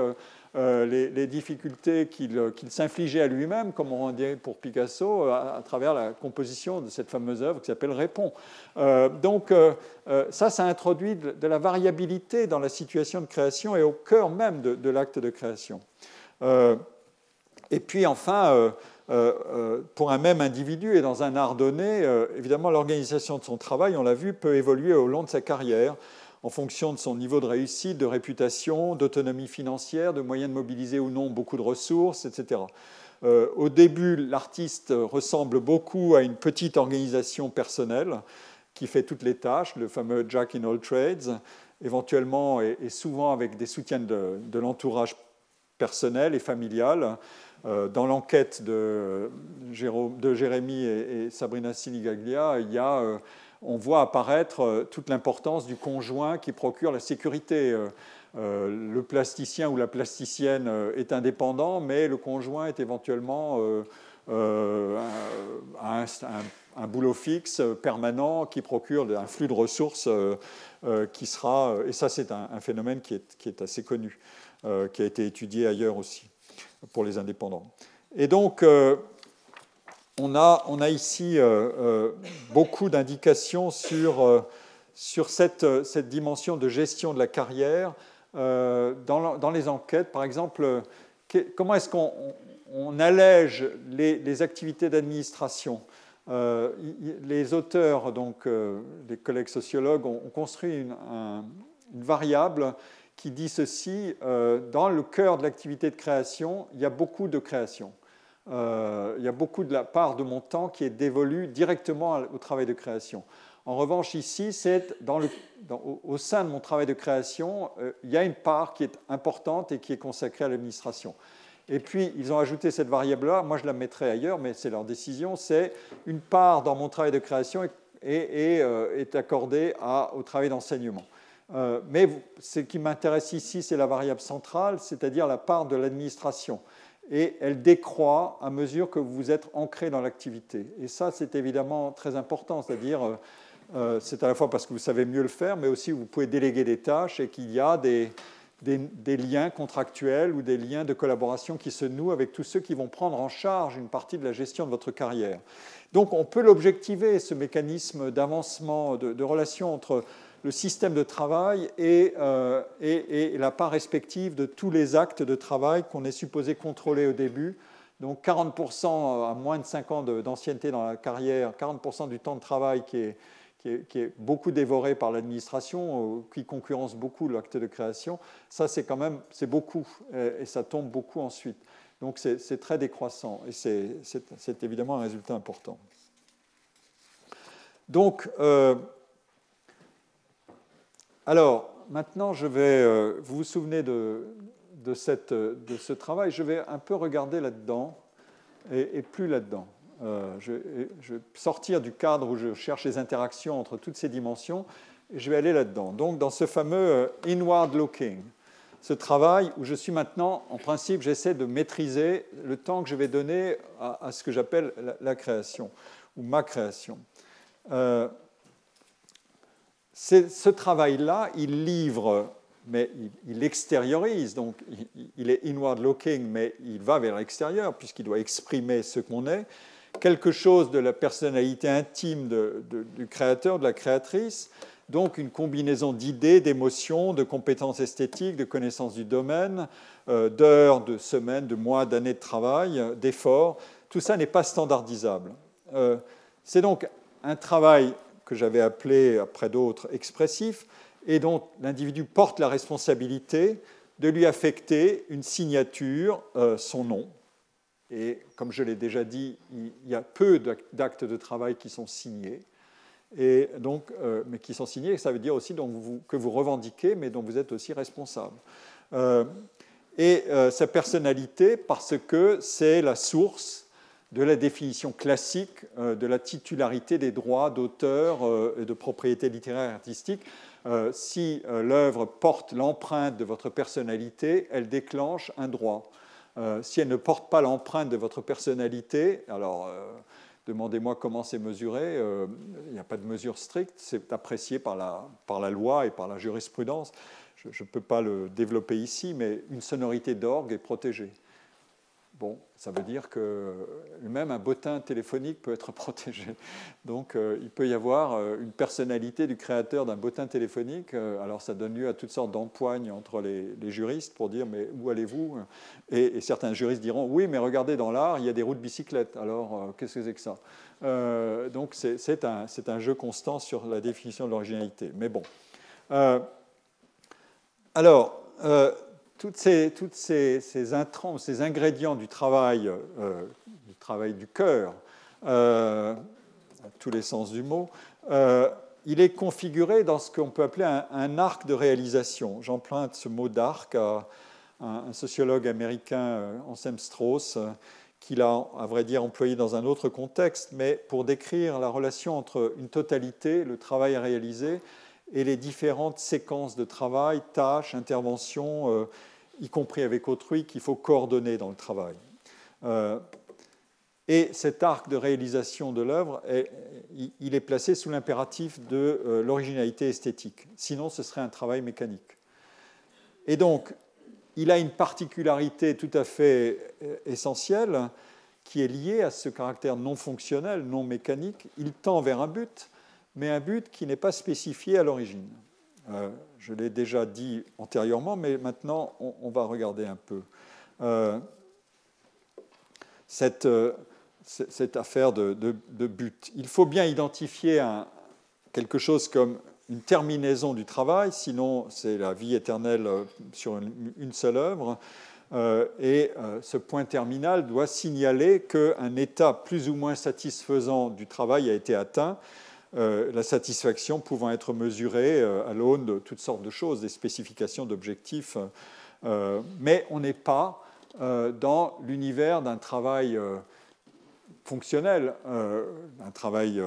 euh, les, difficultés qu'il s'infligeait à lui-même, comme on dirait pour Picasso, à, travers la composition de cette fameuse œuvre qui s'appelle Répond. Euh, donc euh, ça, ça introduit de, la variabilité dans la situation de création et au cœur même de, l'acte de création. et puis enfin, pour un même individu et dans un art donné, évidemment, l'organisation de son travail, on l'a vu, peut évoluer au long de sa carrière en fonction de son niveau de réussite, de réputation, d'autonomie financière, de moyens de mobiliser ou non beaucoup de ressources, etc. Euh, au début, l'artiste ressemble beaucoup à une petite organisation personnelle qui fait toutes les tâches, le fameux Jack in all trades, éventuellement et, souvent avec des soutiens de, l'entourage personnel et familial. Euh, dans l'enquête de, de, Jérémy et, Sabrina Siligaglia, il y a euh, on voit apparaître euh, toute l'importance du conjoint qui procure la sécurité. Euh, euh, le plasticien ou la plasticienne est indépendant, mais le conjoint est éventuellement un, boulot fixe, permanent, qui procure un flux de ressources qui sera, et ça c'est un, phénomène qui est, qui est, assez connu, qui a été étudié ailleurs aussi pour les indépendants. Et donc, on a, on a ici beaucoup d'indications sur, sur cette, dimension de gestion de la carrière dans, les enquêtes. Par exemple, comment est-ce qu'on allège les, activités d'administration euh, les auteurs, donc euh, les collègues sociologues, ont, construit une, variable qui dit ceci euh, dans le cœur de l'activité de création, il y a beaucoup de création. Il y a beaucoup de la part de mon temps qui est dévolue directement au travail de création. En revanche, ici, c'est au sein de mon travail de création, il y a une part qui est importante et qui est consacrée à l'administration. Et puis, ils ont ajouté cette variable-là. Moi, je la mettrai ailleurs, mais c'est leur décision. C'est une part dans mon travail de création est, est, euh, accordée au travail d'enseignement. Euh, mais ce qui m'intéresse ici, c'est la variable centrale, c'est-à-dire la part de l'administration. Et elle décroît à mesure que vous êtes ancré dans l'activité. Et ça, c'est évidemment très important. C'est-à-dire, euh, c'est à la fois parce que vous savez mieux le faire, mais aussi vous pouvez déléguer des tâches et qu'il y a des, des, liens contractuels ou des liens de collaboration qui se nouent avec tous ceux qui vont prendre en charge une partie de la gestion de votre carrière. Donc on peut l'objectiver, ce mécanisme d'avancement, de, relation entre le système de travail euh, et, et, la part respective de tous les actes de travail qu'on est supposé contrôler au début. Donc 40% à moins de 5 ans d'ancienneté dans la carrière, 40% du temps de travail qui est beaucoup dévoré par l'administration, euh, qui concurrence beaucoup l'acte de création, ça c'est quand même c'est beaucoup et, ça tombe beaucoup ensuite. Donc c'est très décroissant et c'est évidemment un résultat important. Donc, euh, alors maintenant je vais, euh, vous vous souvenez de, de, cette, de, ce travail, je vais un peu regarder là-dedans et, plus là-dedans. Euh, je, vais sortir du cadre où je cherche les interactions entre toutes ces dimensions et je vais aller là-dedans. Donc, dans ce fameux euh, inward looking, ce travail où je suis maintenant, en principe, j'essaie de maîtriser le temps que je vais donner à, ce que j'appelle la, création ou ma création. Ce travail-là, il livre, mais il, extériorise, donc il, est inward looking, mais il va vers l'extérieur puisqu'il doit exprimer ce qu'on est quelque chose de la personnalité intime du créateur, de la créatrice, donc une combinaison d'idées, d'émotions, de compétences esthétiques, de connaissances du domaine, euh, d'heures, de semaines, de mois, d'années de travail, d'efforts. Tout ça n'est pas standardisable. Euh, c'est donc un travail que j'avais appelé, après d'autres, expressif, et dont l'individu porte la responsabilité de lui affecter une signature, euh, son nom, et comme je l'ai déjà dit, il y a peu d'actes de travail qui sont signés. Et donc, euh, mais qui sont signés, ça veut dire aussi que vous revendiquez, mais dont vous êtes aussi responsable. Euh, et sa personnalité, parce que c'est la source de la définition classique de la titularité des droits d'auteur et de propriété littéraire et artistique. si l'œuvre porte l'empreinte de votre personnalité, elle déclenche un droit. Euh, si elle ne porte pas l'empreinte de votre personnalité, alors euh, demandez-moi comment c'est mesuré. Euh, il n'y a pas de mesure stricte, c'est apprécié par la, par la loi et par la jurisprudence. Je ne peux pas le développer ici, mais une sonorité d'orgue est protégée. Bon, ça veut dire que même un bottin téléphonique peut être protégé. Donc euh, il peut y avoir euh, une personnalité du créateur d'un bottin téléphonique. Euh, alors ça donne lieu à toutes sortes d'empoignes entre les, juristes pour dire mais où allez-vous? Et, certains juristes diront oui mais regardez dans l'art il y a des roues de bicyclette. Alors qu'est-ce que c'est que ça? Donc c'est un, un, jeu constant sur la définition de l'originalité. Mais bon. alors toutes ces, toutes ces, ces, intrants, ces ingrédients du travail, euh, du travail du cœur, euh, à tous les sens du mot, euh, il est configuré dans ce qu'on peut appeler un, arc de réalisation. J'emprunte ce mot d'arc à un, sociologue américain, Anselm Strauss, qui l'a, à vrai dire, employé dans un autre contexte, mais pour décrire la relation entre une totalité, le travail à réaliser, et les différentes séquences de travail, tâches, interventions, euh, y compris avec autrui, qu'il faut coordonner dans le travail. Euh, et cet arc de réalisation de l'œuvre, il est placé sous l'impératif de euh, l'originalité esthétique. Sinon, ce serait un travail mécanique. Et donc, il a une particularité tout à fait essentielle, qui est lié à ce caractère non fonctionnel, non mécanique. Il tend vers un but, mais un but qui n'est pas spécifié à l'origine. Euh, je l'ai déjà dit antérieurement, mais maintenant on, va regarder un peu euh, euh, cette, affaire de, but. Il faut bien identifier quelque chose comme une terminaison du travail, sinon c'est la vie éternelle sur une, seule œuvre. et ce point terminal doit signaler qu'un état plus ou moins satisfaisant du travail a été atteint euh, la satisfaction pouvant être mesurée euh, à l'aune de toutes sortes de choses, des spécifications d'objectifs. Euh, mais on n'est pas dans l'univers d'un travail fonctionnel, un travail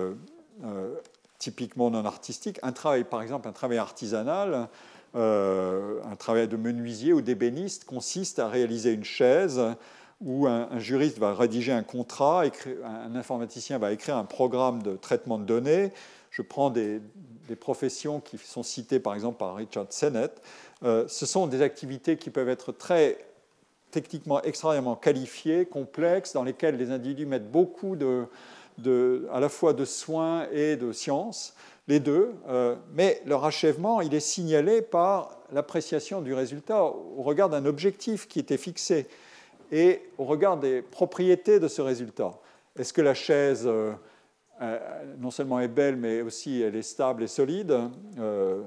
typiquement non artistique, un travail par exemple, un travail artisanal, un travail de menuisier ou d'ébéniste consiste à réaliser une chaise où un, juriste va rédiger un contrat, un informaticien va écrire un programme de traitement de données. Je prends des, professions qui sont citées par exemple par Richard Sennett. Euh, ce sont des activités qui peuvent être très techniquement extrêmement qualifiées, complexes, dans lesquelles les individus mettent beaucoup de, à la fois de soins et de science, les deux, euh, mais leur achèvement, il est signalé par l'appréciation du résultat au regard d'un objectif qui était fixé et au regard des propriétés de ce résultat. Est-ce que la chaise euh, euh, non seulement est belle, mais aussi elle est stable et solide euh,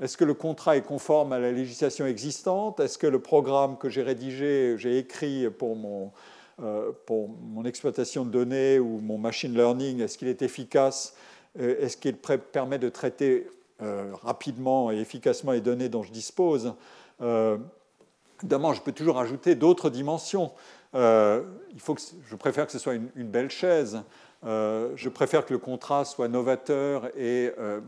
Est-ce que le contrat est conforme à la législation existante? Est-ce que le programme que j'ai rédigé, j'ai écrit pour mon, pour mon exploitation de données ou mon machine learning, est-ce qu'il est efficace? Est-ce qu'il permet de traiter rapidement et efficacement les données dont je dispose? Évidemment, je peux toujours ajouter d'autres dimensions. Euh, il faut que, je préfère que ce soit une, belle chaise. Euh, je préfère que le contrat soit novateur et euh,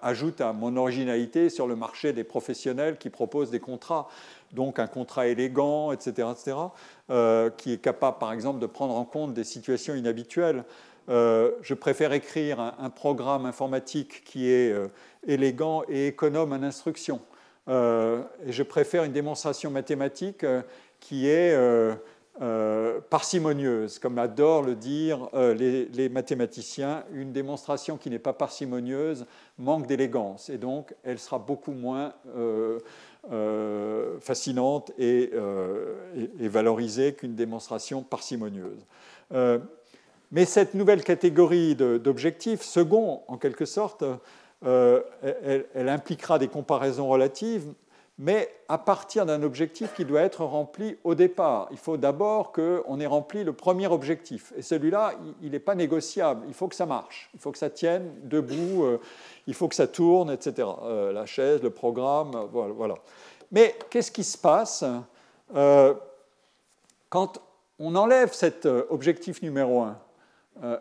ajoute à mon originalité sur le marché des professionnels qui proposent des contrats. Donc un contrat élégant, etc., etc., qui est capable, par exemple, de prendre en compte des situations inhabituelles. je préfère écrire un programme informatique qui est élégant et économe en instruction. Euh, et je préfère une démonstration mathématique euh, qui est euh, parcimonieuse, comme adorent le dire les, mathématiciens. Une démonstration qui n'est pas parcimonieuse manque d'élégance, et donc elle sera beaucoup moins fascinante et, et, valorisée qu'une démonstration parcimonieuse. mais cette nouvelle catégorie d'objectifs, second en quelque sorte, euh, elle, impliquera des comparaisons relatives, mais à partir d'un objectif qui doit être rempli au départ. Il faut d'abord qu'on ait rempli le premier objectif. Et celui-là, il n'est pas négociable. Il faut que ça marche. Il faut que ça tienne debout. Euh, il faut que ça tourne, etc. Euh, la chaise, le programme, voilà. Mais qu'est-ce qui se passe quand on enlève cet objectif numéro un?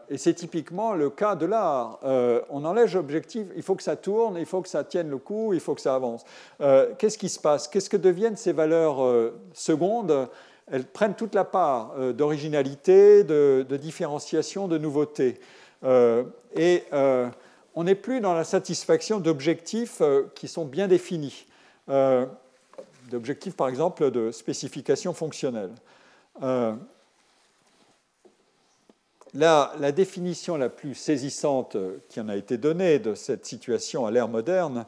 Et c'est typiquement le cas de l'art. Euh, on enlève l'objectif, il faut que ça tourne, il faut que ça tienne le coup, il faut que ça avance. Euh, qu'est-ce qui se passe? Qu'est-ce que deviennent ces valeurs secondes? Elles prennent toute la part d'originalité, de, différenciation, de nouveauté. et on n'est plus dans la satisfaction d'objectifs qui sont bien définis. d'objectifs, par exemple, de spécification fonctionnelle. La, définition la plus saisissante qui en a été donnée de cette situation à l'ère moderne,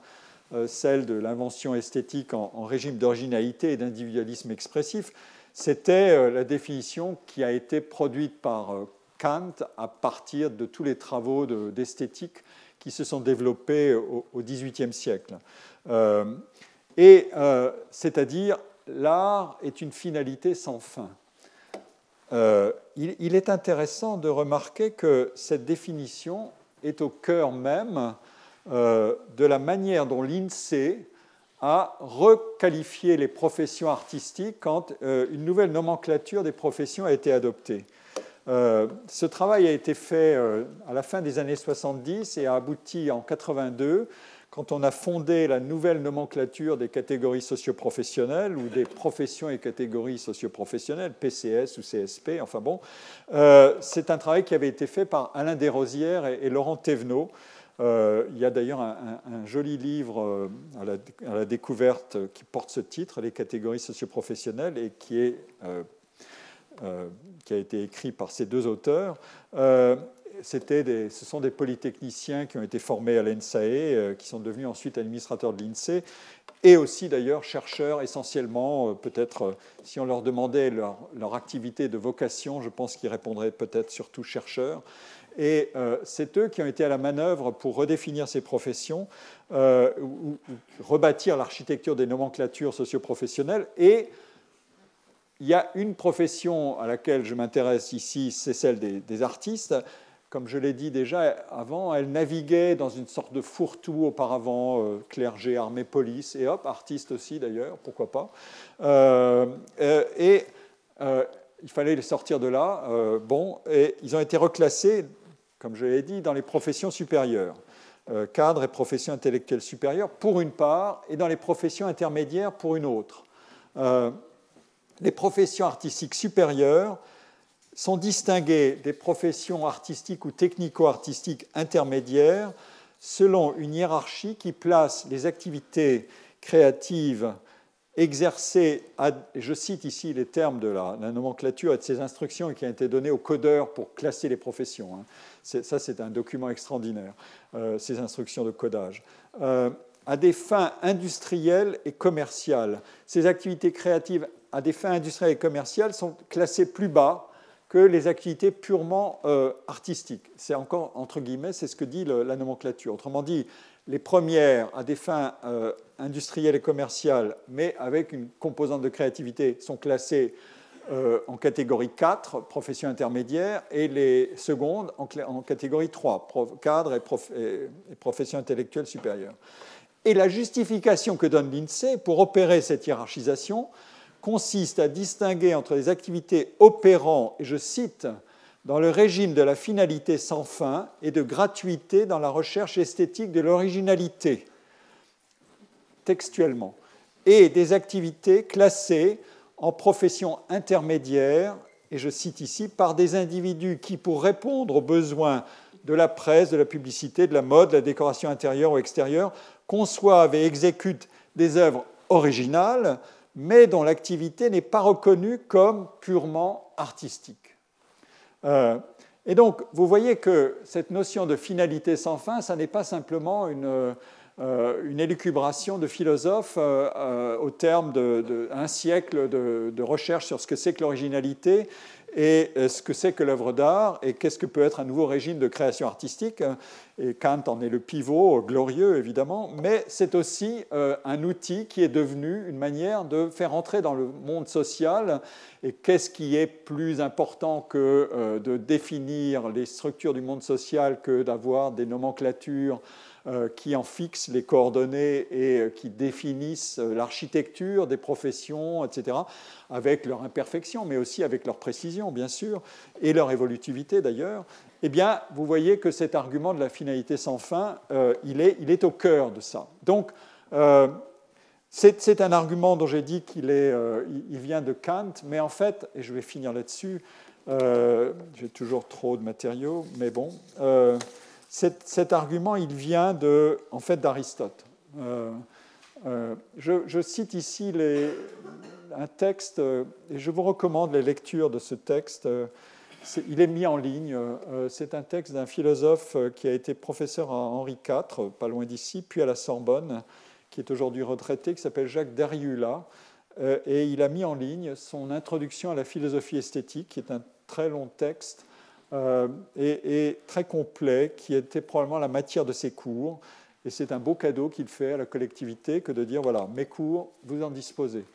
euh, celle de l'invention esthétique en, régime d'originalité et d'individualisme expressif, c'était euh, la définition qui a été produite par euh, Kant à partir de tous les travaux d'esthétique qui se sont développés au XVIIIe siècle. et c'est-à-dire, l'art est une finalité sans fin. Euh, il, est intéressant de remarquer que cette définition est au cœur même euh, de la manière dont l'INSEE a requalifié les professions artistiques quand euh, une nouvelle nomenclature des professions a été adoptée. ce travail a été fait à la fin des années 70 et a abouti en 82 quand on a fondé la nouvelle nomenclature des catégories socioprofessionnelles ou des professions et catégories socioprofessionnelles, PCS ou CSP, enfin bon, euh, c'est un travail qui avait été fait par Alain Desrosières et, Laurent Thévenot. Euh, il y a d'ailleurs un, joli livre euh, à, la, découverte qui porte ce titre, Les catégories socioprofessionnelles, et qui a été écrit par ces deux auteurs, ce sont des polytechniciens qui ont été formés à l'ENSAE, qui sont devenus ensuite administrateurs de l'INSEE, et aussi d'ailleurs chercheurs essentiellement, peut-être si on leur demandait leur, activité de vocation, je pense qu'ils répondraient peut-être surtout chercheurs. Et euh, c'est eux qui ont été à la manœuvre pour redéfinir ces professions, euh, ou, rebâtir l'architecture des nomenclatures socioprofessionnelles. Et il y a une profession à laquelle je m'intéresse ici, c'est celle des, artistes. Comme je l'ai dit déjà avant, elle naviguait dans une sorte de fourre-tout auparavant, euh, clergé, armée, police, et hop, artistes aussi d'ailleurs, pourquoi pas. et il fallait les sortir de là. bon, et ils ont été reclassés comme je l'ai dit, dans les professions supérieures, euh, cadres et professions intellectuelles supérieures pour une part, et dans les professions intermédiaires pour une autre. Euh, les professions artistiques supérieures sont distinguées des professions artistiques ou technico-artistiques intermédiaires selon une hiérarchie qui place les activités créatives exercer, je cite ici les termes de la, nomenclature et de ces instructions qui ont été données aux codeurs pour classer les professions. Hein. Ça, c'est un document extraordinaire, euh, ces instructions de codage. Euh, à des fins industrielles et commerciales. Ces activités créatives à des fins industrielles et commerciales sont classées plus bas que les activités purement euh, artistiques. C'est encore, entre guillemets, c'est ce que dit la nomenclature. Autrement dit, les premières à des fins industrielles et commerciales, mais avec une composante de créativité, sont classées euh, en catégorie 4, profession intermédiaire, et les secondes en, catégorie 3, cadre et, et, profession intellectuelle supérieure. Et la justification que donne l'INSEE pour opérer cette hiérarchisation consiste à distinguer entre les activités opérant, et je cite, dans le régime de la finalité sans fin et de gratuité dans la recherche esthétique de l'originalité textuellement, et des activités classées en profession intermédiaire, et je cite ici, par des individus qui, pour répondre aux besoins de la presse, de la publicité, de la mode, de la décoration intérieure ou extérieure, conçoivent et exécutent des œuvres originales, mais dont l'activité n'est pas reconnue comme purement artistique. Euh, et donc, vous voyez que cette notion de finalité sans fin, ça n'est pas simplement une, euh, élucubration de philosophes euh, au terme d'un siècle de, recherche sur ce que c'est que l'originalité et ce que c'est que l'œuvre d'art et qu'est-ce que peut être un nouveau régime de création artistique. Et Kant en est le pivot glorieux, évidemment, mais c'est aussi un outil qui est devenu une manière de faire entrer dans le monde social. Et qu'est-ce qui est plus important que de définir les structures du monde social que d'avoir des nomenclatures euh, qui en fixent les coordonnées et euh, qui définissent euh, l'architecture des professions, etc., avec leur imperfection, mais aussi avec leur précision, bien sûr, et leur évolutivité d'ailleurs, eh bien, vous voyez que cet argument de la finalité sans fin, il, est, il, est, au cœur de ça. Donc, c'est un argument dont j'ai dit qu'il il vient de Kant, mais en fait, et je vais finir là-dessus, j'ai toujours trop de matériaux, mais bon, cet, argument, il vient de, en fait d'Aristote. Euh, euh, je, cite ici un texte, et je vous recommande les lectures de ce texte. il est mis en ligne. C'est un texte d'un philosophe qui a été professeur à Henri IV, pas loin d'ici, puis à la Sorbonne, qui est aujourd'hui retraité, qui s'appelle Jacques Derrioula. Euh, et il a mis en ligne son introduction à la philosophie esthétique, qui est un très long texte euh, et, très complet, qui était probablement la matière de ses cours. Et c'est un beau cadeau qu'il fait à la collectivité que de dire, voilà, mes cours, vous en disposez.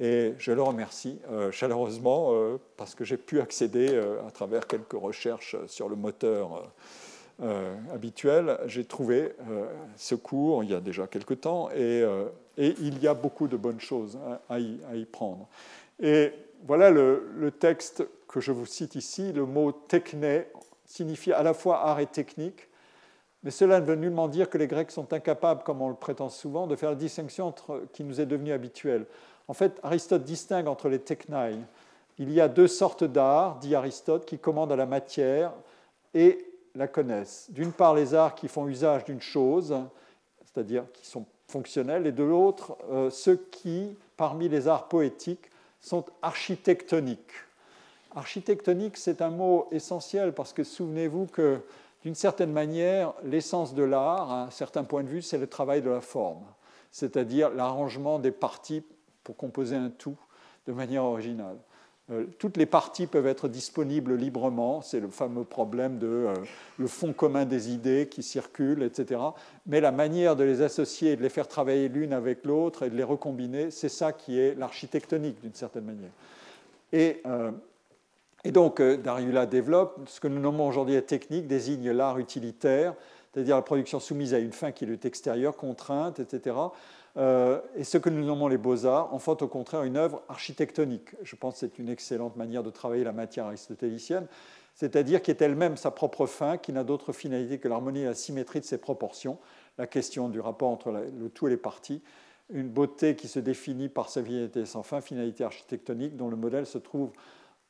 Et je le remercie euh, chaleureusement euh, parce que j'ai pu accéder à travers quelques recherches sur le moteur habituel. J'ai trouvé ce cours il y a déjà quelque temps et, il y a beaucoup de bonnes choses à, y, prendre. Et voilà le texte que je vous cite ici, le mot techné signifie à la fois art et technique, mais cela ne veut nullement dire que les Grecs sont incapables, comme on le prétend souvent, de faire la distinction entre, qui nous est devenue habituelle. En fait, Aristote distingue entre les technai. Il y a deux sortes d'art, dit Aristote, qui commandent à la matière et la connaissent. D'une part, les arts qui font usage d'une chose, c'est-à-dire qui sont fonctionnels, et de l'autre, euh, ceux qui, parmi les arts poétiques, sont architectoniques Architectonique, c'est un mot essentiel parce que souvenez-vous que d'une certaine manière, l'essence de l'art, à un certain point de vue, c'est le travail de la forme, c'est-à-dire l'arrangement des parties pour composer un tout de manière originale. Euh, toutes les parties peuvent être disponibles librement, c'est le fameux problème de euh, le fond commun des idées qui circulent, etc. Mais la manière de les associer de les faire travailler l'une avec l'autre et de les recombiner, c'est ça qui est l'architectonique d'une certaine manière. Et, euh, et donc Dariula développe ce que nous nommons aujourd'hui la technique, désigne l'art utilitaire, c'est-à-dire la production soumise à une fin qui est extérieure, contrainte, etc. Euh, et ce que nous nommons les beaux-arts en font au contraire une œuvre architectonique. Je pense que c'est une excellente manière de travailler la matière aristotélicienne, c'est-à-dire qui est elle-même sa propre fin, qui n'a d'autre finalité que l'harmonie et la symétrie de ses proportions, la question du rapport entre le tout et les parties, une beauté qui se définit par sa finalité sans fin, finalité architectonique, dont le modèle se trouve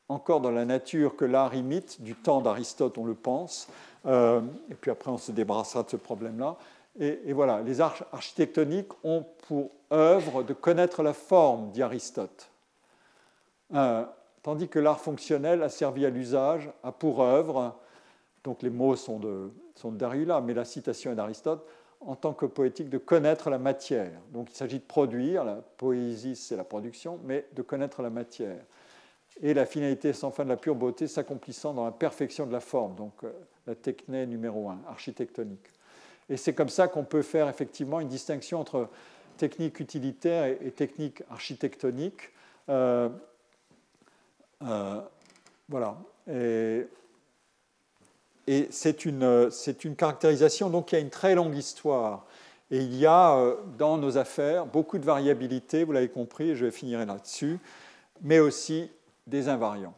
encore dans la nature que l'art imite, du temps d'Aristote on le pense, euh, et puis après on se débarrassera de ce problème-là, et, voilà, les arts architectoniques ont pour œuvre de connaître la forme, dit Aristote. Euh, tandis que l'art fonctionnel a servi à l'usage, a pour œuvre, donc les mots sont de, sont Darula, mais la citation est d'Aristote, en tant que poétique, de connaître la matière. Donc il s'agit de produire, la poésie c'est la production, mais de connaître la matière. Et la finalité sans fin de la pure beauté s'accomplissant dans la perfection de la forme, donc euh, la techné numéro un, architectonique. Et c'est comme ça qu'on peut faire effectivement une distinction entre technique utilitaire et, technique architectonique. Euh, euh, voilà. Et, c'est une, une, caractérisation donc qui a une très longue histoire. Et il y a dans nos affaires beaucoup de variabilité, vous l'avez compris, je vais finir là-dessus, mais aussi des invariants.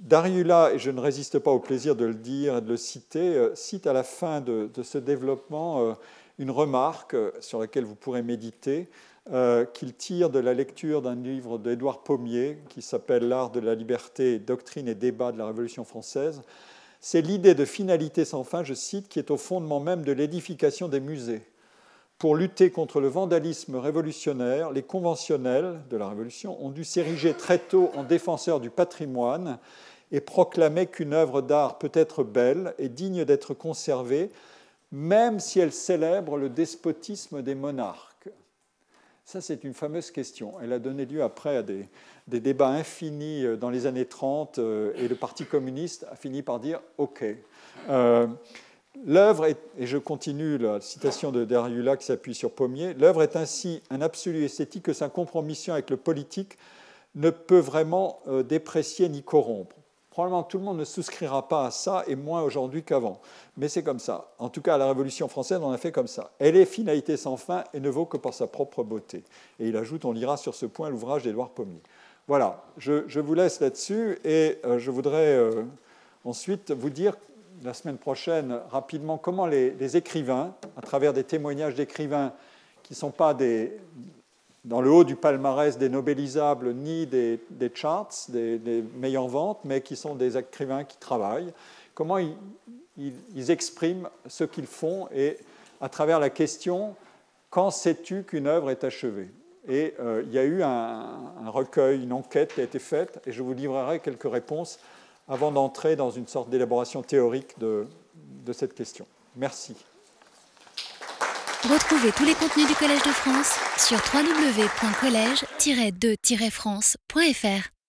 Dariula, et je ne résiste pas au plaisir de le dire et de le citer, euh, cite à la fin de, ce développement euh, une remarque euh, sur laquelle vous pourrez méditer, qu'il tire de la lecture d'un livre d'Édouard Pommier qui s'appelle L'art de la liberté, doctrine et débat de la Révolution française. C'est l'idée de finalité sans fin, je cite, qui est au fondement même de l'édification des musées. Pour lutter contre le vandalisme révolutionnaire, les conventionnels de la Révolution ont dû s'ériger très tôt en défenseurs du patrimoine et proclamer qu'une œuvre d'art peut être belle et digne d'être conservée, même si elle célèbre le despotisme des monarques. Ça, c'est une fameuse question. Elle a donné lieu après à des, débats infinis euh, dans les années 30 euh, et le Parti communiste a fini par dire OK. Euh, l'œuvre est, et je continue la citation de Derrida qui s'appuie sur Pommier, l'œuvre est ainsi un absolu esthétique que sa compromission avec le politique ne peut vraiment déprécier ni corrompre. Probablement tout le monde ne souscrira pas à ça, et moins aujourd'hui qu'avant. Mais c'est comme ça. En tout cas, la Révolution française, on a fait comme ça. Elle est finalité sans fin et ne vaut que par sa propre beauté. Et il ajoute, on lira sur ce point l'ouvrage d'Édouard Pommier. Voilà, je, vous laisse là-dessus, et euh, je voudrais euh, ensuite vous dire la semaine prochaine rapidement comment les écrivains, à travers des témoignages d'écrivains qui ne sont pas des, dans le haut du palmarès des nobelisables ni des, charts, des, meilleures ventes, mais qui sont des écrivains qui travaillent. Comment ils, expriment ce qu'ils font et à travers la question quand sais-tu qu'une œuvre est achevée? Et euh, il y a eu un, recueil, une enquête qui a été faite, et je vous livrerai quelques réponses avant d'entrer dans une sorte d'élaboration théorique de cette question. Merci. Retrouvez tous les contenus du Collège de France sur www.colège-2-france.fr.